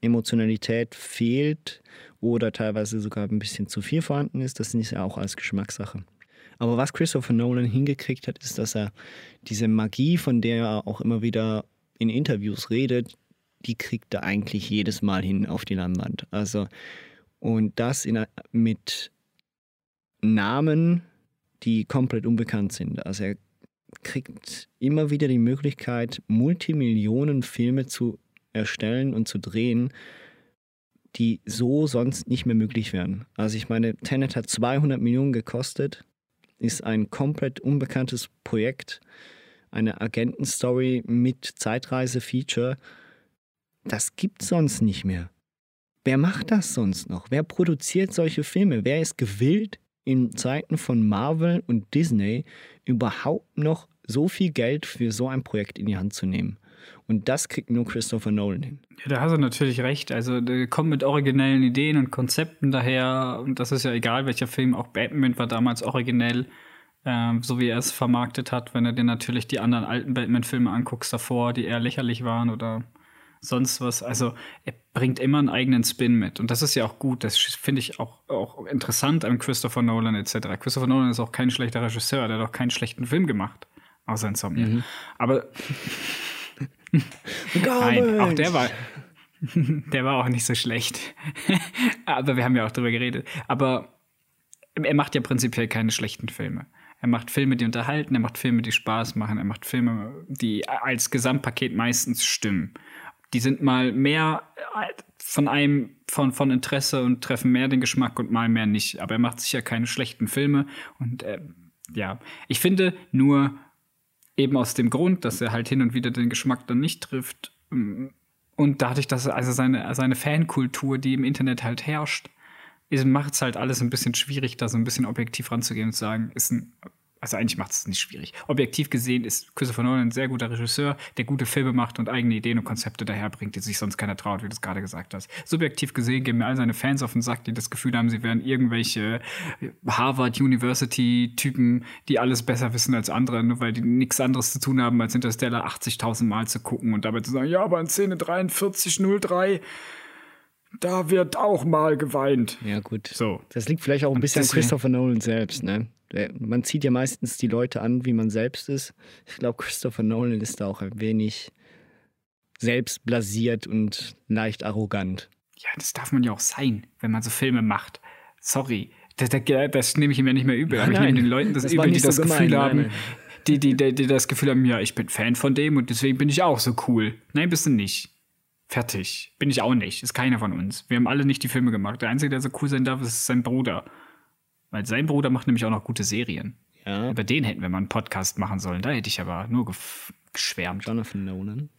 Emotionalität fehlt oder teilweise sogar ein bisschen zu viel vorhanden ist. Das ist ja auch als Geschmackssache. Aber was Christopher Nolan hingekriegt hat, ist, dass er diese Magie, von der er auch immer wieder in Interviews redet, die kriegt er eigentlich jedes Mal hin auf die Leinwand. Also, und das in, mit Namen, die komplett unbekannt sind. Also er kriegt immer wieder die Möglichkeit, Multimillionen Filme zu erstellen und zu drehen, die so sonst nicht mehr möglich wären. Also ich meine, Tenet hat 200 Millionen gekostet, ist ein komplett unbekanntes Projekt, eine Agentenstory mit Zeitreise-Feature das gibt's sonst nicht mehr. Wer macht das sonst noch? Wer produziert solche Filme? Wer ist gewillt, in Zeiten von Marvel und Disney überhaupt noch so viel Geld für so ein Projekt in die Hand zu nehmen? Und das kriegt nur Christopher Nolan hin. Ja, da hast du natürlich recht. Also, der kommt mit originellen Ideen und Konzepten daher. Und das ist ja egal, welcher Film. Auch Batman war damals originell, äh, so wie er es vermarktet hat. Wenn du dir natürlich die anderen alten Batman-Filme anguckst davor, die eher lächerlich waren oder sonst was. Also er bringt immer einen eigenen Spin mit. Und das ist ja auch gut. Das finde ich auch, auch interessant an Christopher Nolan etc. Christopher Nolan ist auch kein schlechter Regisseur, der hat auch keinen schlechten Film gemacht. Außer Insomnia. Mhm. Aber Nein, auch der war, der war auch nicht so schlecht. Aber wir haben ja auch drüber geredet. Aber er macht ja prinzipiell keine schlechten Filme. Er macht Filme, die unterhalten, er macht Filme, die Spaß machen, er macht Filme, die als Gesamtpaket meistens stimmen die sind mal mehr äh, von einem von, von Interesse und treffen mehr den Geschmack und mal mehr nicht. Aber er macht sicher keine schlechten Filme. Und äh, ja, ich finde nur eben aus dem Grund, dass er halt hin und wieder den Geschmack dann nicht trifft, ähm, Und dadurch, dass also seine, seine Fankultur, die im Internet halt herrscht, macht es halt alles ein bisschen schwierig, da so ein bisschen objektiv ranzugehen und zu sagen, ist ein also eigentlich macht es nicht schwierig. Objektiv gesehen ist Christopher Nolan ein sehr guter Regisseur, der gute Filme macht und eigene Ideen und Konzepte daherbringt, die sich sonst keiner traut, wie du es gerade gesagt hast. Subjektiv gesehen gehen mir all seine Fans auf den Sack, die das Gefühl haben, sie wären irgendwelche Harvard University-Typen, die alles besser wissen als andere, nur weil die nichts anderes zu tun haben, als Interstellar 80.000 Mal zu gucken und dabei zu sagen, ja, aber in Szene 4303 da wird auch mal geweint. Ja, gut. So. Das liegt vielleicht auch ein bisschen an Christopher Nolan selbst, ne? Man zieht ja meistens die Leute an, wie man selbst ist. Ich glaube, Christopher Nolan ist da auch ein wenig selbstblasiert und leicht arrogant. Ja, das darf man ja auch sein, wenn man so Filme macht. Sorry. Das, das, das nehme ich ihm ja nicht mehr übel. Aber ich nehme den Leuten das, das übel, die das so Gefühl gemein, haben, die, die, die, die das Gefühl haben, ja, ich bin Fan von dem und deswegen bin ich auch so cool. Nein, bist du nicht. Fertig. Bin ich auch nicht. Ist keiner von uns. Wir haben alle nicht die Filme gemacht. Der Einzige, der so cool sein darf, ist sein Bruder. Weil sein Bruder macht nämlich auch noch gute Serien. Ja. Über den hätten wir mal einen Podcast machen sollen. Da hätte ich aber nur geschwärmt. Jonathan Nolan.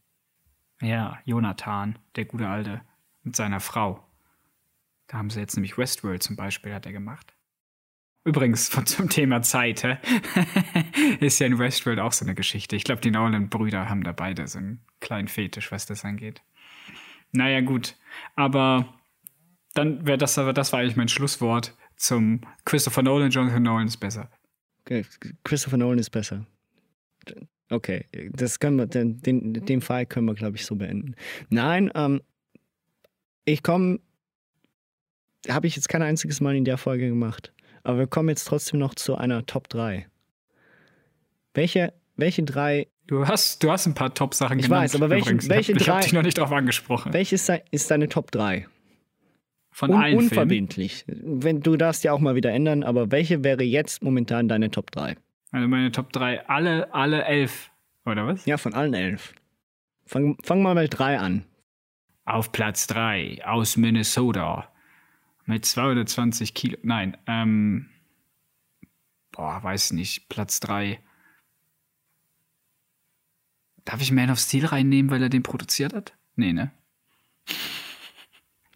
Ja, Jonathan, der gute Alte. Mit seiner Frau. Da haben sie jetzt nämlich Westworld zum Beispiel, hat er gemacht. Übrigens, von zum Thema Zeit, hä? ist ja in Westworld auch so eine Geschichte. Ich glaube, die Nolan-Brüder haben da beide so einen kleinen Fetisch, was das angeht. Naja, gut. Aber dann wäre das aber, das war eigentlich mein Schlusswort zum Christopher Nolan, Jonathan Nolan ist besser. Okay, Christopher Nolan ist besser. Okay, das können wir, den, den, den Fall können wir, glaube ich, so beenden. Nein, ähm, ich komme, habe ich jetzt kein einziges Mal in der Folge gemacht. Aber wir kommen jetzt trotzdem noch zu einer Top 3. Welche, welche drei. Du hast, du hast ein paar Top-Sachen genannt. Ich weiß, aber welche, welche ich drei. Ich habe dich noch nicht drauf angesprochen. Welche ist, ist deine Top 3? Von Un allen Unverbindlich. Filmen. Wenn, du darfst ja auch mal wieder ändern, aber welche wäre jetzt momentan deine Top 3? Also meine Top 3, alle, alle elf, oder was? Ja, von allen elf. Fang, fang mal mit 3 an. Auf Platz 3 aus Minnesota mit 220 Kilo. Nein, ähm. Boah, weiß nicht. Platz 3. Darf ich Man of Steel reinnehmen, weil er den produziert hat? Nee, ne?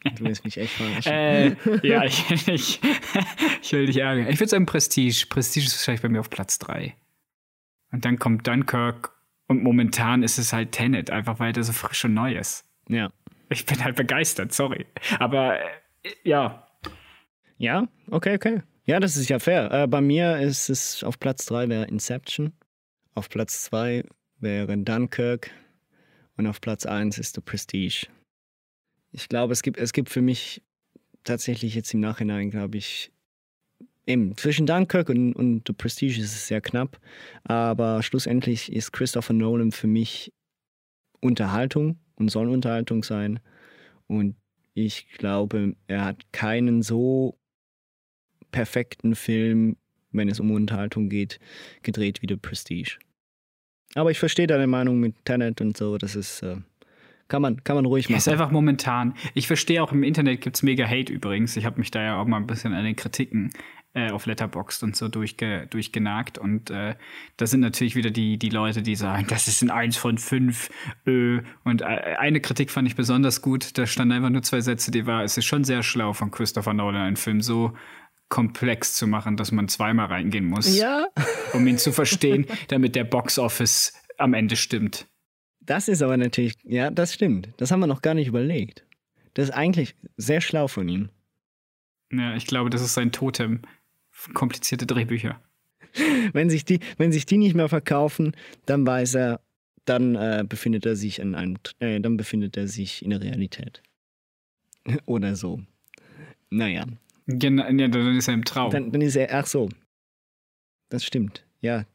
Du willst mich echt verarschen. Äh, ja, ich, ich, ich, will dich ärgern. Ich würde sagen Prestige. Prestige ist wahrscheinlich bei mir auf Platz 3. Und dann kommt Dunkirk und momentan ist es halt Tenet, einfach weil der so frisch und neu ist. Ja. Ich bin halt begeistert, sorry. Aber äh, ja. Ja, okay, okay. Ja, das ist ja fair. Äh, bei mir ist es auf Platz 3 wäre Inception. Auf Platz 2 wäre Dunkirk. Und auf Platz 1 ist The Prestige ich glaube, es gibt, es gibt für mich tatsächlich jetzt im Nachhinein, glaube ich, eben zwischen Dunkirk und, und The Prestige ist es sehr knapp. Aber schlussendlich ist Christopher Nolan für mich Unterhaltung und soll Unterhaltung sein. Und ich glaube, er hat keinen so perfekten Film, wenn es um Unterhaltung geht, gedreht wie The Prestige. Aber ich verstehe deine Meinung mit Tenet und so, das ist. Äh, kann man, kann man ruhig machen. Ja, ist einfach momentan. Ich verstehe auch im Internet gibt es mega Hate übrigens. Ich habe mich da ja auch mal ein bisschen an den Kritiken äh, auf Letterboxd und so durchge, durchgenagt. Und äh, da sind natürlich wieder die, die Leute, die sagen, das ist ein Eins von fünf. Äh. Und äh, eine Kritik fand ich besonders gut. Da standen einfach nur zwei Sätze, die war, es ist schon sehr schlau von Christopher Nolan, einen Film so komplex zu machen, dass man zweimal reingehen muss, ja. um ihn zu verstehen, damit der Box Office am Ende stimmt. Das ist aber natürlich, ja, das stimmt. Das haben wir noch gar nicht überlegt. Das ist eigentlich sehr schlau von ihm. Ja, ich glaube, das ist sein Totem. Komplizierte Drehbücher. wenn, sich die, wenn sich die nicht mehr verkaufen, dann weiß er, dann äh, befindet er sich in einem, äh, dann befindet er sich in der Realität. Oder so. Naja. Genau, ja, dann ist er im Traum. Dann, dann ist er, ach so. Das stimmt, ja.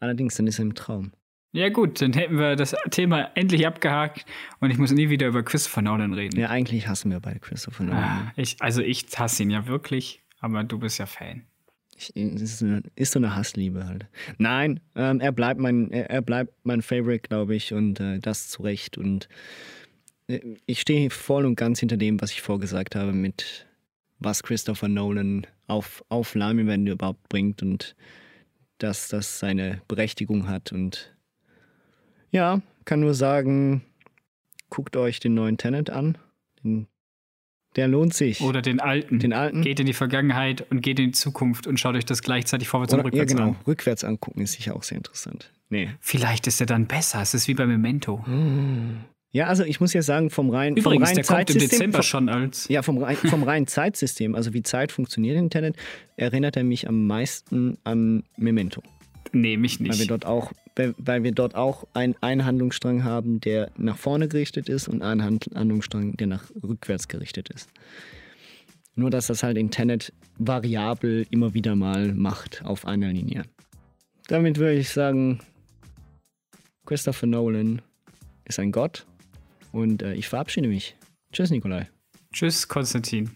Allerdings, dann ist er im Traum. Ja, gut, dann hätten wir das Thema endlich abgehakt und ich muss nie wieder über Christopher Nolan reden. Ja, eigentlich hassen wir beide Christopher Nolan. Ah, ich, also ich hasse ihn ja wirklich, aber du bist ja Fan. Ich, ist, so eine, ist so eine Hassliebe halt. Nein, ähm, er bleibt mein, er, er, bleibt mein Favorite, glaube ich, und äh, das zu Recht. Und äh, ich stehe voll und ganz hinter dem, was ich vorgesagt habe, mit was Christopher Nolan auf, auf Leinwände überhaupt bringt und dass das seine Berechtigung hat und ja, kann nur sagen, guckt euch den neuen Tenet an. Den, der lohnt sich. Oder den alten. Den alten. Geht in die Vergangenheit und geht in die Zukunft und schaut euch das gleichzeitig vorwärts und Oder, ja, rückwärts genau. an. Rückwärts angucken ist sicher auch sehr interessant. Nee. Vielleicht ist er dann besser. Es ist wie bei Memento. Ja, also ich muss ja sagen, vom reinen, vom Übrigens, reinen der kommt im Zeitsystem, Dezember vom, schon als. Ja, vom, rein, vom reinen Zeitsystem, also wie Zeit funktioniert in Tenet, erinnert er mich am meisten an Memento. Nee, mich Weil wir nicht. dort auch, weil wir dort auch ein, einen Handlungsstrang haben, der nach vorne gerichtet ist und einen Hand- Handlungsstrang, der nach rückwärts gerichtet ist. Nur, dass das halt in Tenet variabel immer wieder mal macht auf einer Linie. Damit würde ich sagen, Christopher Nolan ist ein Gott und äh, ich verabschiede mich. Tschüss, Nikolai. Tschüss, Konstantin.